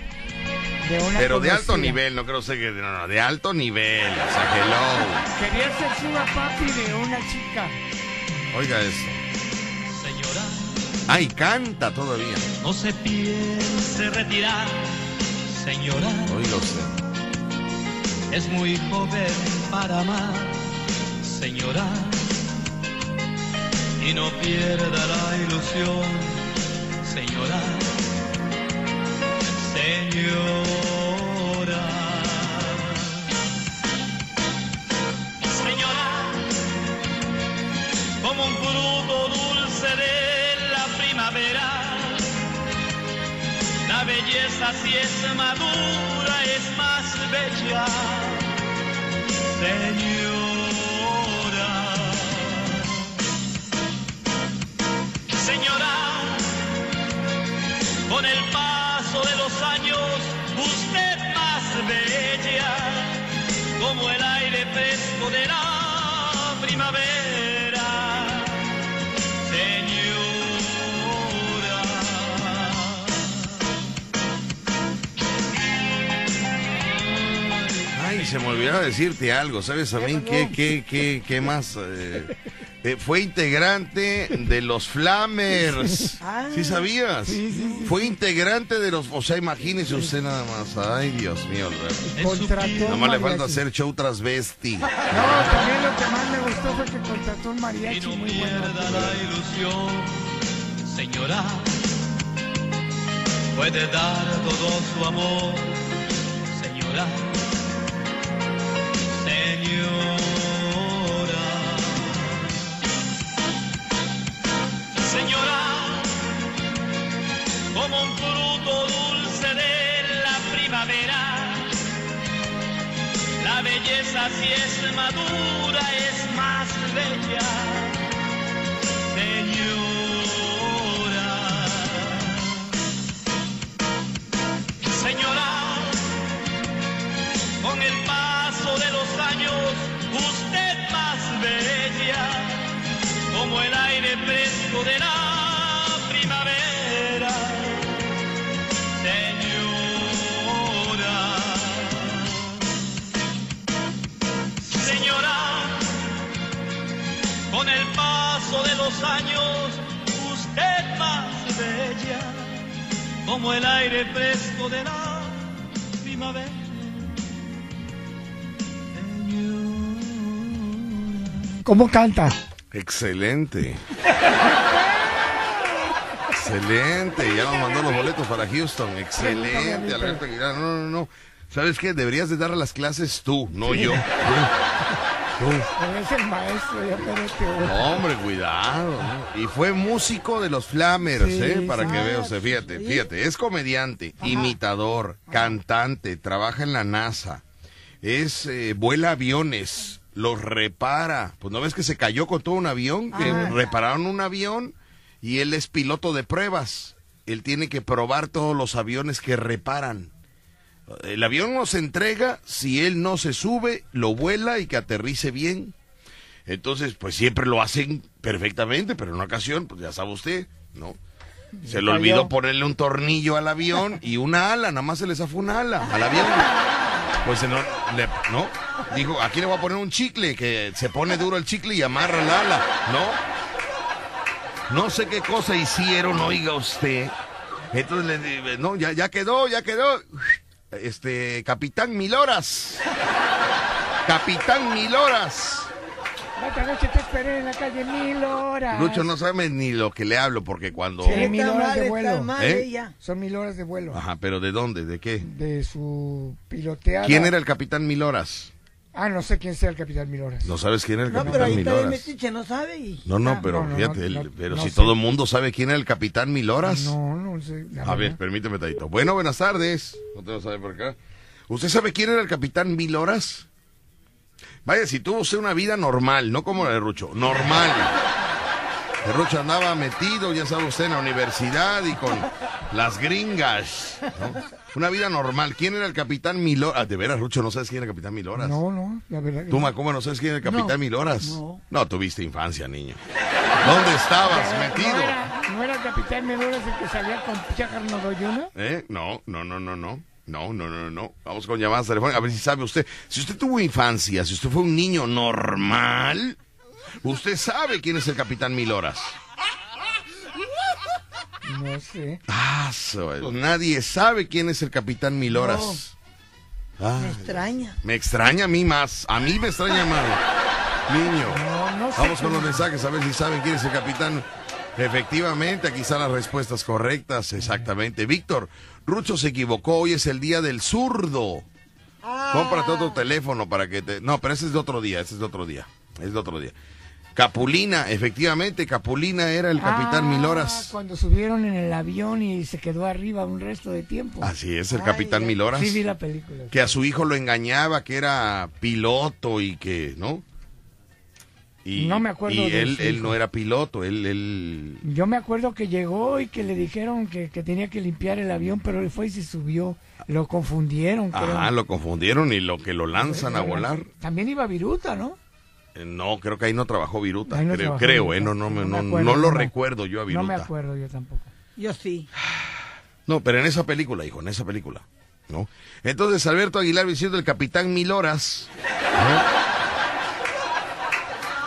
De una Pero de alto nivel, no creo ser que. No, no, de alto nivel. O sea, hello. Quería ser sugar papi de una chica. Oiga eso. Señora, Ay, canta todavía. no se piense retirar. Señora, Oiga usted. es muy joven para amar. Señora, y no pierda la ilusión. Señora, señora. Señora, como un fruto dulce de la primavera. La belleza si es madura es más bella, señora. Con el paso de los años, usted más bella, como el aire fresco de la primavera. Ay, se me olvidaba decirte algo. ¿Sabes también qué, qué, qué, qué más? Eh, eh, fue integrante de los Flamers. *laughs* Ah. ¿Sí sabías? Fue integrante de los. O sea, imagínese usted nada más. Ay, Dios mío. Contrató Nada más le falta hacer show transvesti. No, también lo que más me gustó fue que contrató un mariachi muy bueno. la ilusión, señora. Puede dar todo su amor, señora. Señora. belleza si es madura es más bella, señora. Señora, con el paso de los años, usted más bella, como el aire fresco del agua. El paso de los años, usted más bella, como el aire fresco de la primavera. ¿Cómo canta? Excelente. Excelente. Ya nos mandó los boletos para Houston. Excelente, Alberto Aguilar. No, no, no. ¿Sabes qué? Deberías de dar las clases tú, no yo. *laughs* Eres el maestro, ya hombre, cuidado. ¿no? Y fue músico de los Flamers, Sí, ¿eh? Para que veas, fíjate, fíjate. Es comediante, imitador, cantante, trabaja en la NASA, es eh, vuela aviones, los repara. Pues no ves que se cayó con todo un avión, que Ah. repararon un avión y él es piloto de pruebas. Él tiene que probar todos los aviones que reparan. El avión no se entrega si él no se sube, lo vuela y que aterrice bien. Entonces, pues siempre lo hacen perfectamente, pero en una ocasión, pues ya sabe usted, ¿no? Se le olvidó ponerle un tornillo al avión y una ala, nada más se le zafó una ala al avión. Pues no, le- ¿no? Dijo, aquí le voy a poner un chicle, que se pone duro el chicle y amarra el ala, ¿no? No sé qué cosa hicieron, oiga usted. Entonces le no, ya, ya quedó, ya quedó. Este, Capitán Miloras. Capitán Miloras. La otra noche te esperé en la calle mil horas. Lucho no sabe ni lo que le hablo porque cuando... Sí, mil horas de vuelo. mal ¿Eh? Son mil horas de vuelo. Ajá, pero ¿de dónde? ¿De qué? De su piloteada. ¿Quién era el Capitán Miloras? Ah, no sé quién sea el capitán mil horas. No sabes quién era el No, pero Capitán ahí está el Miloras. metiche, no sabe. Y... No, no, Ah, pero no, no, fíjate, no, el- no, pero no si sé. todo el mundo sabe quién era el Capitán Miloras. No, no sé. A ver, verdad. permíteme, Tadito. Bueno, buenas tardes. No te vas a ver por acá. ¿Usted sabe quién era el Capitán Miloras? Vaya, si tuvo usted una vida normal, no como la de Rucho, normal. Rucho andaba metido, ya sabe usted, en la universidad y con las gringas. ¿no? Una vida normal. ¿Quién era el Capitán Miloras? Ah, de veras, Rucho, ¿no sabes quién era el Capitán Miloras? No, no, la verdad. que ¿Tú. Macoma, no sabes quién era el Capitán No, Miloras? no. No, tuviste infancia, niño. ¿Dónde estabas metido? ¿No era, ¿No era el capitán mil horas el que salía con Chacar? ¿Eh? No, no, no, no, no. No, no, no, no. Vamos con llamadas telefónicas. A ver si sabe usted. Si usted tuvo infancia, si usted fue un niño normal, usted sabe quién es el Capitán Miloras. No sé. Ah, so- nadie sabe quién es el Capitán Miloras. Ah, Me extraña. me extraña a mí más. A mí me extraña más. Niño. no sé Vamos con los es. mensajes a ver si saben quién es el capitán. Efectivamente, aquí están las respuestas correctas. Exactamente. Víctor, Rucho se equivocó. Hoy es el día del zurdo. Cómprate otro teléfono para que te. No, pero ese es de otro día. Ese es de otro día. Es de otro día. Capulina, efectivamente, Capulina era el capitán Ah, Miloras. Cuando subieron en el avión y se quedó arriba un resto de tiempo. Así es, el capitán Miloras. Sí, vi la película. Que a su hijo lo engañaba, que era piloto y que, ¿no? Y, No me acuerdo Y de él, él no era piloto, él, él Yo me acuerdo que llegó y que le dijeron que, que tenía que limpiar el avión, pero él fue y se subió. Lo confundieron, creo. Ajá, lo confundieron y lo que lo lanzan a volar. También iba Viruta, ¿no? Eh, No, creo que ahí no trabajó Viruta. No creo, trabajó creo, Viruta. eh, no, no, me- No me no, acuerdo, no lo no. recuerdo yo a No me Viruta. acuerdo yo tampoco. Yo sí. No, pero en esa película, hijo, en esa película, ¿no? Entonces, Alberto Aguilar diciendo el capitán Miloras, ¿no?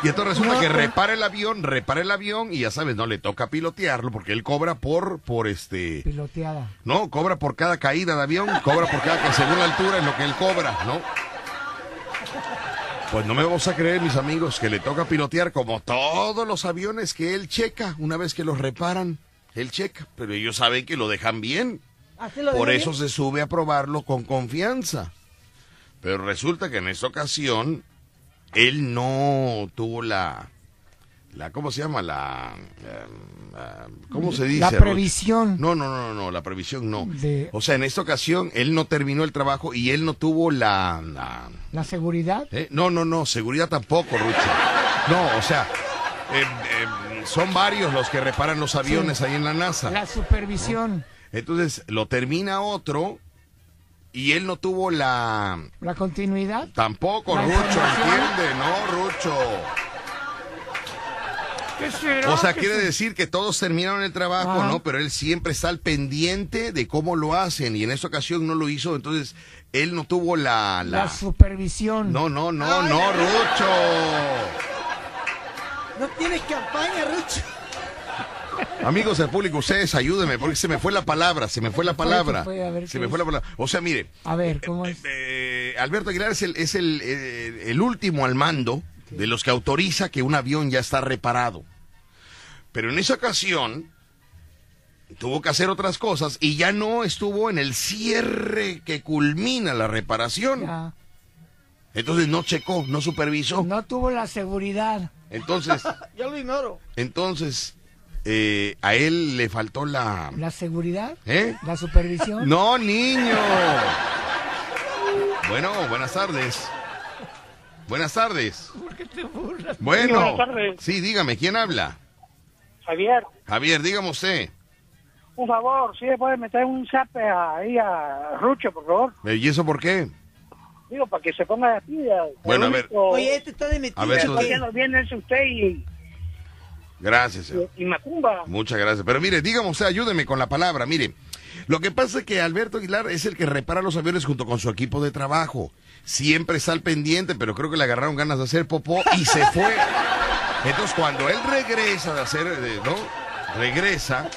Y entonces resulta que repara el avión, repara el avión y ya sabes, no le toca pilotearlo porque él cobra por, por este, Piloteada. no, cobra por cada caída de avión, cobra por cada, que según la altura es lo que él cobra, ¿no? Pues no me vamos a creer, mis amigos, que le toca pilotear como todos los aviones que él checa una vez que los reparan. Él checa, pero ellos saben que lo dejan bien. Lo Por eso se sube a probarlo con confianza. Pero resulta que en esta ocasión él no tuvo la, la ¿cómo se llama? La, eh, ah, ¿cómo se dice? La previsión. No, no, no, no, la previsión no. De- O sea, en esta ocasión él no terminó el trabajo y él no tuvo la, la- La seguridad. ¿eh? no, no, no, seguridad tampoco, Rucho. No, o sea, eh, eh, son varios los que reparan los aviones Sí. ahí en la NASA. La supervisión. Entonces lo termina otro y él no tuvo la La continuidad. tampoco La Rucho, entiende, no Rucho. ¿Qué será? O sea, ¿Qué quiere se- decir que todos terminaron el trabajo, Ajá. ¿no? Pero él siempre está al pendiente de cómo lo hacen y en esta ocasión no lo hizo, entonces él no tuvo la... La la... supervisión. No, no, no, Ay, no, Rucho. No tienes campaña, Rucho. Amigos del público, ustedes ayúdenme porque se me fue la palabra, se me fue la palabra. Se ¿qué me es? fue la palabra. O sea, mire, A ver, ¿cómo es? eh, Alberto Aguilar es el, es el, eh, el último al mando de los que autoriza que un avión ya está reparado. Pero en esa ocasión tuvo que hacer otras cosas y ya no estuvo en el cierre que culmina la reparación. Ya. Entonces no checó, no supervisó. No tuvo la seguridad. Entonces, *laughs* Yo lo ignoro. entonces eh, a él le faltó la... ¿La seguridad? ¿Eh? ¿La supervisión? No, niño. Bueno, buenas tardes. Buenas tardes. ¿Por qué te burlas? Bueno. buenas tardes. Sí, dígame, ¿quién habla? Javier, Javier, dígame usted. un favor, si le puede meter un zape ahí a Rucho, por favor. Eh, ¿Y eso por qué? Digo, para que se ponga las pilas. Bueno, a ver. Oye, este está de metiche. A ver, bien es usted y, Gracias, señor. y Macumba. Muchas gracias. Pero mire, dígame usted, ayúdeme con la palabra. Mire, lo que pasa es que Alberto Aguilar es el que repara los aviones junto con su equipo de trabajo. Siempre está al pendiente, pero creo que le agarraron ganas de hacer popó y se fue. Entonces, cuando él regresa de hacer, de- ¿no? Regresa,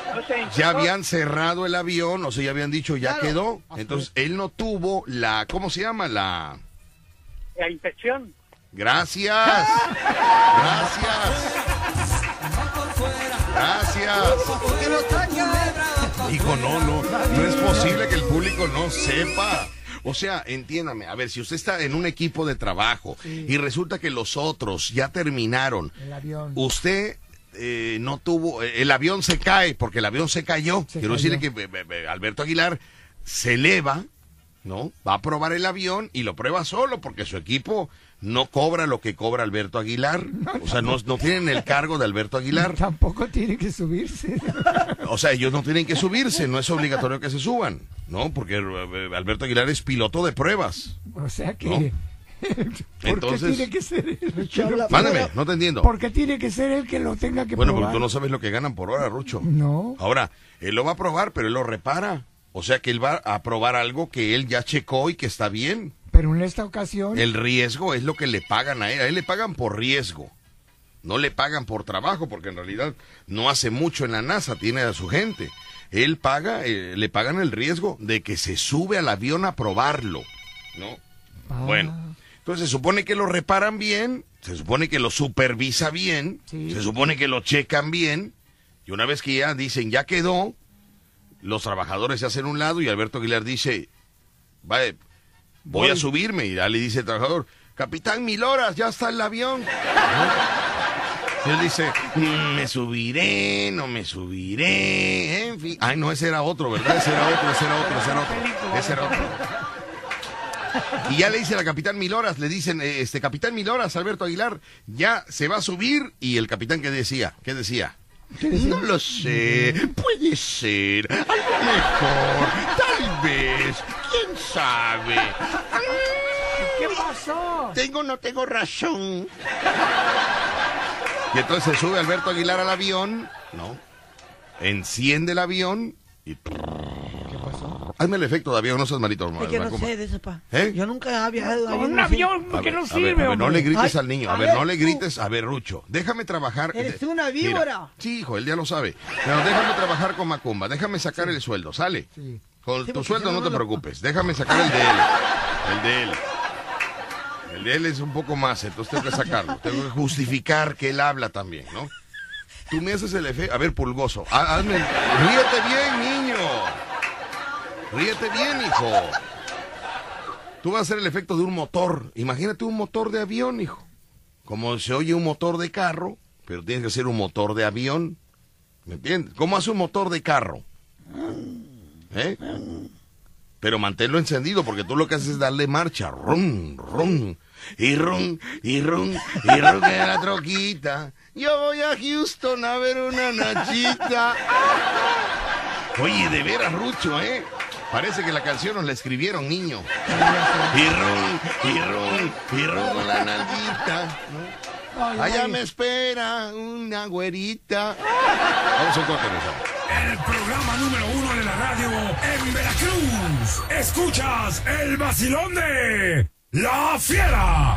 ya habían cerrado el avión, o sea, ya habían dicho, ya Claro. quedó. Entonces, él no tuvo la, ¿cómo se llama? La... La inspección. Gracias. Gracias. Gracias. Hijo, no, no, no es posible que el público no sepa. O sea, entiéndame, a ver, si usted está en un equipo de trabajo y resulta que los otros ya terminaron, El avión. usted eh, no tuvo, eh, el avión se cae porque el avión se cayó. Se Quiero decirle que eh, eh, Alberto Aguilar se eleva, ¿no? Va a probar el avión y lo prueba solo porque su equipo no cobra lo que cobra Alberto Aguilar. O sea, no, no tienen el cargo de Alberto Aguilar. *laughs* Tampoco tiene que subirse. *laughs* O sea, ellos no tienen que subirse, no es obligatorio que se suban, ¿no? Porque eh, Alberto Aguilar es piloto de pruebas. O sea que... No. *laughs* ¿Por Entonces- qué tiene que ser él? Mándame, no te entiendo. ¿Por qué tiene que ser él que lo tenga que Bueno, probar? porque tú no sabes lo que ganan por hora, Rucho. No. Ahora, él lo va a probar, pero él lo repara. O sea que él va a probar algo que él ya checó y que está bien. Pero en esta ocasión... El riesgo es lo que le pagan a él. A él le pagan por riesgo. No le pagan por trabajo, porque en realidad no hace mucho en la NASA, tiene a su gente. Él paga, eh, le pagan el riesgo de que se sube al avión a probarlo, ¿no? Ah, Bueno, entonces se supone que lo reparan bien, se supone que lo supervisa bien, Sí. se supone que lo checan bien, y una vez que ya dicen ya quedó, los trabajadores se hacen un lado y Alberto Aguilar dice, "Vaya, voy, a subirme, y ya le dice el trabajador, capitán mil horas, ya está el avión. Y él dice, "Mm, me subiré, no me subiré, en fin. Ay, no, ese era otro, ¿verdad? Ese era otro, ese era otro, ese era otro. Ese era otro. Y ya le dice a la capitán mil horas, le dicen, eh, este capitán mil horas, Alberto Aguilar, ya se va a subir. Y el capitán, ¿qué decía? ¿Qué decía? No lo sé, puede ser, algo mejor, tal vez, quién sabe. ¿Qué pasó? Tengo, no tengo razón. Y entonces sube Alberto Aguilar al avión, ¿no? Enciende el avión y... ¿Qué pasó? Hazme el efecto de avión, no seas malito, Es que no sé de eso, pa. ¿Eh? Yo nunca he viajado Con un avión, A que no a ver, sirve, a ver, no le grites Ay, al niño. A a ver, ver, no le grites. A ver, Rucho, déjame trabajar. Eres Eh, una mira, víbora. sí, hijo, él ya lo sabe. Pero déjame trabajar con Macumba. Déjame sacar el sueldo. ¿Sale? Sí. Con Sí, tu sueldo no, no te no lo- preocupes. Déjame sacar el de él. El de él. El de él es un poco más, entonces tengo que sacarlo. Tengo que justificar que él habla también, ¿no? Tú me haces el efecto. A ver, pulgoso. ha- Hazme. Ríete bien, niño. Ríete bien, hijo. Tú vas a hacer el efecto de un motor. Imagínate un motor de avión, hijo. Como se oye un motor de carro, pero tiene que ser un motor de avión. ¿Me entiendes? ¿Cómo hace un motor de carro? ¿Eh? Pero manténlo encendido porque tú lo que haces es darle marcha. Rum, rum. Y rum, y rum, y rum en la troquita. Yo voy a Houston a ver una nachita. Oye, de veras, Rucho, ¿eh? Parece que la canción nos la escribieron, niño. Y rum, y rum, y rum con la nalguita. ¿no? Allá me espera una güerita. Vamos a un corte. El programa número uno de la radio en Veracruz. Escuchas el vacilón de La Fiera.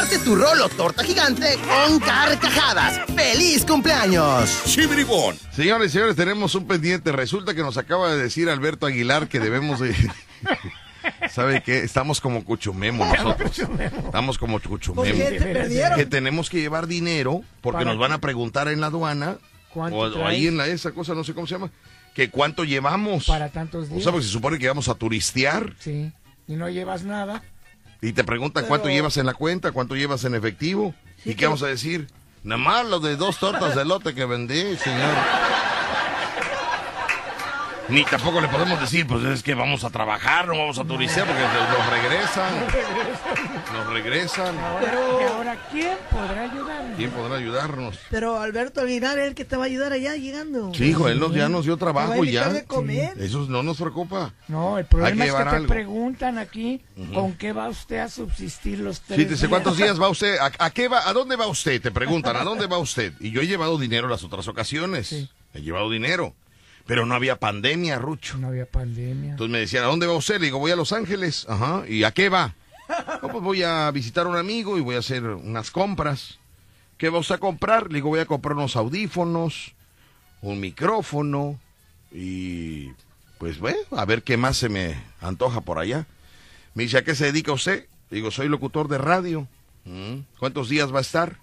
Parte tu rolo torta gigante con carcajadas. ¡Feliz cumpleaños! Chibribón. Señores y señores, tenemos un pendiente. Resulta que nos acaba de decir Alberto Aguilar que debemos de... *laughs* ¿Sabe qué? Estamos como Cuchumemo nosotros. Estamos como Cuchumemo. ¿Por qué te perdieron? Que tenemos que llevar dinero porque ¿Para nos van a preguntar en la aduana ¿Cuánto o, o ahí en la esa cosa, no sé cómo se llama, que cuánto llevamos. Para tantos O días. sea, porque se supone que vamos a turistear Sí. Y no llevas nada. Y te preguntan cuánto Pero- llevas en la cuenta, cuánto llevas en efectivo. ¿Y qué vamos a decir? Nada más lo de dos tortas de lote que vendí, señor. Ni tampoco le podemos decir, pues es que vamos a trabajar, no vamos a turistear, porque nos regresan. Nos regresan. ¿y ahora quién podrá ayudarme? ¿Quién podrá ayudarnos? Pero Alberto Aguilar es el que te va a ayudar allá llegando. Sí, hijo, él nos, ya nos dio trabajo y ya. de comer. Eso no nos preocupa. No, el problema que es que te preguntan aquí con qué va usted a subsistir los tres Sí, dice, ¿cuántos días va usted? ¿A, a qué va? ¿A dónde va usted? Te preguntan, ¿a dónde va usted? Y yo he llevado dinero las otras ocasiones. He llevado dinero. Pero no había pandemia, Rucho. No había pandemia. Entonces me decían, ¿a dónde va usted? Le digo, voy a Los Ángeles. Ajá. ¿Y a qué va? No, pues voy a visitar a un amigo y voy a hacer unas compras. ¿Qué va usted a comprar? Le digo, voy a comprar unos audífonos, un micrófono y pues bueno, a ver qué más se me antoja por allá. Me dice, ¿a qué se dedica usted? Le digo, soy locutor de radio. "Mm, ¿Cuántos días va a estar?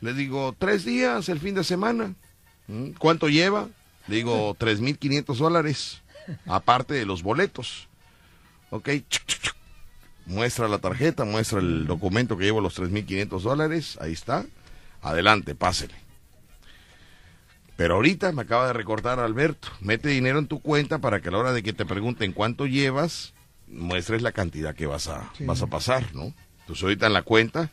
Le digo, tres días el fin de semana. "Mm, ¿Cuánto lleva? Le digo, 3.500 dólares, aparte de los boletos. Ok, chuc, chuc. Muestra la tarjeta, muestra el documento que llevo los 3.500 dólares, ahí está. Adelante, pásele. Pero ahorita me acaba de recortar Alberto. Mete dinero en tu cuenta para que a la hora de que te pregunten cuánto llevas, muestres la cantidad que vas a, vas a pasar, ¿no? Entonces ahorita en la cuenta,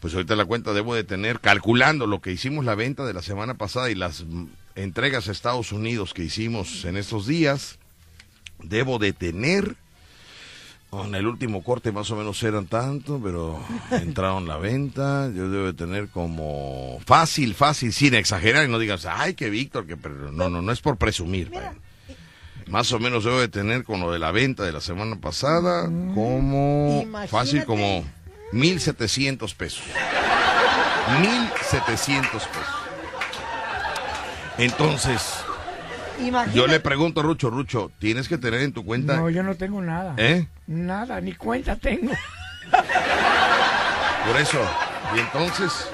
pues ahorita en la cuenta debo de tener, calculando lo que hicimos la venta de la semana pasada y las entregas a Estados Unidos que hicimos en estos días, debo de tener, en el último corte más o menos eran tanto, pero entraron la venta, yo debo de tener como fácil, fácil, sin exagerar y no digas, ay, que Víctor, que pero no, no, no es por presumir. vaya. Más o menos debo de tener con lo de la venta de la semana pasada, como Imagínate. fácil como 1.700 pesos. 1.700 pesos. Entonces, Imagínate. yo le pregunto a Rucho, Rucho, tienes que tener en tu cuenta... No, yo no tengo nada. ¿Eh? Nada, ni cuenta tengo. Por eso. Y entonces,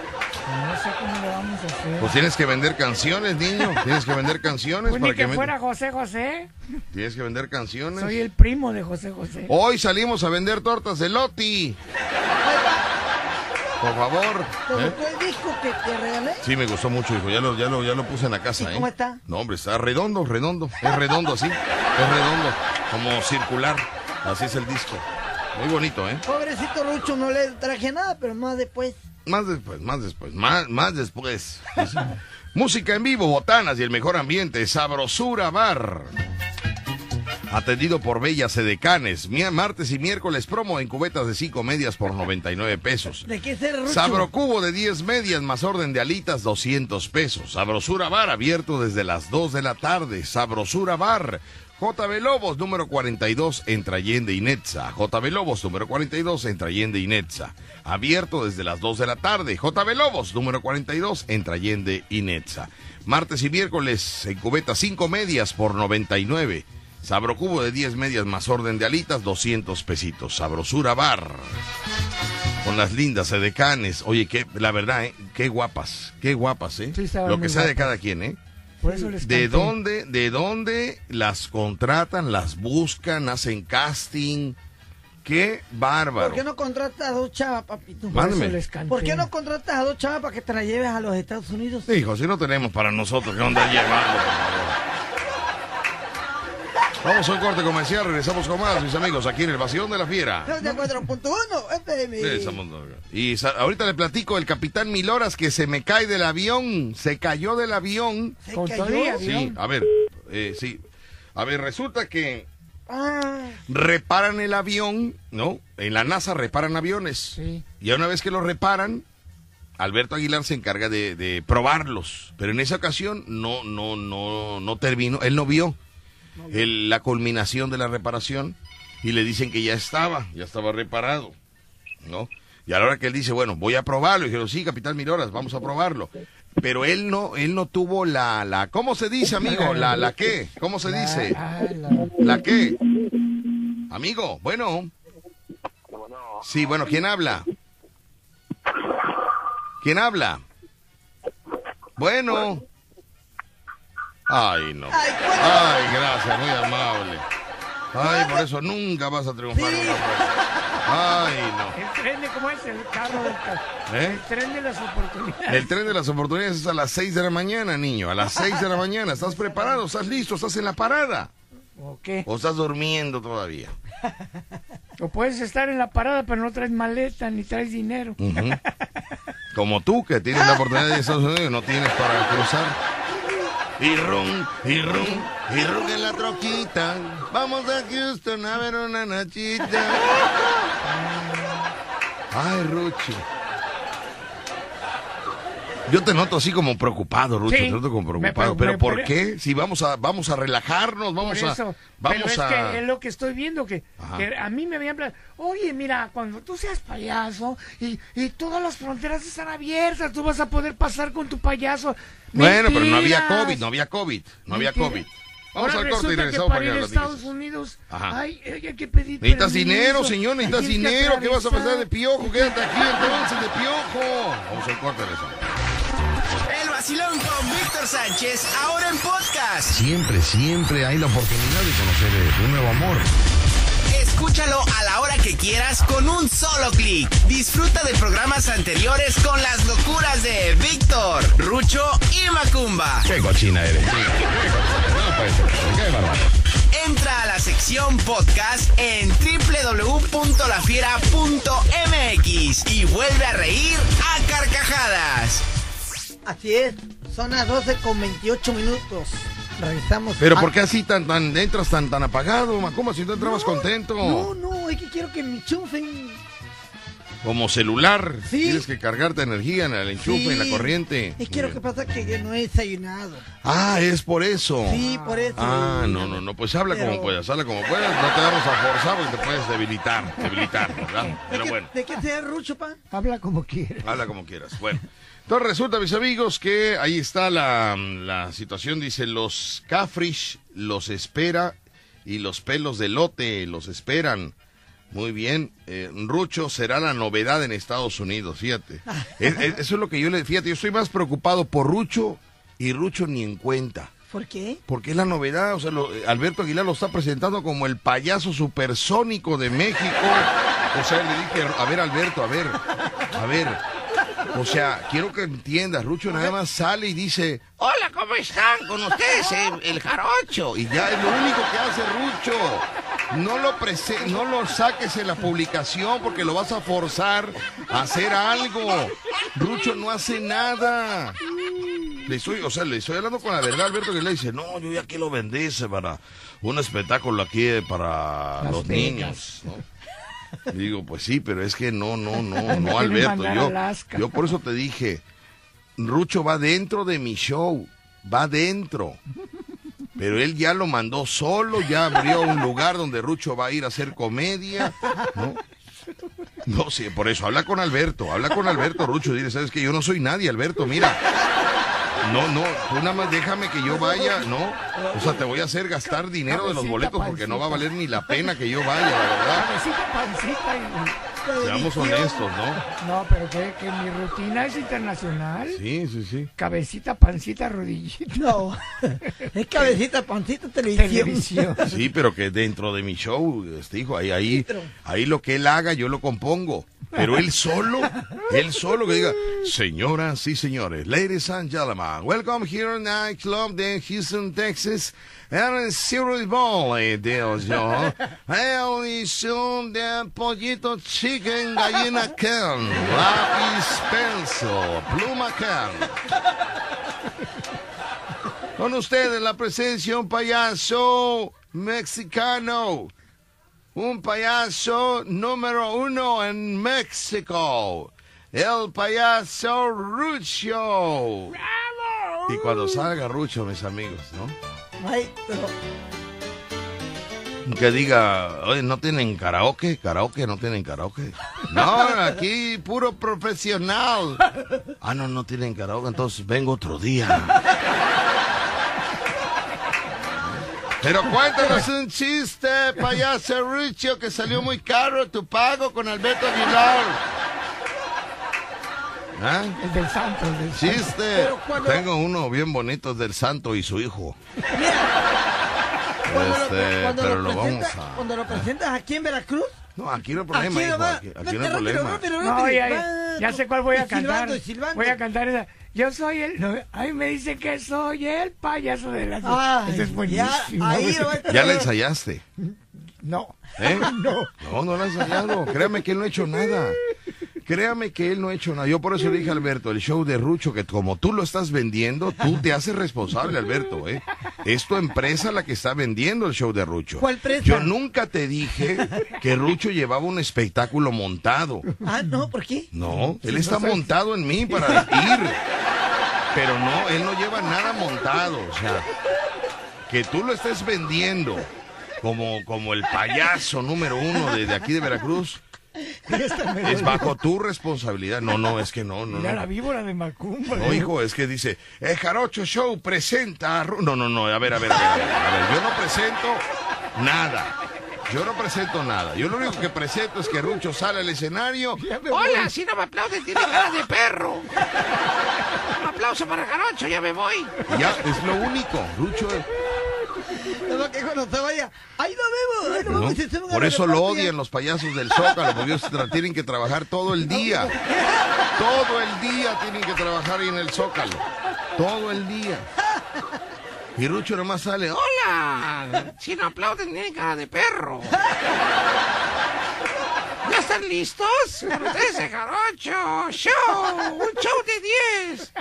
No sé cómo le vamos a hacer. pues tienes que vender canciones, niño. Tienes que vender canciones Pues para ni que fuera José José. Tienes que vender canciones. Soy el primo de José José. Hoy salimos a vender tortas de Loti. Por favor. ¿Te ¿eh? el disco que te regalé? Sí, me gustó mucho, hijo. Ya lo, ya lo, ya lo puse en la casa, ¿Y ¿eh? cómo está? No, hombre, está redondo, redondo. Es redondo así. Es redondo. Como circular. Así es el disco. Muy bonito, ¿eh? Pobrecito Rucho, no le traje nada, pero más después. Más después, más después, más, más después. Música en vivo, botanas y el mejor ambiente. Sabrosura Bar. Atendido por Bellas Edecanes. Martes y miércoles promo en cubetas de 5 medias por 99 pesos. ¿De qué ser Rucho? Sabrocubo de 10 medias más orden de alitas 200 pesos. Sabrosura Bar abierto desde las 2 de la tarde. Sabrosura Bar. JB Lobos número 42 entre Allende y Netza. JB Lobos número 42 entre Allende y Netza. Abierto desde las 2 de la tarde. JB Lobos número 42 entre Allende y Netza. Martes y miércoles en cubeta 5 medias por 99. Sabrocubo de 10 medias más orden de alitas 200 pesitos. Sabrosura Bar con las lindas edecanes. Oye, que la verdad, ¿eh? qué guapas, qué guapas, ¿eh? Sí, Lo que sea de cada quien, ¿eh? Por eso les ¿De dónde, de dónde las contratan, las buscan, hacen casting? Qué bárbaro. ¿Por qué no contratas a dos chavas, papito? Mándeme. Eso les canté. ¿Por qué no contratas a dos chavas para que te la lleves a los Estados Unidos? Hijo, si no tenemos para nosotros, ¿qué onda llevando, por favor? Vamos a un corte comercial, regresamos con más, mis amigos, aquí en el Vacilón de la Fiera. 4.1 FM. Sí, estamos- Y ahorita le platico el capitán Miloras que se me cae del avión, se cayó del avión. ¿Se Con cayó? Sí, a ver, eh, sí. A ver, resulta que Ah, reparan el avión, ¿no? En la NASA reparan aviones. Sí. Y una vez que los reparan, Alberto Aguilar se encarga de, de probarlos. Pero en esa ocasión no, no, no, no terminó, él no vio el- la culminación de la reparación y le dicen que ya estaba, ya estaba reparado, ¿no? Y a la hora que él dice, bueno, voy a probarlo, y dijeron, sí, capitán Miroras, vamos a probarlo. Pero él no, él no tuvo la, la, ¿cómo se dice, amigo? La, la qué, ¿cómo se dice? ¿La qué? Amigo, bueno. Sí, bueno, ¿quién habla? ¿Quién habla? Bueno. Ay, no. Ay, gracias, muy amable. Ay, por eso nunca vas a triunfar. en una cosa. Ay, no. El tren de, ¿cómo es? El carro del ¿Eh? El tren de las oportunidades. El tren de las oportunidades es a las 6 de la mañana, niño. A las 6 de la mañana. ¿Estás preparado? ¿Estás listo? ¿Estás en la parada? ¿O qué? ¿O estás durmiendo todavía? O puedes estar en la parada, pero no traes maleta ni traes dinero. Como tú, que tienes la oportunidad de ir a Estados Unidos y no tienes para cruzar. Y rum, y rum, y rum en la troquita. Vamos a Houston a ver una nachita. *laughs* Ay, Ruchi. Yo te noto así como preocupado, Rucho, Sí. te noto como preocupado. pre- pero me ¿por qué? Si vamos a vamos a relajarnos, vamos Por a eso. vamos pero es a que es lo que estoy viendo, que, a mí me habían oye, mira, cuando tú seas payaso y, y todas las fronteras están abiertas, tú vas a poder pasar con tu payaso. Bueno, pero no había. COVID, no había COVID, no había Mentira. COVID. Vamos Ahora al corte y regresamos para para ir que a nos Estados. Unidos Ajá. hay, hay- hay que pedir Necesitas dinero, señor, necesitas dinero. ¿Qué vas a pensar de piojo? Quédate aquí entonces, de piojo. Vamos al corte, regresamos. Vacilón con Víctor Sánchez, ahora en podcast. Siempre, siempre hay la oportunidad de conocer eh, un nuevo amor. Escúchalo a la hora que quieras con un solo clic. Disfruta de programas anteriores con las locuras de Víctor, Rucho y Macumba. Qué cochina eres. No puede ser, qué bárbaro. Entra a la sección podcast en www.lafiera.mx y vuelve a reír a carcajadas. Así es. Son las 12 con 28 minutos. Regresamos. Pero a- ¿por qué así tan, tan entras tan, tan apagado, Macumba? Si tú entrabas contento. No, no, es que quiero que me enchufen. Como celular. Sí. Tienes que cargarte energía en el enchufe, en la Sí. corriente. Es que lo que pasa es que no he desayunado. Ah, es por eso. Sí, por eso. Ah, no, no, no, pues habla como puedas, habla como puedas, no te vamos a forzar porque te puedes debilitar, debilitar, ¿verdad? *laughs* Pero bueno, ¿De qué sea Rucho, pa? Habla como quieras. habla como quieras. Bueno, entonces resulta, mis amigos, que ahí está la, la situación, dice, los Cafrish los espera y los pelos de lote los esperan. Muy bien, eh, Rucho será la novedad en Estados Unidos, fíjate. *laughs* Es- es- eso es lo que yo le, fíjate, yo estoy más preocupado por Rucho y Rucho ni en cuenta. ¿Por qué? Porque es la novedad, o sea, lo- Alberto Aguilar lo está presentando como el payaso supersónico de México. O sea, le dije, a ver Alberto, a ver, a ver. O sea, quiero que entiendas, Rucho nada más sale y dice, hola, ¿cómo están con ustedes, el, el jarocho? Y ya es lo único que hace Rucho. No lo, prese- no lo saques en la publicación porque lo vas a forzar a hacer algo. Rucho no hace nada. Le estoy, o sea, le estoy hablando con la verdad, Alberto, que le dice, no, yo ya que lo bendice para un espectáculo aquí eh, para Las los niños. ¿no? *laughs* Digo, pues sí, pero es que no, no, no, *laughs* no, Alberto. Yo, yo por eso te dije, Rucho va dentro de mi show, va dentro. Pero él ya lo mandó solo, ya abrió un lugar donde Rucho va a ir a hacer comedia, ¿no? No, sí, por eso, habla con Alberto, habla con Alberto, Rucho, dile, sabes que yo no soy nadie, Alberto, mira. No, no, tú nada más déjame que yo vaya, ¿no? O sea, te voy a hacer gastar dinero de los boletos porque no va a valer ni la pena que yo vaya, la verdad. Seamos honestos, ¿no? No, pero que, que mi rutina es internacional. Sí, sí, sí. Cabecita, pancita, rodillita. No, es cabecita, *laughs* pancita, televisión. Televisión. Sí, pero que dentro de mi show, este hijo, ahí, ahí, ahí lo que él haga, yo lo compongo. Pero él solo, él solo que diga, señoras y señores, ladies and gentlemen, welcome here Night Club de Houston, Texas. El Cereal Bowl, eh, Dios yo. *laughs* El son de pollito chicken, gallina can, lápiz pencil, pluma can. Con ustedes la presencia de un payaso mexicano. Un payaso número uno en México. El payaso Rucho. Y cuando salga Rucho, mis amigos, ¿no? Pero Que diga, oye, ¿no tienen karaoke? ¿Karaoke? ¿No tienen karaoke? No, aquí puro profesional. Ah, no, no tienen karaoke, entonces vengo otro día. Pero cuéntanos un chiste, payaso Rucho, que salió muy caro tu pago con Alberto Aguilar. ¿Ah? El del santo, el del santo. Chiste. Cuando- Tengo uno bien bonito del santo y su hijo. cuando, Este, lo, cuando pero lo lo vamos presentas, a... cuando lo presentas aquí en Veracruz, No, aquí no hay problema, aquí hijo. nomás, Aquí, aquí vete no hay problema. No, ya, ya, sé cuál voy a silbando, cantar. silbando. Voy a cantar esa. Yo soy el. No, ahí me dice que soy el payaso de las. Ay, Ese es buenísimo. ya, ahí lo Ya la ensayaste. No. ¿Eh? *laughs* No. No, no lo ha ensayado. Créame que él no ha hecho nada. Créame que él no ha hecho nada. Yo por eso le dije a Alberto, el show de Rucho, que como tú lo estás vendiendo, tú te haces responsable, Alberto. ¿eh? Es tu empresa la que está vendiendo el show de Rucho. ¿Cuál empresa? Yo nunca te dije que Rucho llevaba un espectáculo montado. Ah, no, ¿por qué? No, él está montado en mí para ir. Pero no, él no lleva nada montado. O sea, que tú lo estés vendiendo como, como el payaso número uno de, de aquí de Veracruz, *laughs* es bajo tu responsabilidad. No, no, es que no, no. Mira la víbora de Macumba. no hijo, es que dice, el Jarocho Show presenta a Ru-". No, no, no, a ver, a ver, a ver, a ver, a ver, yo no presento nada. Yo no presento nada. Yo lo único que presento es que Rucho sale al escenario. Hola, si no me aplauden, tiene cara de perro. *laughs* Un aplauso para Jarocho, ya me voy. Ya, es lo único. Rucho No, que cuando se vaya, ahí lo vemos, ahí Por eso lo odian los payasos del Zócalo, porque ellos tienen que trabajar todo el día. Todo el día tienen que trabajar ahí en el Zócalo. Todo el día. Y Rucho nomás sale, Hola, si no aplauden, tiene cara de perro. ¿Ya están listos? Ustedes Jarocho Show, un show de 10.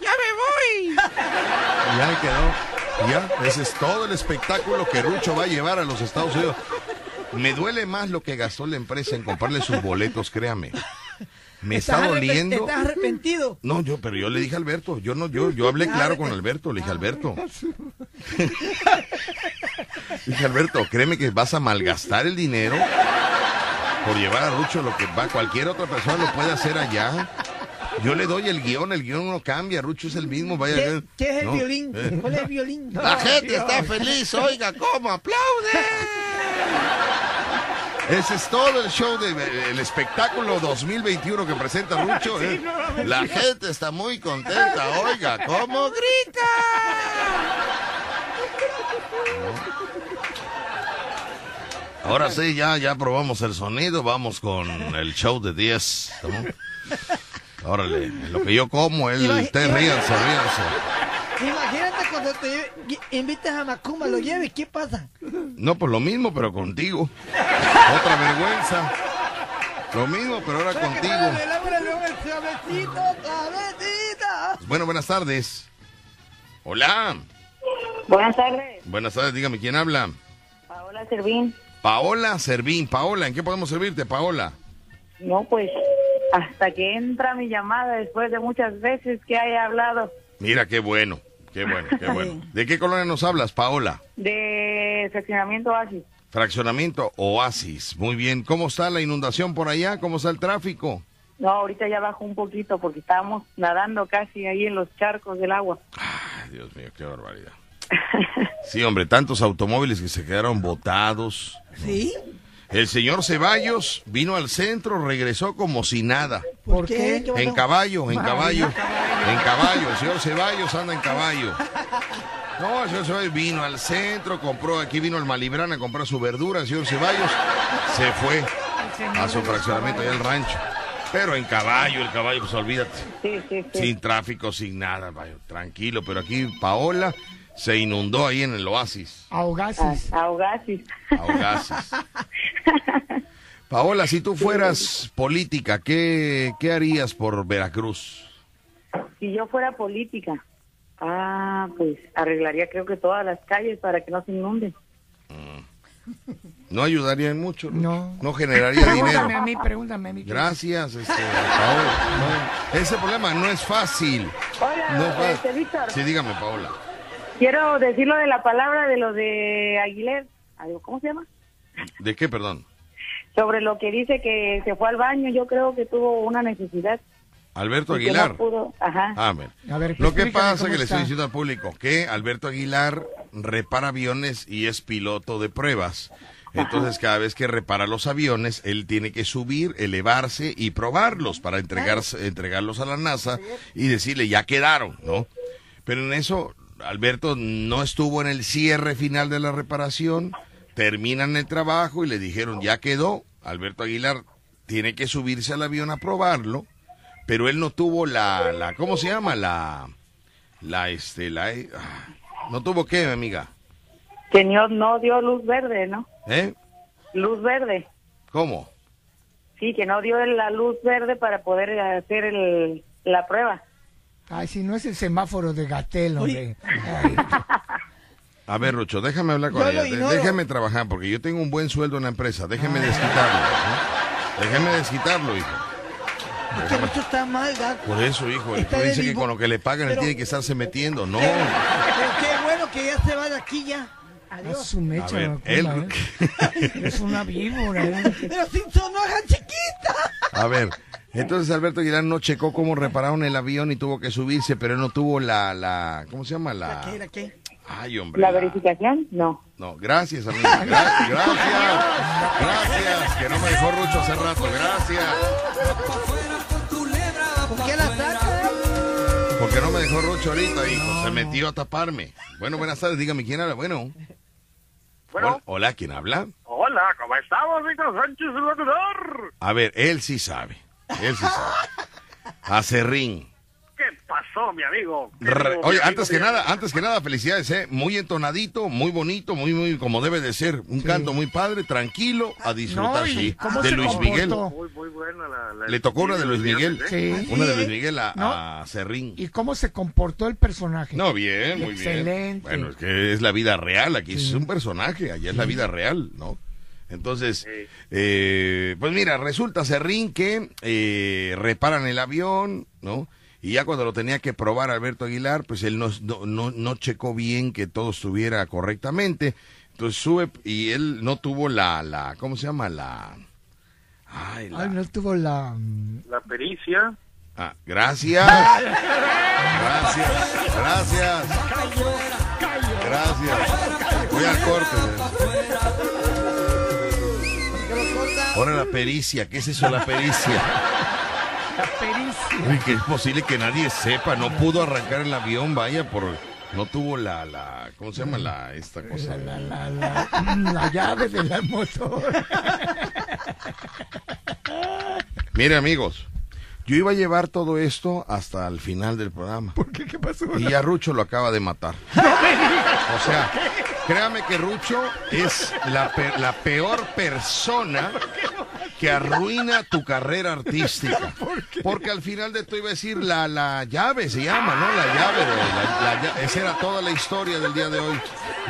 Ya me voy. Y ya quedó. Ya, ese es todo el espectáculo que Rucho va a llevar a los Estados Unidos. Me duele más lo que gastó la empresa en comprarle sus boletos, créame. Me está doliendo. Estás arrepentido. No, yo, pero yo le dije a Alberto, yo no, yo, yo hablé claro con Alberto, le dije Alberto. *laughs* dije Alberto, créeme que vas a malgastar el dinero por llevar a Rucho lo que va, cualquier otra persona lo puede hacer allá. Yo le doy el guion, el guion no cambia, Rucho es el mismo, vaya. ¿Qué, qué es el no, violín? eh. ¿Cuál es el violín? *laughs* La gente está feliz, oiga, ¿cómo aplaude? Ese es todo el show, de, el espectáculo 2021 que presenta Rucho. *laughs* ¿eh? La gente está muy contenta, oiga, ¿cómo grita? Ahora sí, ya, ya probamos el sonido, vamos con el show de 10. ¿No? Órale, lo que yo como, él, Imagi- ustedes imagi- ríanse, ríanse. Imagínate cuando te lleve- invites a Macumba, lo lleves, ¿qué pasa? No, pues lo mismo, pero contigo. Otra vergüenza. Lo mismo, pero ahora contigo. Bueno, buenas tardes. Hola. Buenas tardes, Buenas tardes, dígame, ¿quién habla? Paola Servín. Paola Servín. Paola, ¿en qué podemos servirte, Paola? No, pues hasta que entra mi llamada después de muchas veces que haya hablado Mira, qué bueno, qué bueno, qué bueno. *laughs* ¿De qué colonia nos hablas, Paola? de seccionamiento Oasis. Fraccionamiento Oasis. Muy bien. ¿Cómo está la inundación por allá? ¿Cómo está el tráfico? No, ahorita ya bajó un poquito porque estábamos nadando casi ahí en los charcos del agua. Ay, Dios mío, qué barbaridad. Sí, hombre, tantos automóviles que se quedaron botados. ¿Sí? El señor Ceballos vino al centro, regresó como si nada. ¿Por qué? En caballo, en caballo, en caballo. El señor Ceballos anda en caballo. No, el señor Ceballos vino al centro, compró, aquí vino el Malibrán a comprar su verdura. El señor Ceballos se fue a su fraccionamiento allá al rancho. Pero en caballo, el caballo, pues olvídate. Sí, sí, sí. Sin tráfico, sin nada, vaya, tranquilo. Pero aquí Paola se inundó ahí en el oasis. Ahogasis. Ah, ahogasis. Ahogasis. *laughs* *laughs* Paola, si tú fueras política, ¿qué, qué harías por Veracruz? Si yo fuera política, ah, pues arreglaría creo que todas las calles para que no se inunden. No ayudaría en mucho. No. No generaría dinero. Pregúntame a mí, pregúntame a mí. Gracias, este, Paola. No, ese problema no es fácil. Hola, No es fácil. este, Víctor. Sí, dígame, Paola. Quiero decir lo de la palabra de lo de Aguilera. Algo, ¿Cómo se llama? ¿De qué, perdón? Sobre lo que dice que se fue al baño, yo creo que tuvo una necesidad. Alberto Aguilar. no pudo- Ajá. Ah. A ver, Lo que pasa que le estoy diciendo al público que Alberto Aguilar repara aviones y es piloto de pruebas. Entonces, cada vez que repara los aviones, él tiene que subir, elevarse y probarlos para entregarse, entregarlos a la NASA y decirle, ya quedaron, ¿no? Pero en eso, Alberto no estuvo en el cierre final de la reparación, terminan el trabajo y le dijeron, ya quedó. Alberto Aguilar tiene que subirse al avión a probarlo, pero él no tuvo la, la ¿cómo se llama? La, la, este, la, ah, no tuvo qué, amiga, Que no, no dio luz verde, ¿no? ¿eh? Luz verde. ¿Cómo? Sí, que no dio la luz verde para poder hacer el, la prueba. Ay, si no es el semáforo de Gatel, hombre. Ay, A ver, Rucho, déjame hablar con Yo ella. Déjame trabajar, porque yo tengo un buen sueldo en la empresa. Déjeme desquitarlo. ¿no? Déjeme desquitarlo, hijo. Este mucho está mal, gato. Por eso, hijo. Que dice que con lo que le pagan él tiene que estarse metiendo. No. Pero qué bueno que ya se va de aquí ya. Adiós. su mecha, A ver, él- ¿eh? *laughs* Es una víbora. ¿eh? Pero sin sonoja chiquita. A ver, entonces Alberto Aguilar no checó cómo repararon el avión y tuvo que subirse, pero él no tuvo la, la, ¿cómo se llama? La, ¿Qué era qué? Ay, hombre. ¿La la- verificación? No. No, gracias, amiga. Gra- gracias. Gracias. Que no me dejó Rucho hace rato. Gracias. ¿Por qué la saca? Porque no me dejó Rucho ahorita, hijo. Se metió a taparme. Bueno, buenas tardes. Dígame quién habla. Bueno. Bueno. Hol- Hola, ¿quién habla? Hola, ¿cómo estamos, Víctor Sánchez, el locutor? A ver, él sí sabe. Él sí sabe. Acerrín. ¿Qué pasó, mi amigo? ¿Qué Re- digo, mi Oye, amigo? antes que nada, antes que nada, felicidades, ¿eh? Muy entonadito, muy bonito, muy, muy como debe de ser. Un canto muy padre, tranquilo, a disfrutar, No, ¿y sí. cómo De se Luis comportó? Miguel. Muy, muy buena la... la- Le tocó una de Luis Miguel. Sí. Una de Luis Miguel a, ¿No? a Serrín. ¿Y cómo se comportó el personaje? No, bien, muy bien. Excelente. Bueno, es que es la vida real, aquí es un personaje, allá es la vida real, ¿no? Entonces, eh, pues mira, resulta Serrín que eh, reparan el avión, ¿no? Y ya cuando lo tenía que probar Alberto Aguilar, pues él no, no, no, no checó bien que todo estuviera correctamente. Entonces sube y él no tuvo la, la ¿cómo se llama? La... Ay, la... Ay, no tuvo la... mm, La pericia. Ah, gracias. Gracias. Gracias. Gracias. Voy al corte. Ahora la pericia. ¿Qué es eso la pericia? La. Uy, que es posible que nadie sepa. No pudo arrancar el avión, vaya, por... No tuvo la, la, ¿cómo se llama la, esta cosa? La, la, la, la llave del motor. Mire, amigos, yo iba a llevar todo esto hasta el final del programa. ¿Por qué? ¿Qué pasó? Y ya Rucho lo acaba de matar. O sea, créame que Rucho es la, pe- la peor persona que arruina tu carrera artística. *laughs* Porque al final de todo iba a decir la, la llave, se llama, ¿no? La llave. de- la- esa era toda la historia del día de hoy.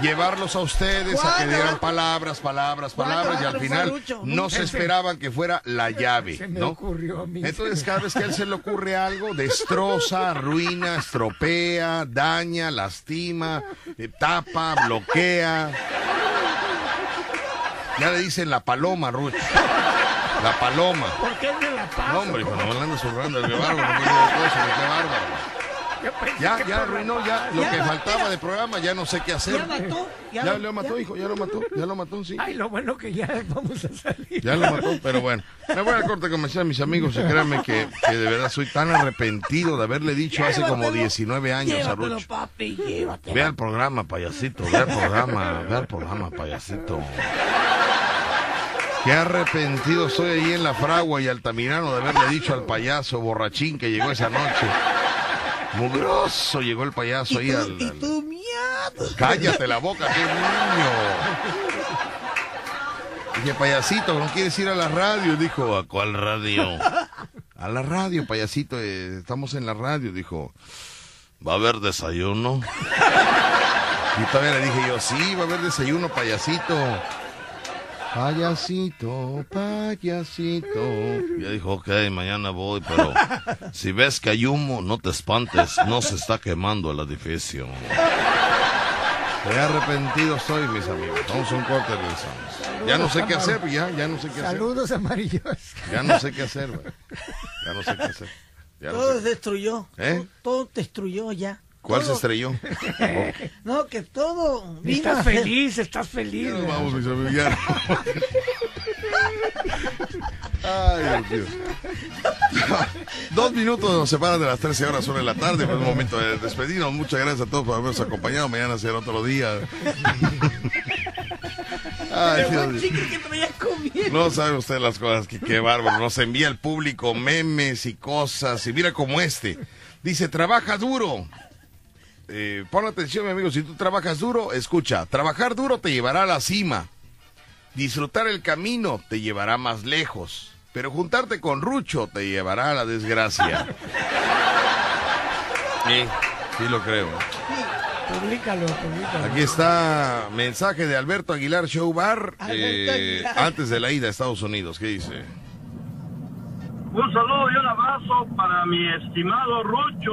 Llevarlos a ustedes a que dieran palabras, palabras, palabras y al final no se esperaban que fuera la llave, Se me ¿no? ocurrió a mí. Entonces, cada vez que a él se le ocurre algo, destroza, arruina, estropea, daña, lastima, eh, tapa, bloquea. Ya le dicen la paloma, Ruth. La paloma. ¿Por qué me la paso? No, hombre, cuando me la anda zurrando, qué bárbaro, no qué bárbaro. Ya, ya arruinó ya lo que faltaba de programa, ya no sé qué hacer. Ya mató, ya Ya lo- mató, hijo, ya lo mató, ya lo mató, sí. Ay, lo bueno que ya vamos a salir. Ya lo mató, pero bueno. Me voy al corte comercial, mis amigos, y créanme que, que de verdad soy tan arrepentido de haberle dicho hace como 19 años a Llévatelo, Rucho. papi, llévatelo. Ve al programa, payasito, ve al programa, ve al programa, payasito. Qué arrepentido soy ahí en la fragua y Altamirano de haberle dicho al payaso borrachín que llegó esa noche. Mugroso llegó el payaso ahí al... al-. Cállate la boca, qué niño. Dije, payasito, ¿no quieres ir a la radio? Dijo, ¿a cuál radio? A la radio, payasito, eh, estamos en la radio. Dijo, ¿va a haber desayuno? Y todavía le dije yo, sí, va a haber desayuno, payasito. Payasito, payasito. Y ella dijo, ok, mañana voy, pero si ves que hay humo, no te espantes, no se está quemando el edificio. Qué arrepentido soy, mis amigos. Vamos a un corte regresamos. Ya no sé qué hacer, ya, ya no sé qué hacer. Saludos amarillos. Ya no sé qué hacer, güey. Ya no sé qué hacer. Ya no Todo sé. se destruyó. ¿Eh? Todo, todo destruyó ya. ¿Cuál se estrelló? *laughs* No, que todo vino Estás feliz, estás feliz. Ya nos vamos, mis amigos. ya. Ay, Dios mío. Dos minutos nos separan de las 13 horas sobre la tarde. Fue el momento de despedirnos. Muchas gracias a todos por habernos acompañado. Mañana será otro día. Ay, Pero Dios que. No sabe usted las cosas, que qué bárbaro. Nos envía el público memes y cosas. Y mira como este. Dice, trabaja duro. Eh, pon atención, mi amigo. Si tú trabajas duro, escucha. Trabajar duro te llevará a la cima. Disfrutar el camino te llevará más lejos. Pero juntarte con Rucho te llevará a la desgracia. *laughs* Sí, sí lo creo. Publícalo, publícalo. Aquí está mensaje de Alberto Aguilar Show Bar Alberto eh, antes de la ida a Estados Unidos. ¿Qué dice? Un saludo y un abrazo para mi estimado Rucho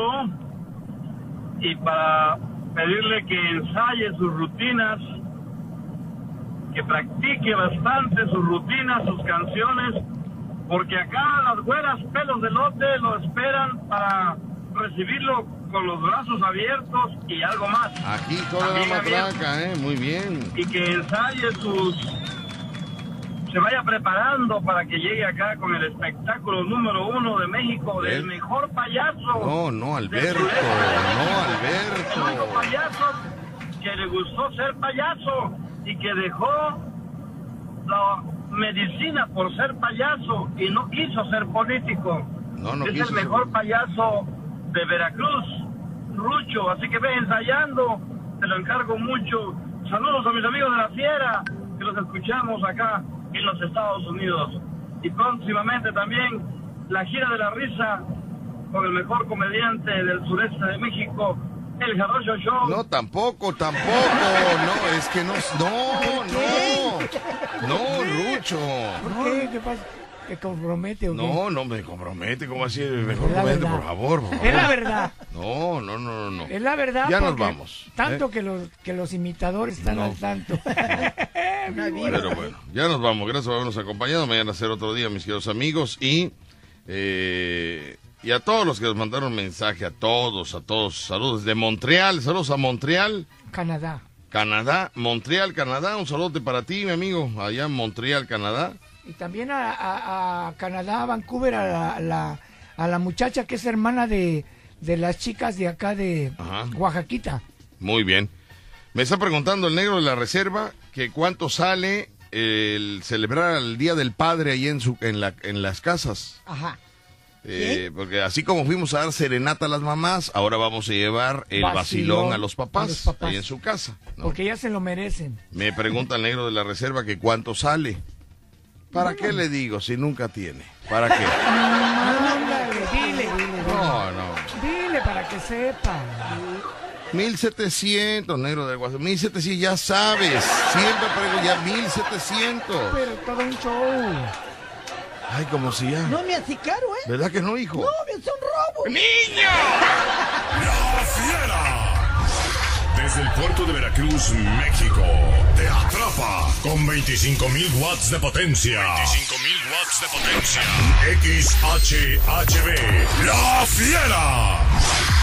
y para pedirle que ensaye sus rutinas, que practique bastante sus rutinas, sus canciones, porque acá las güeras pelos de lote lo esperan para recibirlo con los brazos abiertos y algo más. Aquí toda la matraca, ¿eh? Muy bien. y que ensaye sus se vaya preparando para que llegue acá con el espectáculo número uno de México del mejor payaso No, no, Alberto. No, el único Alberto. payaso que le gustó ser payaso y que dejó la medicina por ser payaso y no quiso ser político No, no es quiso el ser- mejor payaso de Veracruz, Rucho. Así que ve ensayando, te lo encargo mucho. Saludos a mis amigos de la Fiera, que los escuchamos acá en los Estados Unidos. Y próximamente también la gira de la risa con el mejor comediante del sureste de México, el Jarocho Show. No, tampoco, tampoco. No, es que no. No, no. No, Rucho. ¿Por qué? ¿Qué pasa? ¿Te compromete o qué? No, no me compromete. ¿Cómo así? Mejor verdad. por favor, por favor. Es la verdad. No, no, no, no, no. Es la verdad. Ya nos vamos. Tanto ¿eh? que, los, que los imitadores están No. al tanto. *laughs* Pero bueno, ya nos vamos. Gracias por habernos acompañado. Mañana será otro día, mis queridos amigos. Y, eh, y a todos los que nos mandaron mensaje, a todos, a todos. Saludos de Montreal. Saludos a Montreal, Canadá. Canadá. Montreal, Canadá. Un saludo para ti, mi amigo. Allá en Montreal, Canadá. Y también a, a- a Canadá, a Vancouver, a la, a la, a la muchacha que es hermana de, de las chicas de acá de Ajá. Oaxaquita. Muy bien. Me está preguntando el negro de la reserva que cuánto sale el celebrar el Día del Padre ahí en, su, en, la, en las casas. Ajá. Eh, porque así como fuimos a dar serenata a las mamás, ahora vamos a llevar el vacilón, Vacilón a los papás, a los papás. ahí en su casa. ¿no? Porque ya se lo merecen. Me pregunta el negro de la reserva que cuánto sale. ¿Para qué le digo si nunca tiene? ¿Para qué? *laughs* Ándale, dile. No, no. Dile para que sepa. 1700, negro del WhatsApp. 1700, ya sabes. Siempre pregunto ya 1700. Pero todo un show. Ay, como si ya. No me hace caro, ¿eh? ¿Verdad que no, hijo? No, me hace un robo. ¡Niño! La Fiera. Desde el puerto de Veracruz, México, te atrapa con 25.000 watts de potencia. 25.000 watts de potencia. XHHB. La Fiera.